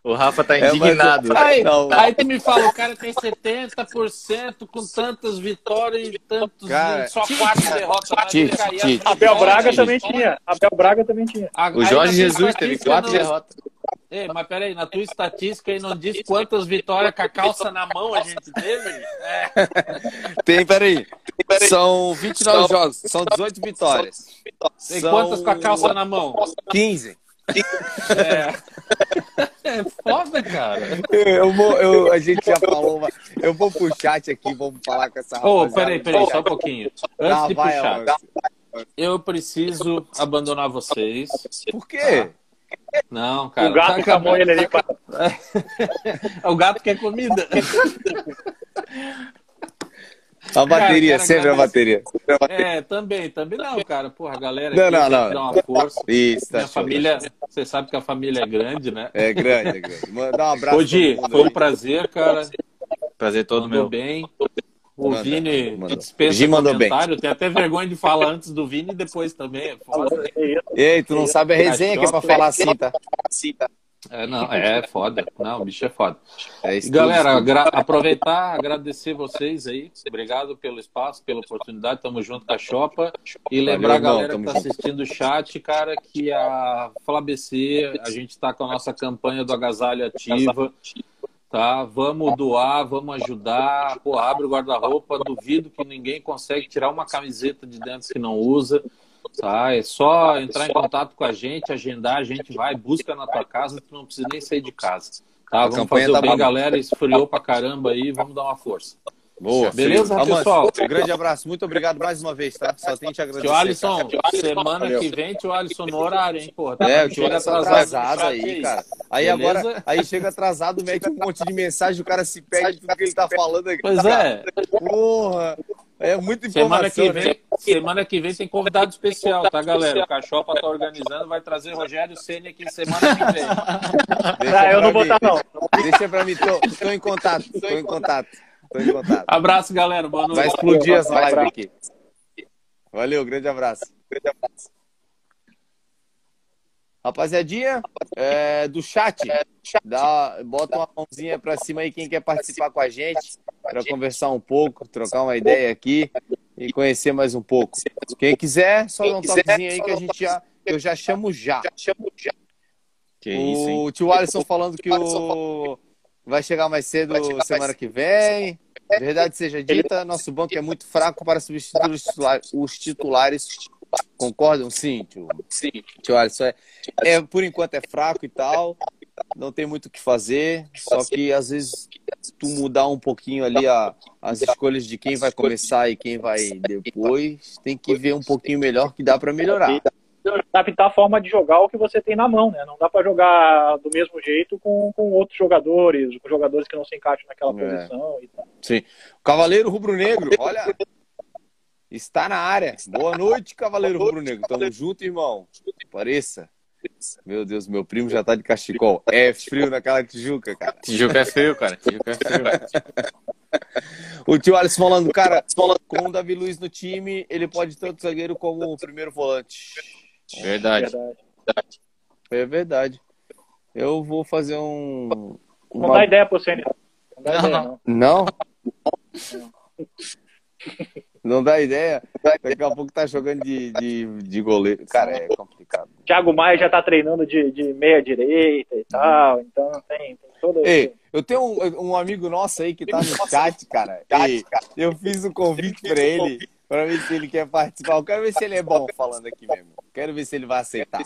[SPEAKER 4] O Rafa tá
[SPEAKER 1] É, mas-
[SPEAKER 4] indignado.
[SPEAKER 3] Aí,
[SPEAKER 1] Não.
[SPEAKER 3] aí tu me fala, o cara tem 70% com tantas vitórias e tantos.
[SPEAKER 1] Cara,
[SPEAKER 3] só quatro derrotas.
[SPEAKER 2] Abel Braga também tinha. Abel Braga também tinha.
[SPEAKER 4] O Jorge Jesus teve quatro
[SPEAKER 3] não-
[SPEAKER 4] derrotas.
[SPEAKER 3] Ei, mas peraí, na tua estatística aí não diz quantas vitórias com a calça na mão a gente teve? É,
[SPEAKER 1] Tem, peraí. São 29 jogos, são 18 vitórias.
[SPEAKER 3] e
[SPEAKER 1] São
[SPEAKER 3] quantas com a calça na mão?
[SPEAKER 1] 15.
[SPEAKER 3] É, é foda, cara.
[SPEAKER 1] Eu vou, eu, a gente já falou, mas eu vou pro chat aqui, vamos falar com essa
[SPEAKER 3] Ô,
[SPEAKER 1] rapaziada.
[SPEAKER 3] peraí, peraí, só um pouquinho. Antes
[SPEAKER 1] Tá,
[SPEAKER 3] de
[SPEAKER 1] vai,
[SPEAKER 3] puxar,
[SPEAKER 1] Alonso.
[SPEAKER 3] eu preciso abandonar vocês.
[SPEAKER 1] Por quê?
[SPEAKER 3] Não, cara.
[SPEAKER 2] o gato
[SPEAKER 3] tá acabando.
[SPEAKER 2] ele ali pra...
[SPEAKER 3] O gato quer comida.
[SPEAKER 1] A bateria,
[SPEAKER 3] quero
[SPEAKER 1] sempre a bateria.
[SPEAKER 3] É, também, também não, cara. Porra, a galera
[SPEAKER 1] Não,
[SPEAKER 3] aqui
[SPEAKER 1] não,
[SPEAKER 3] tem
[SPEAKER 1] não.
[SPEAKER 3] que dar uma força.
[SPEAKER 1] Isso, tá
[SPEAKER 3] Minha
[SPEAKER 1] show,
[SPEAKER 3] família,
[SPEAKER 1] tá show.
[SPEAKER 3] você sabe que a família é grande, né?
[SPEAKER 1] É grande, é grande. Manda um abraço. Mundo
[SPEAKER 3] foi um prazer, cara.
[SPEAKER 4] Prazer todo
[SPEAKER 3] Mandou
[SPEAKER 4] meu.
[SPEAKER 3] bem. O
[SPEAKER 1] Manda,
[SPEAKER 3] Vini
[SPEAKER 1] manda.
[SPEAKER 3] dispensa
[SPEAKER 1] Gi mandou bem.
[SPEAKER 3] comentário. Tem até vergonha de falar antes do Vini e depois também. É foda.
[SPEAKER 1] Ei, tu não sabe a resenha que é pra falar assim, tá?
[SPEAKER 3] É, não, é foda. Não, o bicho é foda.
[SPEAKER 1] É
[SPEAKER 3] Galera, aproveitar, agradecer vocês aí. Obrigado pelo espaço, pela oportunidade. Tamo junto com a Chopa. E lembrar a
[SPEAKER 1] irmão,
[SPEAKER 3] galera que tá
[SPEAKER 1] junto.
[SPEAKER 3] assistindo o chat, cara, que a FlaBC, a gente tá com a nossa campanha do agasalho ativa. Tá? Vamos doar, vamos ajudar. Pô, abre o guarda-roupa. Duvido que ninguém consegue tirar uma camiseta de dentro que não usa. Tá? É só entrar em contato com a gente, agendar, a gente vai, busca na tua casa, tu não precisa nem sair de casa. Tá? Vamos
[SPEAKER 1] campanha
[SPEAKER 3] fazer
[SPEAKER 1] tá
[SPEAKER 3] o bem,
[SPEAKER 1] boa.
[SPEAKER 3] galera. Esfriou pra caramba aí, vamos dar uma força.
[SPEAKER 1] Boa.
[SPEAKER 3] Beleza,
[SPEAKER 1] Amanda,
[SPEAKER 3] pessoal?
[SPEAKER 1] um grande abraço. Muito obrigado mais uma vez, tá? Só tenho que te agradecer.
[SPEAKER 3] Tio Alisson,
[SPEAKER 1] cara.
[SPEAKER 3] semana
[SPEAKER 2] Valeu.
[SPEAKER 3] que vem, tio Alisson no horário, hein, porra. Tá
[SPEAKER 1] É, o tio Alisson
[SPEAKER 3] atrasado
[SPEAKER 1] atrasado aí, cara. Aí
[SPEAKER 3] Beleza?
[SPEAKER 1] agora, aí chega atrasado, mete um monte de mensagem, o cara se perde tudo que ele tá falando aqui.
[SPEAKER 3] Pois é,
[SPEAKER 1] Porra! É muita
[SPEAKER 3] semana que
[SPEAKER 1] né?
[SPEAKER 3] vem, semana que vem tem convidado especial, tá, galera? O Cachopa tá organizando, vai trazer Rogério Ceni aqui semana que vem.
[SPEAKER 1] Deixa
[SPEAKER 2] Ah, eu não
[SPEAKER 1] pra
[SPEAKER 2] vou
[SPEAKER 1] mim.
[SPEAKER 2] estar, não.
[SPEAKER 1] Deixa pra mim, tô, tô em contato, tô em contato, tô em contato.
[SPEAKER 3] Abraço, galera. Boa noite.
[SPEAKER 1] Vai explodir essa live aqui. Valeu, grande abraço. Grande abraço. Rapaziadinha, é, do chat, dá, bota uma mãozinha pra cima aí quem quer participar com a gente, para conversar um pouco, trocar uma ideia aqui e conhecer mais um pouco. Quem quiser, só dá um toquezinho aí que a gente já, eu já chamo já.
[SPEAKER 4] Que isso, hein?
[SPEAKER 1] O tio Alisson falando que o vai chegar mais cedo semana que vem. Verdade seja dita, nosso banco é muito fraco para substituir os titulares. Concordam? Sim, tio. Sim. Tio Alisson, é, é, por enquanto é fraco e tal. Não tem muito o que fazer. Só que às vezes tu mudar um pouquinho ali a, as escolhas de quem vai começar e quem vai depois, tem que ver um pouquinho melhor que dá para melhorar.
[SPEAKER 2] Adaptar a forma de jogar o que você tem na mão, né? Não dá pra jogar do mesmo jeito com, com outros jogadores, com jogadores que não se encaixam naquela
[SPEAKER 1] É.
[SPEAKER 2] posição e tal.
[SPEAKER 1] Sim. Cavaleiro Rubro Negro, olha. Está na área. Boa noite, Cavaleiro Rubro Negro. Tamo junto, irmão. Pareça. Meu Deus, meu primo já tá de cachecol. É frio naquela Tijuca, cara.
[SPEAKER 4] Tijuca é frio, cara. Tijuca é frio.
[SPEAKER 1] o tio Alisson falando, cara, com o Davi Luiz no time, ele pode tanto zagueiro como o primeiro volante.
[SPEAKER 4] Verdade.
[SPEAKER 1] É verdade. Eu vou fazer um.
[SPEAKER 2] Uma... Não dá ideia pro Senna.
[SPEAKER 1] Não dá não, ideia, não. Não? não. Não dá ideia? Daqui a pouco tá jogando de, de, de goleiro. Cara, é complicado.
[SPEAKER 2] Thiago Maia já tá treinando de, de meia direita e tal, então tem, tem todo
[SPEAKER 1] Ei, eu tenho um, um, amigo nosso aí que tá no chat, cara. E eu fiz um convite pra ele, pra ver se ele quer participar. Eu quero ver se ele é bom falando aqui mesmo. Quero ver se ele vai aceitar.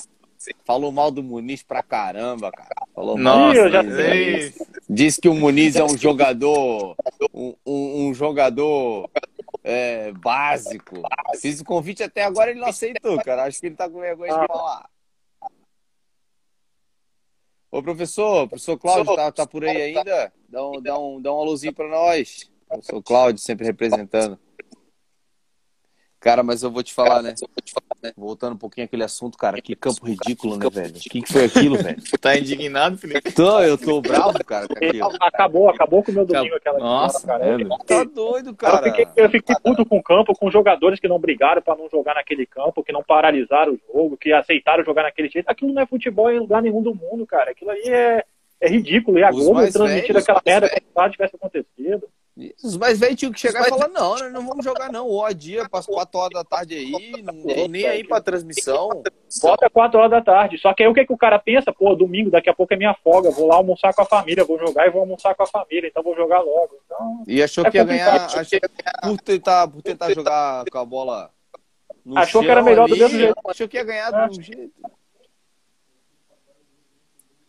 [SPEAKER 1] Falou mal do Muniz pra caramba, cara. Falou
[SPEAKER 4] mal.
[SPEAKER 1] Nossa,
[SPEAKER 4] já sei.
[SPEAKER 1] Diz que o Muniz é um jogador. Um, um, um jogador é, básico. Fiz o convite até agora ele não aceitou, cara. Acho que ele tá com vergonha de falar. Ô, professor, professor Cláudio, tá, tá por aí ainda? Dá um, dá um, dá um alôzinho pra nós. Professor Cláudio, sempre representando. Cara, mas eu vou te falar, né? Voltando um pouquinho aquele assunto, cara, que campo ridículo, né, velho? O que, que foi aquilo, velho?
[SPEAKER 4] Tá indignado, Felipe?
[SPEAKER 1] Tô, eu tô bravo, cara, com
[SPEAKER 2] aquilo. Acabou, acabou com o meu domingo aquela
[SPEAKER 1] Nossa, cara. É, tá doido, cara.
[SPEAKER 2] Eu fiquei, eu fiquei puto com o campo, com jogadores que não brigaram pra não jogar naquele campo, que não paralisaram o jogo, que aceitaram jogar naquele jeito. Aquilo não é futebol em lugar nenhum do mundo, cara. Aquilo aí é, é ridículo. E a Globo transmitir aquela merda como se nada tivesse acontecido.
[SPEAKER 1] Os mais velhos tinham que chegar e falar: não, nós não vamos jogar, não. Ó, dia, passa 4 horas da tarde aí, não nem aí pra transmissão.
[SPEAKER 2] Bota 4 horas da tarde. Só que aí o que, que o cara pensa? Pô, domingo, daqui a pouco é minha folga, vou lá almoçar com a família, vou jogar e vou almoçar com a família, então vou jogar logo. Então,
[SPEAKER 1] e achou é que ia ganhar, achou, por, tentar, por tentar jogar com a bola.
[SPEAKER 2] achou que era melhor ali, do mesmo jeito.
[SPEAKER 1] Achou que ia ganhar do mesmo jeito.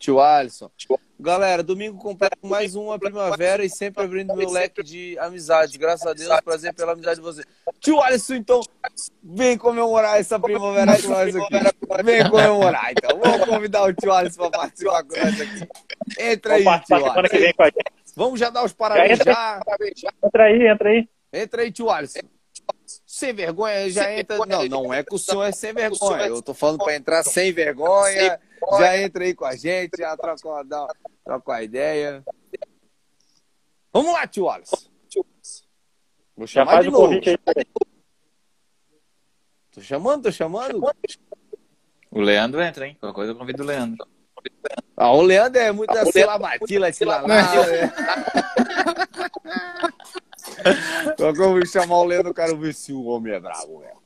[SPEAKER 1] Tio Alisson. Galera, domingo completo mais uma primavera e sempre abrindo meu leque de amizade. Graças a Deus, prazer pela amizade de você. Tio Alisson, então, vem comemorar essa primavera com nós aqui. Vem comemorar, então. Vamos convidar o tio Alisson para participar com nós aqui. Entra aí, tio Alisson. Vamos já dar os parabéns já.
[SPEAKER 2] Entra aí, entra aí.
[SPEAKER 1] Entra aí, tio Alisson. Sem vergonha, já entra. Não, não é que o senhor é sem vergonha. Eu tô falando para entrar sem vergonha já entra aí com a gente, já troca uma, troca uma ideia. Vamos lá, tio Wallace. Vou chamar de novo. Tô chamando, tô chamando.
[SPEAKER 4] O Leandro entra, hein? Qualquer coisa eu convido o Leandro.
[SPEAKER 1] Ah, o Leandro é muito assim, labatila, tilalá. Qualquer eu vou chamar o Leandro, eu quero ver se o homem é bravo, velho.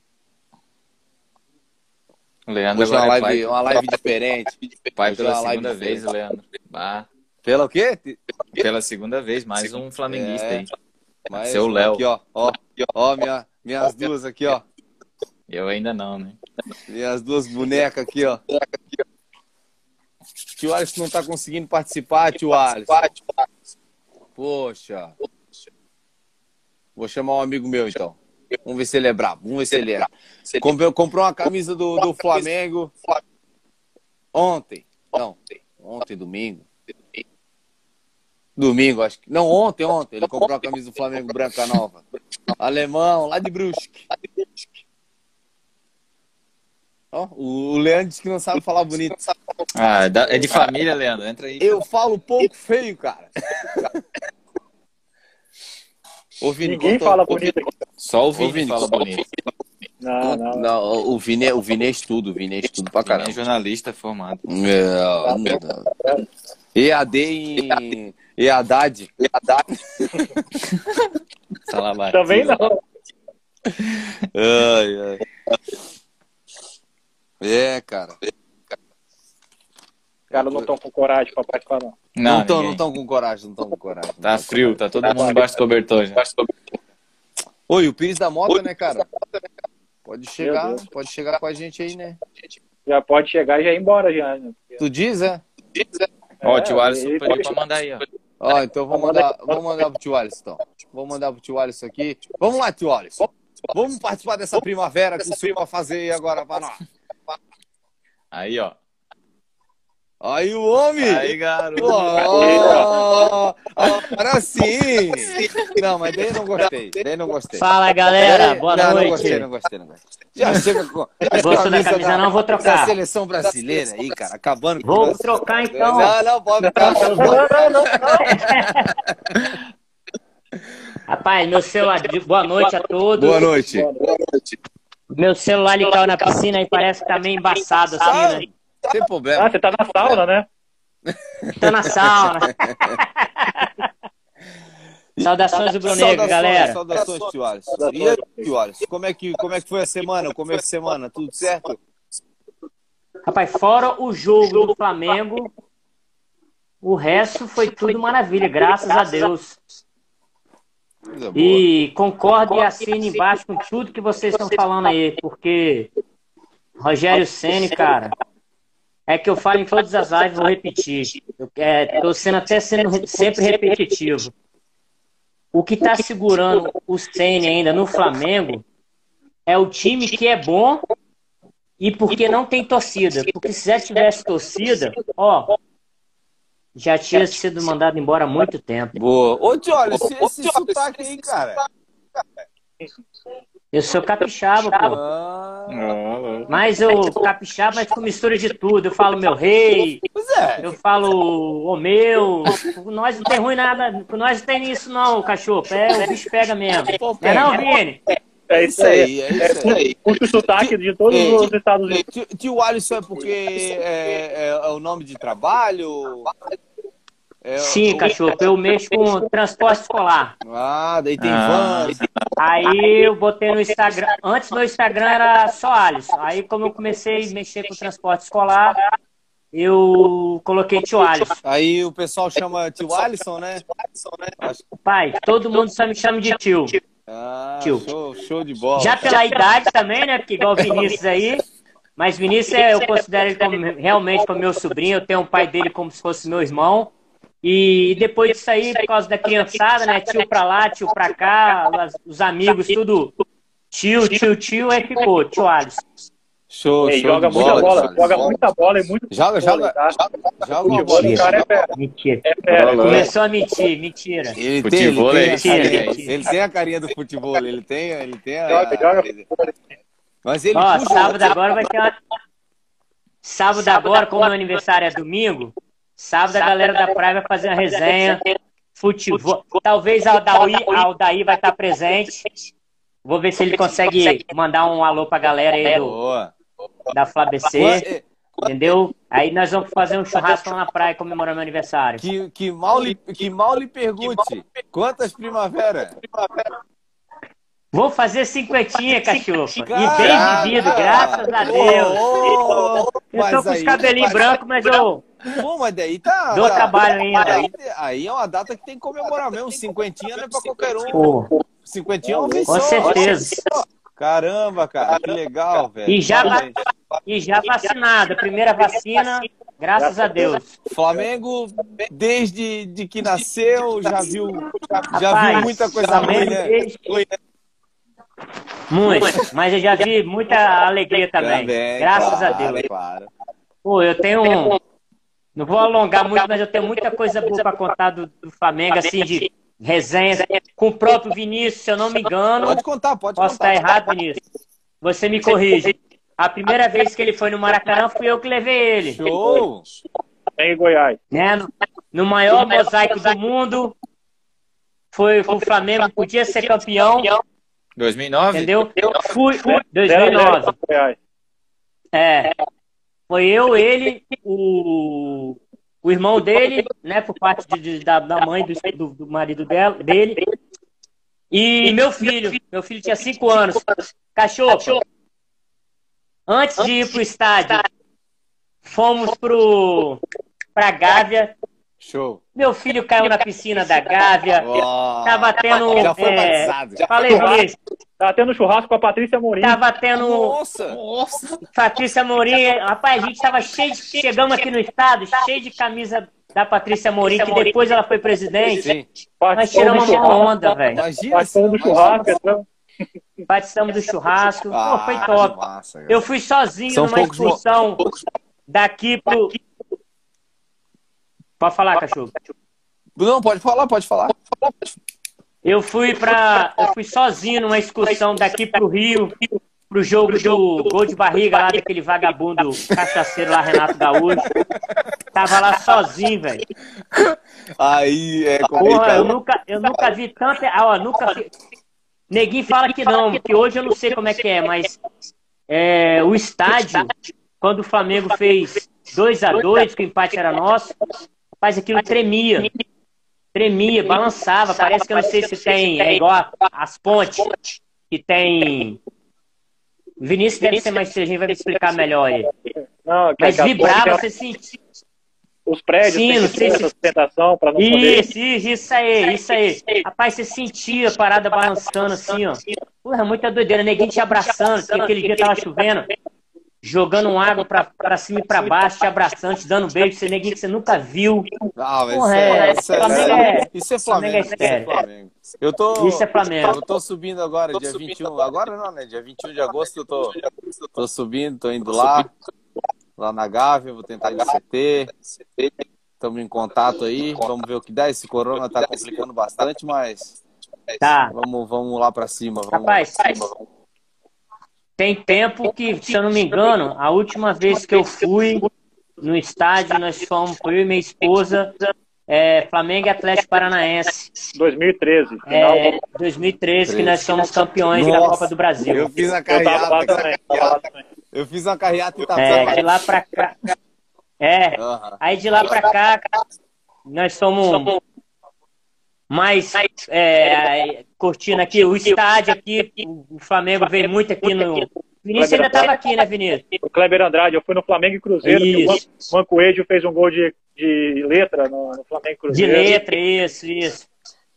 [SPEAKER 4] Leandro
[SPEAKER 1] Hoje é uma live, pai, uma live diferente.
[SPEAKER 4] Pai pela segunda vez, Leandro. Bah.
[SPEAKER 1] Pela o quê?
[SPEAKER 4] Pela segunda vez, mais um flamenguista é. aí. Mais Seu Léo.
[SPEAKER 1] Aqui, ó. Ó, ó minha, minhas duas aqui, ó.
[SPEAKER 4] Eu ainda não, né?
[SPEAKER 1] Minhas duas bonecas aqui, ó. Tio Alisson não tá conseguindo participar, tio Alisson. Poxa. Vou chamar um amigo meu, então. Vamos ver se ele é brabo. Vamos ver se ele é. Comprou, comprou uma camisa do, do Flamengo ontem. Não, ontem, domingo. Domingo, acho que. Não, ontem, ontem. Ele comprou a camisa do Flamengo branca nova. Alemão, lá de Brusque. Ó, o Leandro disse que não sabe falar bonito.
[SPEAKER 4] Ah, é de família, Leandro. Entra aí.
[SPEAKER 1] Eu falo pouco feio, cara.
[SPEAKER 2] Ô, Vini, Ninguém fala bonito aqui.
[SPEAKER 4] Só o Vini, Vini fala bonito.
[SPEAKER 1] Não, não. não o, Vini, é, o Vini é estudo, o Vini é estudo pra caramba.
[SPEAKER 4] Vini é jornalista formado.
[SPEAKER 1] É, não. EAD em. EADAD. EADAD.
[SPEAKER 2] Também não.
[SPEAKER 1] Ai, ai. É, cara.
[SPEAKER 2] Os caras não estão com coragem pra participar, não.
[SPEAKER 1] Não estão não estão com coragem, não estão com coragem.
[SPEAKER 4] Tá frio, tá todo mundo embaixo do cobertor já.
[SPEAKER 1] Oi, o Pires da Mota, né, cara? Pode chegar, pode chegar com a gente aí, né?
[SPEAKER 2] Já pode chegar e já ir embora já. Né?
[SPEAKER 1] Tu diz, é?
[SPEAKER 4] Ó, o tio Alisson pediu pra mandar aí, ó.
[SPEAKER 1] Ó, então vou mandar, vou mandar pro tio Alisson, então. Vou mandar pro tio Alisson aqui. Vamos lá, tio Alisson. Vamos participar dessa primavera que o senhor vai fazer aí agora para nós.
[SPEAKER 4] Aí, ó.
[SPEAKER 1] Aí o homem!
[SPEAKER 4] Aí, garoto!
[SPEAKER 1] Oh, agora sim! Não, mas daí não gostei. Daí não gostei.
[SPEAKER 5] Fala, galera. Boa
[SPEAKER 1] não,
[SPEAKER 5] noite.
[SPEAKER 1] Não gostei, não gostei, não gostei. Já chega com. Já
[SPEAKER 5] Gostou da camisa, não? Vou trocar.
[SPEAKER 1] Da seleção brasileira aí, cara, acabando com
[SPEAKER 5] Vou trocar então.
[SPEAKER 1] Não, não, pode ficar.
[SPEAKER 5] Rapaz, meu celular. Boa noite a todos.
[SPEAKER 1] Boa noite.
[SPEAKER 5] Meu celular ele caiu na piscina e parece que tá meio embaçado assim, né?
[SPEAKER 1] Sem problema.
[SPEAKER 2] Ah, você tá na sauna, né?
[SPEAKER 5] Tô na sauna. Saudações do
[SPEAKER 1] Saudações,
[SPEAKER 5] galera.
[SPEAKER 1] Saudações, tio Alisson. E aí, tio Alisson, como é, que, como é que foi a semana, o começo de semana? Tudo certo?
[SPEAKER 5] Rapaz, fora o jogo do Flamengo, o resto foi tudo maravilha, graças a Deus. E concordo e assine embaixo com tudo que vocês estão falando aí, porque Rogério Ceni, cara, é que eu falo em todas as lives, vou repetir. Eu é, tô sendo até sendo sempre repetitivo. O que está segurando o Ceni ainda no Flamengo é o time que é bom e porque não tem torcida. Porque se já tivesse torcida, ó, já tinha sido mandado embora há muito tempo.
[SPEAKER 1] Boa. Ô, tio Alisson, esse, esse sotaque aí, cara.
[SPEAKER 5] Eu sou capixaba, pô.
[SPEAKER 1] Ah,
[SPEAKER 5] Mas eu capixaba, mas com mistura de tudo. Eu falo meu rei,
[SPEAKER 1] é.
[SPEAKER 5] eu falo o meu. Com nós não tem ruim nada. Com nós não tem isso, não, cachorro. É, o bicho pega mesmo. É não, Vini?
[SPEAKER 2] É
[SPEAKER 1] Isso aí, é isso aí.
[SPEAKER 2] Puxa o sotaque de todos
[SPEAKER 1] É,
[SPEAKER 2] os Estados Unidos.
[SPEAKER 1] Tio, tio Alisson é porque é, é- é o nome de trabalho? É,
[SPEAKER 5] Sim,
[SPEAKER 1] o-
[SPEAKER 5] cachorro. Eu mexo com transporte escolar.
[SPEAKER 1] Ah, daí tem
[SPEAKER 4] Ah.
[SPEAKER 1] van.
[SPEAKER 5] Aí eu botei no Instagram. Antes meu Instagram era só Alisson. Aí como eu comecei a mexer com transporte escolar, eu coloquei tio Alisson.
[SPEAKER 1] Aí o pessoal chama tio Alisson, né?
[SPEAKER 5] Pai, todo mundo só me chama de tio.
[SPEAKER 1] Ah,
[SPEAKER 5] Tio.
[SPEAKER 1] show, show de bola.
[SPEAKER 5] Já pela idade também, né? Porque igual o Vinícius aí. Mas Vinícius, é, eu considero ele como, realmente como meu sobrinho. Eu tenho o pai dele como se fosse meu irmão. E depois disso aí, por causa da criançada, né? Tio pra lá, tio pra cá, os amigos, tudo tio, tio, tio, aí ficou, tio Alisson.
[SPEAKER 1] Show,
[SPEAKER 2] Ei,
[SPEAKER 1] show
[SPEAKER 2] joga muita
[SPEAKER 1] bola,
[SPEAKER 2] bola, joga muita bola e muito
[SPEAKER 1] Joga, joga,
[SPEAKER 2] tá?
[SPEAKER 1] joga
[SPEAKER 2] O futebol
[SPEAKER 1] bola.
[SPEAKER 2] do cara é fera.
[SPEAKER 5] Mentira.
[SPEAKER 2] É fera.
[SPEAKER 5] Começou a mentir, mentira.
[SPEAKER 1] Ele tem, ele
[SPEAKER 4] Futebol
[SPEAKER 1] tem,
[SPEAKER 4] é
[SPEAKER 1] a
[SPEAKER 5] isso,
[SPEAKER 1] carinha,
[SPEAKER 5] é isso.
[SPEAKER 1] ele tem a carinha do futebol, ele tem, ele tem a...
[SPEAKER 2] Joga, joga.
[SPEAKER 1] Mas ele
[SPEAKER 5] Ó,
[SPEAKER 1] puxa-
[SPEAKER 5] sábado agora vai ter uma. Sábado agora, como meu aniversário é domingo, sábado a galera da praia vai fazer uma resenha, futebol. Talvez a Aldaí, a Aldaí vai estar presente. Vou ver se ele consegue mandar um alô pra galera aí do, da FlaBC, entendeu? Aí nós vamos fazer um churrasco lá na praia comemorando meu aniversário.
[SPEAKER 1] Que, que, mal lhe, que mal lhe pergunte, quantas primavera?
[SPEAKER 5] Vou fazer cinquentinha, cachorro. E bem vivido, graças a Deus.
[SPEAKER 1] Ô, ô,
[SPEAKER 5] Eu tô com os cabelinhos brancos, mas eu
[SPEAKER 1] Pô, mas daí tá...
[SPEAKER 5] dou
[SPEAKER 1] tá-
[SPEAKER 5] trabalho ainda.
[SPEAKER 1] Aí, aí é uma data que tem que comemorar mesmo. Cinquentinha não é pra qualquer um.
[SPEAKER 5] Pô,
[SPEAKER 1] Cinquentinha é vez
[SPEAKER 5] com
[SPEAKER 1] só.
[SPEAKER 5] certeza.
[SPEAKER 1] Caramba, cara, que legal, velho.
[SPEAKER 5] E já, va-
[SPEAKER 1] Parabéns.
[SPEAKER 5] e já vacinado. Primeira vacina, graças a Deus.
[SPEAKER 1] Flamengo, desde de que nasceu, já viu, já
[SPEAKER 5] Rapaz,
[SPEAKER 1] viu muita coisa
[SPEAKER 5] Flamengo
[SPEAKER 1] ruim, né?
[SPEAKER 5] desde- Muito. Mas eu já vi muita alegria também. graças
[SPEAKER 1] claro,
[SPEAKER 5] a Deus.
[SPEAKER 1] Claro.
[SPEAKER 5] Pô, eu tenho um. Não vou alongar muito, mas eu tenho muita coisa boa pra contar do, do Flamengo, assim, de resenhas. Com o próprio Vinícius, se eu não me engano.
[SPEAKER 1] Pode contar, pode
[SPEAKER 5] Posso
[SPEAKER 1] contar.
[SPEAKER 5] estar errado, Vinícius? Você me corrige. A primeira vez que ele foi no Maracanã fui eu que levei ele.
[SPEAKER 1] Show!
[SPEAKER 2] Em Goiás.
[SPEAKER 5] né? No, no maior mosaico do mundo. Foi o Flamengo, podia ser campeão,
[SPEAKER 4] 2009?
[SPEAKER 5] entendeu? Fui,
[SPEAKER 2] Zero,
[SPEAKER 5] 2009.
[SPEAKER 2] zero, Goiás.
[SPEAKER 5] É. Foi eu, ele, o, o irmão dele, né? Por parte de- de- da, da mãe do, do, do marido dela, dele. E meu filho. Meu filho tinha cinco anos. Cachorro. Antes de ir pro estádio, fomos pro, pra Gávea.
[SPEAKER 1] Show!
[SPEAKER 5] Meu filho caiu na piscina da Gávea.
[SPEAKER 1] Ó,
[SPEAKER 5] Tava tendo.
[SPEAKER 1] já foi
[SPEAKER 5] é,
[SPEAKER 1] batizado. Já.
[SPEAKER 5] falei, Luiz.
[SPEAKER 2] Tá tendo churrasco com a Patrícia Morim.
[SPEAKER 5] Tava tendo.
[SPEAKER 1] Nossa!
[SPEAKER 5] Patrícia Morim. Rapaz, a gente tava cheio de. Chegamos aqui no estado, cheio de camisa da Patrícia Morim, que depois ela foi presidente.
[SPEAKER 1] Sim.
[SPEAKER 5] Nós tiramos uma onda, velho.
[SPEAKER 1] Imagina.
[SPEAKER 2] Participou do churrasco. então.
[SPEAKER 5] Participamos do churrasco. Pô, foi
[SPEAKER 1] Ah,
[SPEAKER 5] top.
[SPEAKER 1] massa.
[SPEAKER 5] Eu fui sozinho
[SPEAKER 1] São
[SPEAKER 5] numa
[SPEAKER 1] poucos
[SPEAKER 5] excursão daqui pro. Pode falar, cachorro.
[SPEAKER 1] Não, pode falar, pode falar.
[SPEAKER 5] Eu fui para, eu fui sozinho numa excursão daqui pro Rio, pro jogo do gol de barriga lá daquele vagabundo cachaceiro lá, Renato Gaúcho. Tava lá sozinho, velho.
[SPEAKER 1] Aí é
[SPEAKER 5] complicado. Porra, eu nunca, eu nunca vi tanta. Ah, ó, nunca vi. Neguinho fala que não, que hoje eu não sei como é que é, mas é, o estádio, quando o Flamengo fez 2 a 2 que o empate era nosso, faz aquilo tremia. Tremia, balançava. Parece que eu não sei se tem. É igual as pontes que tem. Vinícius deve ser mais inteligente, vai me explicar melhor aí. Não, Mas vibrava, você sentia.
[SPEAKER 2] Os prédios Sim, se... sustentação para não
[SPEAKER 5] isso, poder... Isso, isso aí, isso aí. Rapaz, você sentia a parada balançando assim, ó. Porra, muita doideira. Neguinho te abraçando, porque aquele dia tava chovendo jogando água pra, pra cima e pra baixo, te abraçando, te dando beijo, você neguinho que você nunca viu.
[SPEAKER 1] Ah, mas Porra, é, isso, é, Flamengo é, isso é Flamengo.
[SPEAKER 5] É isso é
[SPEAKER 1] Flamengo. Eu tô,
[SPEAKER 5] isso é Flamengo.
[SPEAKER 1] Eu tô subindo agora, dia 21. Agora não, né? Dia 21 de agosto eu tô, tô subindo, tô indo lá, lá na Gávea, vou tentar ir no CT. Estamos em contato aí, vamos ver o que dá. Esse corona tá complicando bastante, mas
[SPEAKER 5] tá.
[SPEAKER 1] vamos, vamos lá pra cima. Vamos
[SPEAKER 5] Rapaz,
[SPEAKER 1] lá pra cima, vamos.
[SPEAKER 5] Tem tempo que, se eu não me engano, a última vez que eu fui no estádio, nós fomos, eu e minha esposa, é, Flamengo e Atlético Paranaense.
[SPEAKER 2] 2013.
[SPEAKER 5] Final... É, 2013, que nós somos campeões Nossa, da Copa do Brasil.
[SPEAKER 1] Eu fiz a carreata. Eu, fiz uma carreata e tava
[SPEAKER 5] É, de lá pra cá. É, uhum. aí de lá pra cá, nós somos mais é, curtindo aqui o estádio aqui. O Flamengo veio muito aqui no. Vinícius ainda estava aqui, né, Vinícius?
[SPEAKER 2] O Kleber Andrade, eu fui no Flamengo e Cruzeiro. Isso. O Mancoedio fez um gol de, de letra no, no Flamengo e Cruzeiro.
[SPEAKER 5] De letra, isso, isso.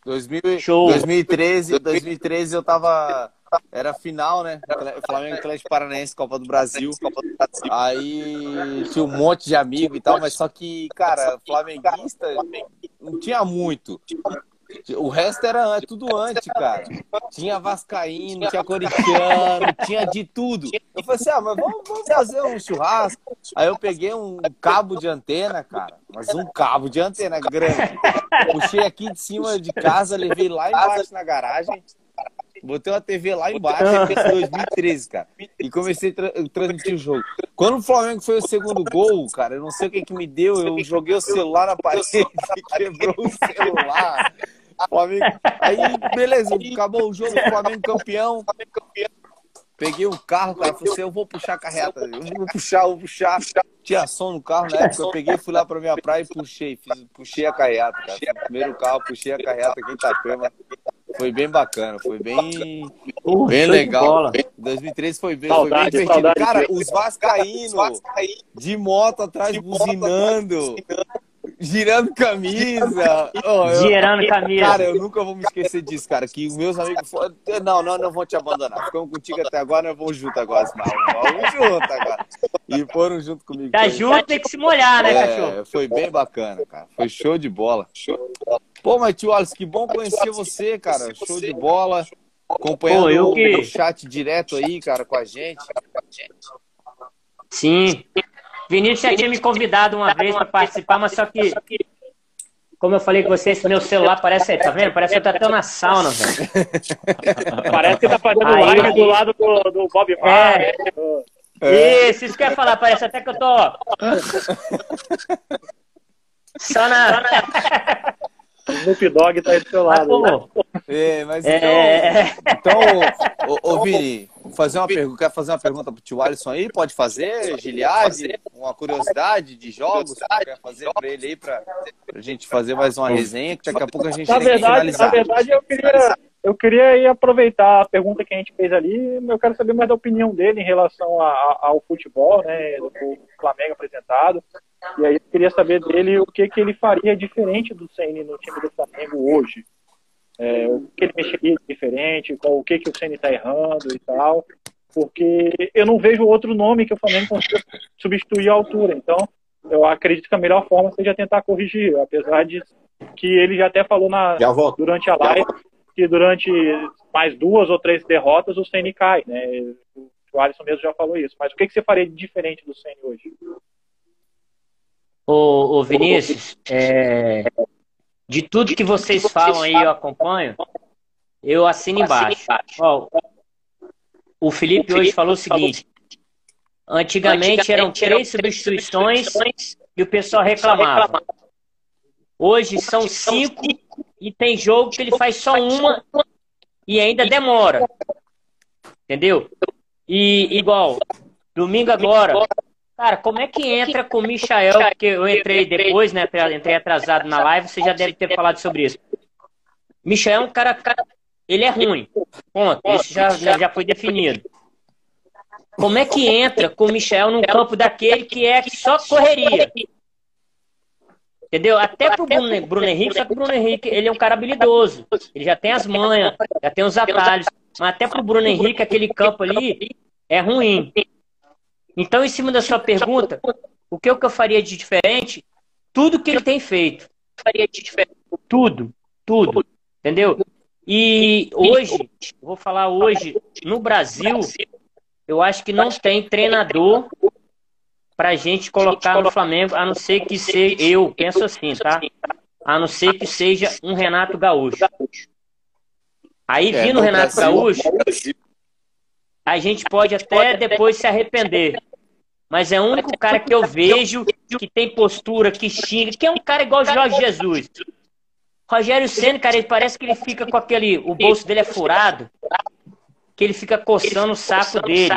[SPEAKER 1] 2000, Show. 2013, 2013 eu tava. Era final, né? Flamengo Atlético Paranaense, Copa do Brasil. Aí tinha um monte de amigo e tal, mas só que, cara, flamenguista não tinha muito. O resto era tudo antes, cara. Tinha Vascaíno, tinha Corinthians, tinha de tudo. Eu falei assim, ah, mas vamos, vamos, fazer um churrasco. Aí eu peguei um cabo de antena, cara. Mas um cabo de antena grande. Puxei aqui de cima de casa, levei lá embaixo na garagem. Botei uma TV lá embaixo, em 2013, cara. E comecei a tra transmitir o jogo. Quando o Flamengo foi o segundo gol, cara, eu não sei o que, que me deu. Eu joguei o celular na parede e quebrou o celular. Flamengo. Aí, beleza, acabou o jogo, Flamengo campeão. Peguei o carro, cara, falei assim, eu vou puxar a carreta. Eu vou puxar, vou puxar. Tinha som no carro na época, eu peguei, fui lá pra minha praia e puxei. Fiz, puxei a carreta, cara. primeiro carro, puxei a carreta aqui em Itapema. Foi bem bacana, foi bem, uh, bem legal. 2013 foi bem, saudade, foi bem divertido. Cara, os vascaínos de moto atrás buzinando girando camisa.
[SPEAKER 5] Oh, eu, girando camisa.
[SPEAKER 1] Cara, eu nunca vou me esquecer disso, cara. Que meus amigos foram. Não, não, não vão te abandonar. Ficamos contigo até agora, nós vamos junto agora. Vamos junto agora. E foram junto comigo.
[SPEAKER 5] Tá junto, tem que se molhar, né, é, cachorro?
[SPEAKER 1] Foi bem bacana, cara. Foi show de bola. Show de bola. Pô, mas tio Wallace, que bom conhecer você, cara. Show de bola. Acompanhando Pô, que... o chat direto aí, cara, com a gente.
[SPEAKER 5] Sim. Vinícius já tinha me convidado uma vez para participar, mas só que, como eu falei com vocês, meu celular parece, tá vendo? Parece que eu tô até na sauna, velho.
[SPEAKER 2] Parece que tá fazendo Aí, live do lado do, do Bob
[SPEAKER 5] Marley. É. É. Isso, isso que eu ia falar, parece até que eu tô. Só na.
[SPEAKER 2] Snoop Dogg tá aí do seu lado. Mas,
[SPEAKER 1] pô, é, mas então, é... então ô, ô, Vini, fazer uma pergunta, quer fazer uma pergunta pro tio Alisson aí? Pode fazer, Giliade? Uma curiosidade de jogos? Quer fazer para ele aí pra, pra gente fazer mais uma resenha, que daqui a pouco a gente
[SPEAKER 2] na tem verdade, que finalizar. Na verdade, eu queria, eu queria aproveitar a pergunta que a gente fez ali, eu quero saber mais da opinião dele em relação a, a, ao futebol, né, do Flamengo apresentado. E aí eu queria saber dele o que, que ele faria diferente do CN no time do Flamengo hoje. É, o que ele mexeria diferente, qual, o que, que o CN está errando e tal. Porque eu não vejo outro nome que o Flamengo consiga substituir à altura. Então, eu acredito que a melhor forma seja tentar corrigir, apesar de que ele já até falou na, durante a live que durante mais duas ou três derrotas o CN cai, né? O Alisson mesmo já falou isso. Mas o que, que você faria de diferente do CN hoje?
[SPEAKER 5] Ô, ô Vinícius, é, de tudo que vocês falam aí, eu acompanho, eu assino embaixo. Ó, o Felipe hoje falou o seguinte: antigamente eram três substituições e o pessoal reclamava. Hoje são cinco e tem jogo que ele faz só uma e ainda demora. Entendeu? E igual, domingo agora, cara, como é que entra com o Michael? Porque eu entrei depois, né? Entrei atrasado na live, você já deve ter falado sobre isso. Michael é um cara, ele é ruim. Ponto. Isso já, já foi definido. Como é que entra com o Michel num campo daquele que é só correria? Entendeu? Até pro Bruno, Bruno Henrique, só que o Bruno Henrique, ele é um cara habilidoso. Ele já tem as manhas, já tem os atalhos. Mas até pro Bruno Henrique, aquele campo ali é ruim. Então, em cima da sua pergunta, o que, que eu faria de diferente? Tudo que ele tem feito. Faria de diferente. Tudo, tudo. Entendeu? E hoje, vou falar hoje, no Brasil, eu acho que não tem treinador pra gente colocar no Flamengo, a não ser que seja, eu penso assim, tá? A não ser que seja um Renato Gaúcho. Aí, vindo o Renato Gaúcho, a gente pode até depois se arrepender. Mas é o único cara que eu vejo que tem postura, que xinga, que é um cara igual o Jorge Jesus. Rogério Senna, cara, ele parece que ele fica com aquele. O bolso dele é furado, que ele fica coçando o saco dele.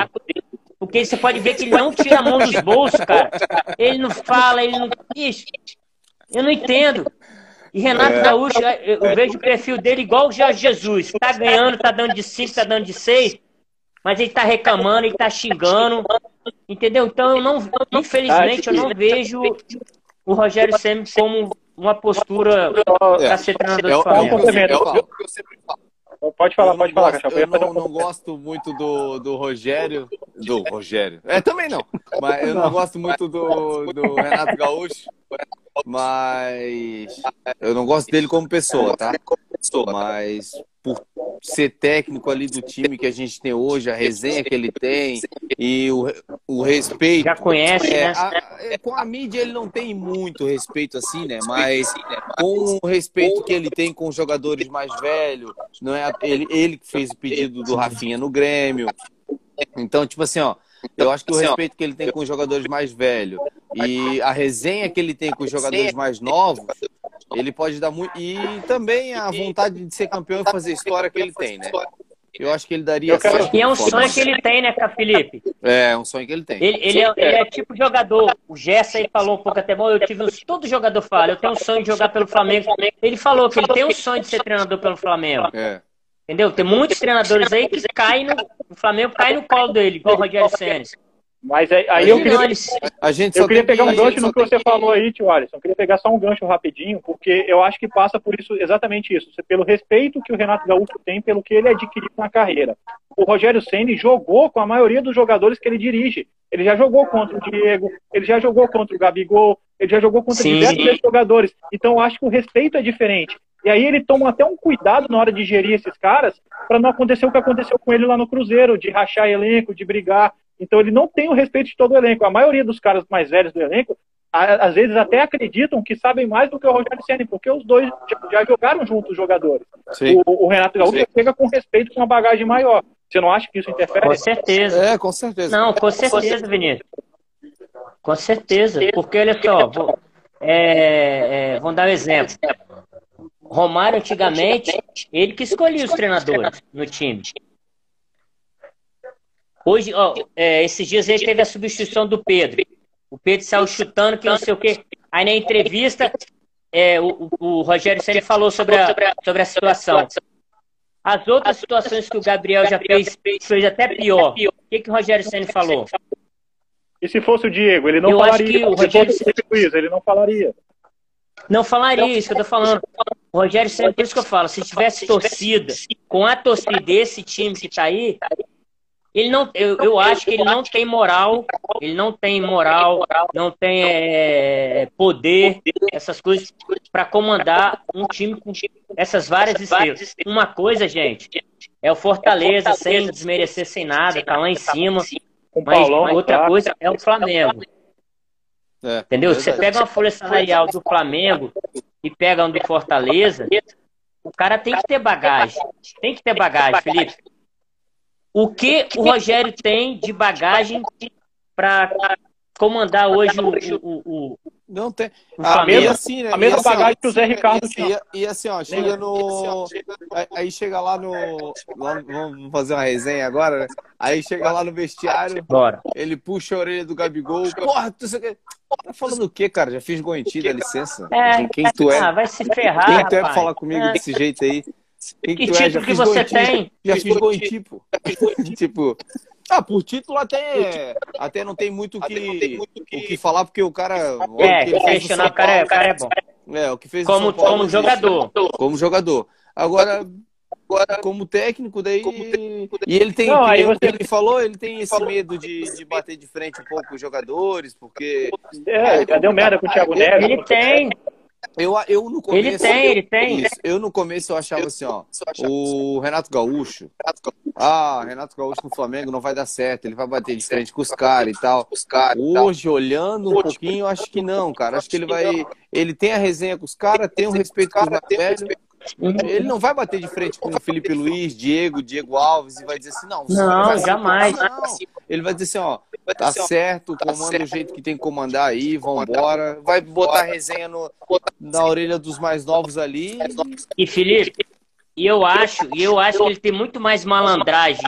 [SPEAKER 5] Porque você pode ver que ele não tira a mão dos bolsos, cara. Ele não fala, ele não. Ixi, eu não entendo. E Renato é. Gaúcho, eu vejo o perfil dele igual o Jorge Jesus. Tá ganhando, tá dando de 5, tá dando de 6, mas ele tá reclamando, ele tá xingando. Entendeu? Então eu não, infelizmente, eu não vejo o Rogério Senna como uma postura é. para ser treinador é, do Flamengo. É, é, é, eu sempre
[SPEAKER 2] falo. Pode falar, pode falar,
[SPEAKER 1] gosto, Eu não, não, gosto muito do, do Rogério. Do Rogério. É, também não. Mas eu não gosto muito do, do Renato Gaúcho. Mas eu não gosto dele como pessoa, tá? Mas por ser técnico ali do time que a gente tem hoje, a resenha que ele tem e o, o respeito.
[SPEAKER 5] Já conhece,
[SPEAKER 1] é,
[SPEAKER 5] né?
[SPEAKER 1] A, é, com a mídia ele não tem muito respeito assim, né? Mas com o respeito que ele tem com os jogadores mais velhos, não é ele, ele que fez o pedido do Rafinha no Grêmio. Então, tipo assim, ó, eu acho que o respeito que ele tem com os jogadores mais velhos e a resenha que ele tem com os jogadores mais novos ele pode dar muito. E também a vontade de ser campeão e fazer história que ele tem, né? Eu acho que ele daria.
[SPEAKER 5] Quero... E é um sonho que ele tem, né, Felipe?
[SPEAKER 1] É, é um sonho que ele tem.
[SPEAKER 5] Ele, ele, é, ele é tipo jogador. O Gerson aí falou um pouco até bom. Eu tive um, todo jogador fala. Eu tenho um sonho de jogar pelo Flamengo. Ele falou que ele tem um sonho de ser treinador pelo Flamengo. É. Entendeu? Tem muitos treinadores aí que caem no. O Flamengo cai no colo dele, igual o Rogério Senna.
[SPEAKER 2] Mas aí, aí eu queria, a gente eu queria pegar um gancho no que você falou aí, tio Alisson. Eu queria pegar só um gancho rapidinho, porque eu acho que passa por isso, exatamente isso. Pelo respeito que o Renato Gaúcho tem pelo que ele adquiriu na carreira. O Rogério Ceni jogou com a maioria dos jogadores que ele dirige. Ele já jogou contra o Diego, ele já jogou contra o Gabigol, ele já jogou contra Sim. diversos jogadores. Então eu acho que o respeito é diferente. E aí ele toma até um cuidado na hora de gerir esses caras para não acontecer o que aconteceu com ele lá no Cruzeiro, de rachar elenco, de brigar. Então ele não tem o respeito de todo o elenco. A maioria dos caras mais velhos do elenco, às vezes até acreditam que sabem mais do que o Rogério Ceni, porque os dois já jogaram juntos os jogadores. O, o, Renato Gaúcho Sim. chega com respeito com uma bagagem maior. Você não acha que isso interfere?
[SPEAKER 5] Com certeza.
[SPEAKER 1] É, com certeza.
[SPEAKER 5] Não, com certeza, Vinícius. Com certeza. Porque olha só, vou, é, é, vamos dar um exemplo. Romário, antigamente, ele que escolhia os treinadores no time. Hoje, ó, é, esses dias ele teve a substituição do Pedro. O Pedro saiu chutando que não sei o quê. Aí na entrevista, é, o, o, Rogério Senna falou sobre a, sobre a situação. As outras situações que o Gabriel já fez, fez até pior. O que, que o Rogério Senna falou?
[SPEAKER 2] E se fosse o Diego, ele não eu falaria. Acho que o Rogério... Se fosse ele não falaria.
[SPEAKER 5] Não falaria isso que eu tô falando. O Rogério Senna, por isso que eu falo, se tivesse torcida, com a torcida desse time que tá aí, ele não, eu, eu acho que ele não tem moral, ele não tem moral, não tem é, poder, essas coisas, para comandar um time com essas várias estrelas. Uma coisa, gente, é o Fortaleza, sem desmerecer, sem nada, tá lá em cima. Mas outra coisa é o Flamengo. É, Entendeu? É Você pega uma folha salarial do Flamengo e pega um do Fortaleza, o cara tem que ter bagagem. Tem que ter bagagem, Felipe. O que o Rogério tem de bagagem para comandar hoje o, o, o,
[SPEAKER 1] não tem.
[SPEAKER 2] A mesma, assim, né? a mesma assim, bagagem que o Zé Ricardo
[SPEAKER 1] tinha. E, e, assim, ó, chega no. Aí chega lá no. Vamos fazer uma resenha agora, né? Aí chega lá no vestiário.
[SPEAKER 5] Bora.
[SPEAKER 1] Ele puxa a orelha do Gabigol. Porra, tu tá falando o quê, cara? Já fiz gol em ti, dá licença.
[SPEAKER 5] É, quem tu é? Ah, vai se ferrar.
[SPEAKER 1] Quem tu é pra falar comigo é. desse jeito aí?
[SPEAKER 5] Que, que tu é? tipo é? que você tem?
[SPEAKER 1] Já fiz gol em ti, pô. tipo. Ah, por título até, até não tem muito que, tem muito que, o que falar, porque o cara.
[SPEAKER 5] É, que questionar o cara, é, o cara é bom.
[SPEAKER 1] É, o que fez
[SPEAKER 5] como, Paulo, como jogador.
[SPEAKER 1] Como jogador. Agora, agora como técnico, daí. Como técnico, daí... E ele tem. Não, aí você... Ele falou, ele tem esse medo de, de bater de frente um pouco com os jogadores, porque.
[SPEAKER 2] É, já deu merda com o Thiago Neves.
[SPEAKER 5] Ele tem.
[SPEAKER 1] Eu, eu no começo.
[SPEAKER 5] Ele tem, ele tem.
[SPEAKER 1] Isso, eu no começo eu achava assim, ó. O Renato Gaúcho. Ah, Renato Gaúcho no Flamengo não vai dar certo. Ele vai bater de frente com os caras e tal. Hoje, olhando um pouquinho, eu acho que não, cara. Acho que ele vai. Ele tem a resenha com os caras, tem um respeito com os mais velhos. Ele não vai bater de frente com o Felipe Luiz, Diego, Diego Alves e vai dizer assim, não.
[SPEAKER 5] Não, jamais. Não.
[SPEAKER 1] Ele vai dizer assim, ó, tá certo, comanda o jeito que tem que comandar aí, vambora. Vai botar resenha no, na orelha dos mais novos ali.
[SPEAKER 5] E Felipe, e eu acho, e eu acho que ele tem muito mais malandragem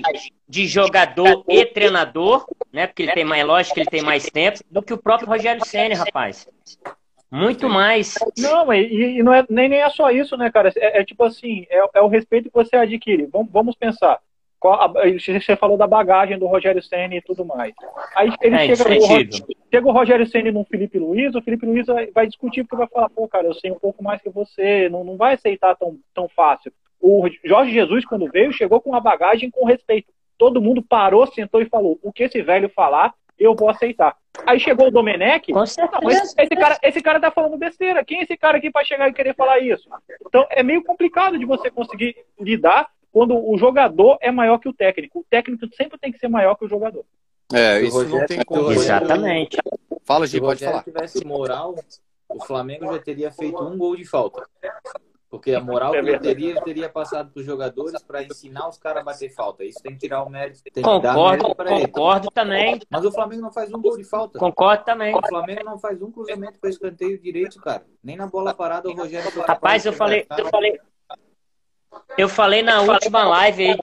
[SPEAKER 5] de jogador e treinador, né? Porque ele tem mais, lógico que ele tem mais tempo, do que o próprio Rogério Senna, rapaz. Muito mais.
[SPEAKER 2] Não, e, e não é, nem, nem é só isso, né, cara? É, é tipo assim, é, é, o respeito que você adquire. Vamos, vamos pensar. A, você falou da bagagem do Rogério Senna e tudo mais. Aí ele é, chega, o, chega o Rogério Senna no Felipe Luiz, o Felipe Luiz vai, vai, discutir porque vai falar, pô, cara, eu sei um pouco mais que você, não, não vai aceitar tão, tão fácil. O Jorge Jesus, quando veio, chegou com uma bagagem com respeito. Todo mundo parou, sentou e falou: o que esse velho falar, eu vou aceitar. Aí chegou o Domenech.
[SPEAKER 5] Certeza.
[SPEAKER 2] esse, cara, esse cara tá falando besteira. Quem é esse cara aqui para chegar e querer falar isso? Então é meio complicado de você conseguir lidar quando o jogador é maior que o técnico. O técnico sempre tem que ser maior que o jogador.
[SPEAKER 1] É, isso não tem como.
[SPEAKER 5] Exatamente.
[SPEAKER 1] Fala, Gi, pode falar.
[SPEAKER 4] Se tivesse moral, o Flamengo já teria feito um gol de falta. Porque a moral que ele teria, ele teria passado para os jogadores para ensinar os caras a bater falta. Isso tem que tirar o mérito. Tem
[SPEAKER 5] concordo, que dar mérito concordo ele. também.
[SPEAKER 4] Mas o Flamengo não faz um gol de falta.
[SPEAKER 5] Concordo também.
[SPEAKER 4] O Flamengo não faz um cruzamento para escanteio direito, cara. Nem na bola parada o Rogério.
[SPEAKER 5] Rapaz, eu falei, eu falei, eu falei na última live aí.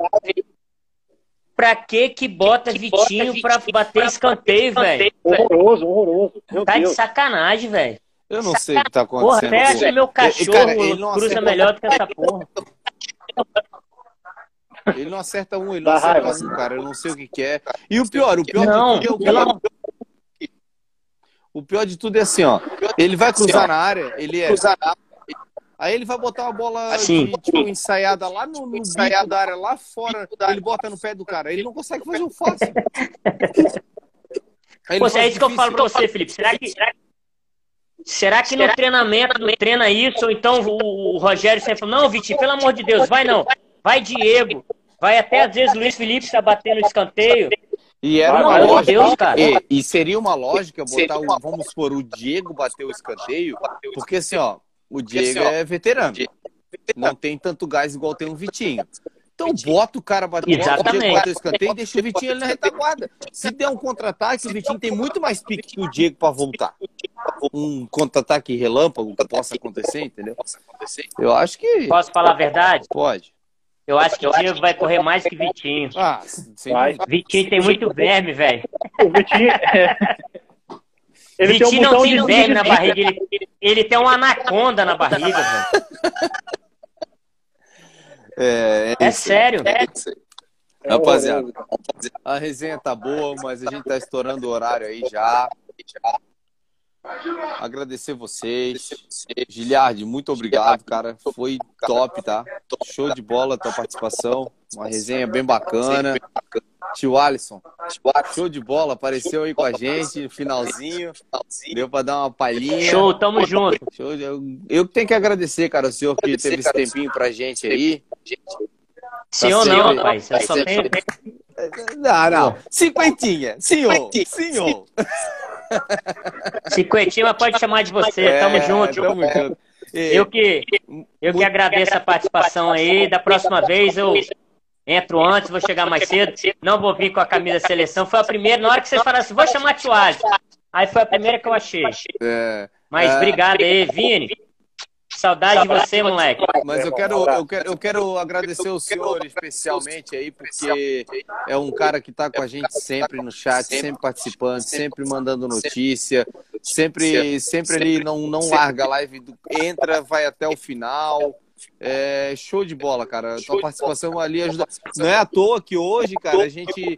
[SPEAKER 5] Pra que que bota Vitinho pra bater escanteio, velho?
[SPEAKER 2] Horroroso, horroroso.
[SPEAKER 5] Meu tá Deus. de sacanagem, velho.
[SPEAKER 1] Eu não sei o que tá acontecendo.
[SPEAKER 5] Porra, até meu cachorro cara, cruza melhor do que essa porra.
[SPEAKER 1] Ele não acerta um, ele não acerta um, cara. Eu não sei o que, que é. E o pior, o pior
[SPEAKER 5] não,
[SPEAKER 1] de tudo é o pior. O pior de tudo é assim, ó. Ele vai cruzar na área, ele é. Aí ele vai botar uma bola de, tipo, ensaiada lá no, no bico da área, lá fora. Ele bota no pé do cara. Ele não consegue fazer o fácil.
[SPEAKER 5] Pô, é isso que eu falo pra você, Felipe. Será que, será que Será que no treinamento não treina isso? Ou então o, o Rogério sempre fala, não, Vitinho, pelo amor de Deus, vai não. Vai Diego. Vai até às vezes Luiz Felipe está batendo escanteio.
[SPEAKER 1] E era uma lógica, Deus, cara. E, e, seria uma lógica botar o, vamos supor, o Diego bater o escanteio, porque assim, ó, o Diego é veterano. Não tem tanto gás igual tem o Vitinho. Então bota o cara bater,
[SPEAKER 5] o
[SPEAKER 1] escanteio e deixa o Vitinho ali na retaguarda. Se der um contra-ataque, o Vitinho tem muito mais pique que o Diego para voltar. Um contra-ataque relâmpago que possa acontecer, entendeu? Eu acho que.
[SPEAKER 5] Posso falar a verdade?
[SPEAKER 1] Pode.
[SPEAKER 5] Eu acho que o Diego vai correr mais que Vitinho.
[SPEAKER 1] Ah,
[SPEAKER 5] vai. Vitinho tem muito verme, velho.
[SPEAKER 2] O Vitinho. É...
[SPEAKER 5] Ele Vitinho tem um não tem verme na barriga, ele, ele tem uma anaconda na barriga, velho.
[SPEAKER 1] É, é,
[SPEAKER 5] é sério. É.
[SPEAKER 1] Rapaziada, a resenha tá boa, mas a gente tá estourando o horário aí já. Agradecer vocês. Giliardi, muito obrigado, cara. Foi top, tá? Show de bola a tua participação. Uma resenha bem bacana. Tio Alisson, show de bola, apareceu aí com a gente no finalzinho. Deu pra dar uma palhinha.
[SPEAKER 5] Show, tamo junto.
[SPEAKER 1] Show, eu, eu tenho que agradecer, cara, o senhor que teve esse tempinho pra gente aí.
[SPEAKER 5] Senhor tá não, rapaz. Eu só tenho...
[SPEAKER 1] Não, não. Cinquentinha. Senhor. Senhor.
[SPEAKER 5] Cinquentinha, mas pode chamar de você. É, tamo junto. Tamo junto. Eu que, eu que agradeço a participação aí. Da próxima vez eu entro antes, vou chegar mais cedo. Não vou vir com a camisa da seleção. Foi a primeira, na hora que vocês falaram assim, vou chamar Tio Aí foi a primeira que eu achei. É, Mas é... obrigado aí, Vini. Saudade de você, moleque.
[SPEAKER 1] Mas eu quero, eu quero, eu quero agradecer o senhor especialmente aí, porque é um cara que está com a gente sempre no chat, sempre participando, sempre mandando notícia, sempre, sempre ele não, não larga a live, entra, vai até o final. É, show de bola, cara. Show Tua participação ali ajuda. Não é à toa que hoje, cara, a gente,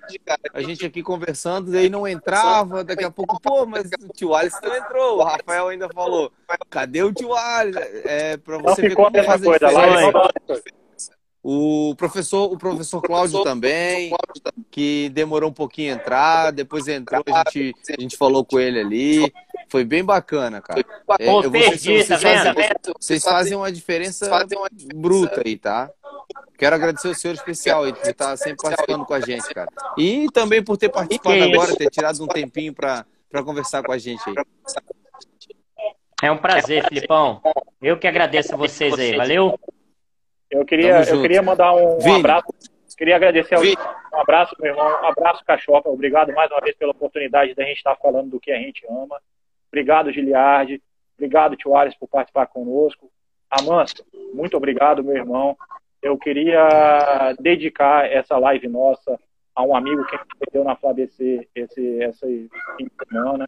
[SPEAKER 1] a gente aqui conversando, daí não entrava, daqui a pouco, pô, mas o tio Alisson não entrou. O Rafael ainda falou, cadê o tio Alisson? É, pra você ver como faz a diferença. O professor, o professor Cláudio também, que demorou um pouquinho a entrar, depois entrou, a gente, a gente falou com ele ali. Foi bem bacana, cara.
[SPEAKER 5] É, Pô, perdi, vocês,
[SPEAKER 1] tá fazem, vocês fazem uma diferença bruta aí, tá? Quero agradecer o senhor especial aí por estar sempre participando com a gente, cara. E também por ter participado agora, ter tirado um tempinho para conversar com a gente aí.
[SPEAKER 5] É um prazer, Filipão. Eu que agradeço a vocês aí. Valeu?
[SPEAKER 2] Eu queria, eu queria mandar um, um abraço. Queria agradecer ao, um abraço, meu irmão. Um abraço, Cachopa. Obrigado mais uma vez pela oportunidade da gente estar falando do que a gente ama. Obrigado, Giliardi. Obrigado, Tio Ares, por participar conosco. Amanso, muito obrigado, meu irmão. Eu queria dedicar essa live nossa a um amigo que perdeu na FlaBC esse, essa semana.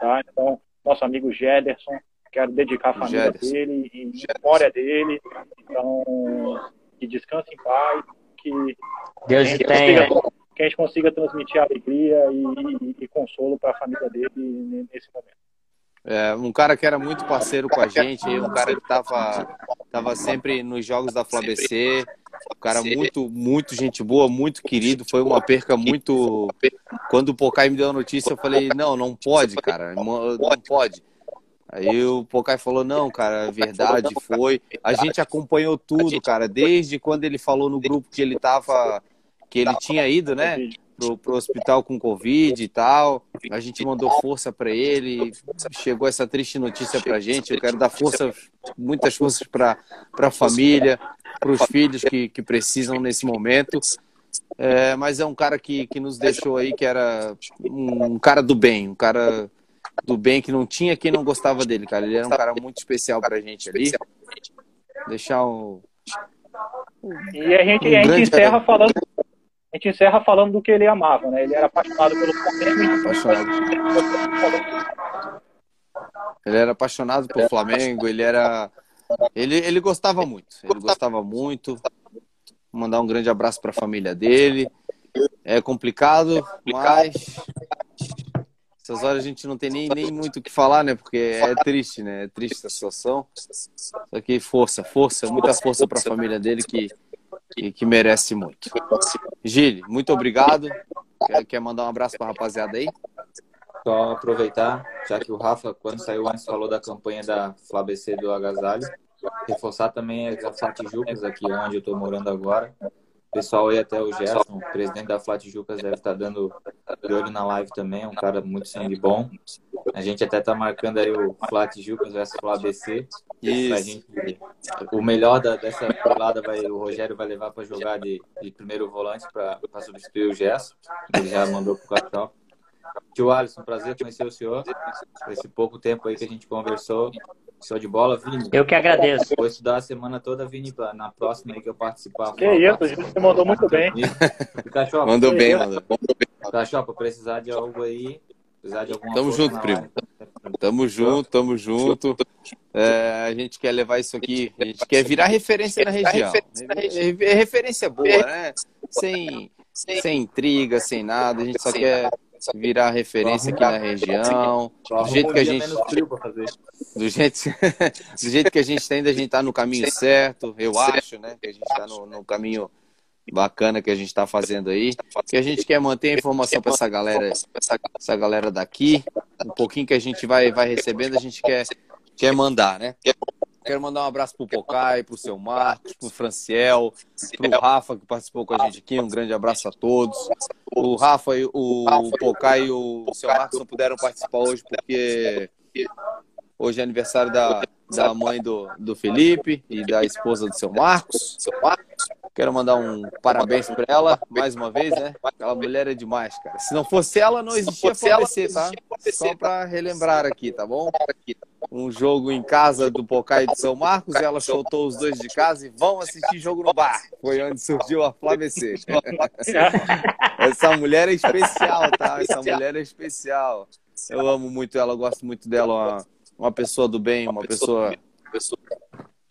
[SPEAKER 2] Tá? Então, nosso amigo Gederson, quero dedicar a família Gederson. dele, em memória dele. Então, que descanse em paz, que
[SPEAKER 5] Deus que tenha.
[SPEAKER 2] Consiga, que a gente consiga transmitir alegria e, e, e consolo para a família dele nesse momento.
[SPEAKER 1] É, um cara que era muito parceiro com a gente, um cara que estava tava sempre nos jogos da FlaBC, um cara muito, muito gente boa, muito querido. Foi uma perca muito. Quando o Pocai me deu a notícia, eu falei: não, não pode, cara, não pode. Aí o Pocai falou: não, cara, verdade foi. A gente acompanhou tudo, cara, desde quando ele falou no grupo que ele tava. que ele tinha ido, né? Pro, pro hospital com Covid e tal. A gente mandou força para ele. Chegou essa triste notícia para gente. Eu quero dar força, muitas forças para a família, para os filhos que, que precisam nesse momento. É, mas é um cara que, que nos deixou aí, que era um cara do bem, um cara do bem que não tinha quem não gostava dele, cara. Ele era um cara muito especial pra gente ali. Deixar um.
[SPEAKER 2] E a gente, um a gente encerra falando a gente encerra falando do que ele amava, né? Ele era apaixonado pelo Flamengo. Apaixonado.
[SPEAKER 1] Ele era apaixonado pelo Flamengo, ele era. Ele, ele gostava muito. Ele gostava muito. Vou mandar um grande abraço para a família dele. É complicado, mas. Essas horas a gente não tem nem, nem muito o que falar, né? Porque é triste, né? É triste a situação. Só que força, força, muita força para a família dele que que, que merece muito. Gile, muito obrigado. Quer, quer mandar um abraço para a rapaziada aí?
[SPEAKER 4] Só aproveitar, já que o Rafa, quando saiu antes, falou da campanha da FlaBC do Agasalho, reforçar também as Flatijucas aqui onde eu estou morando agora pessoal aí até o Gerson, presidente da Flat Jucas, deve estar tá dando de olho na live também, é um cara muito sangue bom. A gente até tá marcando aí o Flat Jucas versus Fla ABC. Isso. Gente, o melhor da, dessa pelada vai, o Rogério vai levar para jogar de, de, primeiro volante para substituir o Gerson. Ele já mandou pro Cacau. Tio Alisson, prazer conhecer o senhor. Esse pouco tempo aí que a gente conversou. Show de bola, Vini.
[SPEAKER 5] Eu que agradeço.
[SPEAKER 4] Vou estudar a semana toda, Vini, na próxima aí que eu participar.
[SPEAKER 2] Que isso, a gente mandou muito bem.
[SPEAKER 1] Cachopa, mandou bem, mandou bem.
[SPEAKER 4] Cachopa, precisar de algo aí, precisar de alguma
[SPEAKER 1] Tamo junto, primo. Tamo junto, tamo junto. É, a gente quer levar isso aqui, a gente quer virar referência na região. É referência boa, né? Sem, sem intriga, sem nada. A gente só quer virar referência aqui na região. Do jeito que a gente. Do jeito, do jeito que a gente ainda, a gente está no caminho certo, eu acho, né? Que a gente está no, no, caminho bacana que a gente está fazendo aí. Que a gente quer manter a informação para essa galera, essa galera daqui. Um pouquinho que a gente vai, vai recebendo, a gente quer, quer mandar, né? Quero mandar um abraço pro Pocai, pro seu Marcos, pro Franciel, pro Rafa, que participou com a gente aqui. Um grande abraço a todos. O Rafa, o Pocai e o seu Marcos não puderam participar hoje porque hoje é aniversário da, da mãe do, do Felipe e da esposa do seu Marcos. Quero mandar um parabéns para ela, mais uma vez, né? Aquela mulher é demais, cara. Se não fosse ela, não existia FABC, tá? Só para relembrar aqui, tá bom? Um jogo em casa do Pocai de São Marcos, ela soltou os dois de casa e vão assistir jogo no bar. Foi onde surgiu a FlaBC. Essa mulher é especial, tá? Essa mulher é especial. Eu amo muito ela, gosto muito dela, uma, uma pessoa do bem, uma pessoa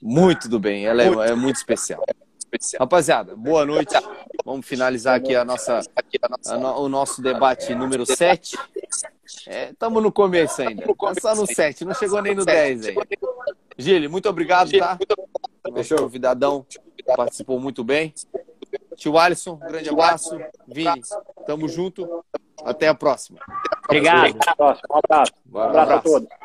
[SPEAKER 1] muito do bem. Ela é, é muito especial. Rapaziada, boa noite. Vamos finalizar aqui a nossa, a no, o nosso debate número 7. Estamos é, no começo ainda. Só no 7, não chegou nem no 10 aí. Gili, muito obrigado, tá? Nosso convidadão participou muito bem. Tio Alisson, um grande abraço. Vini, tamo junto. Até a próxima.
[SPEAKER 5] Obrigado.
[SPEAKER 2] Um abraço. Um abraço, um abraço a todos.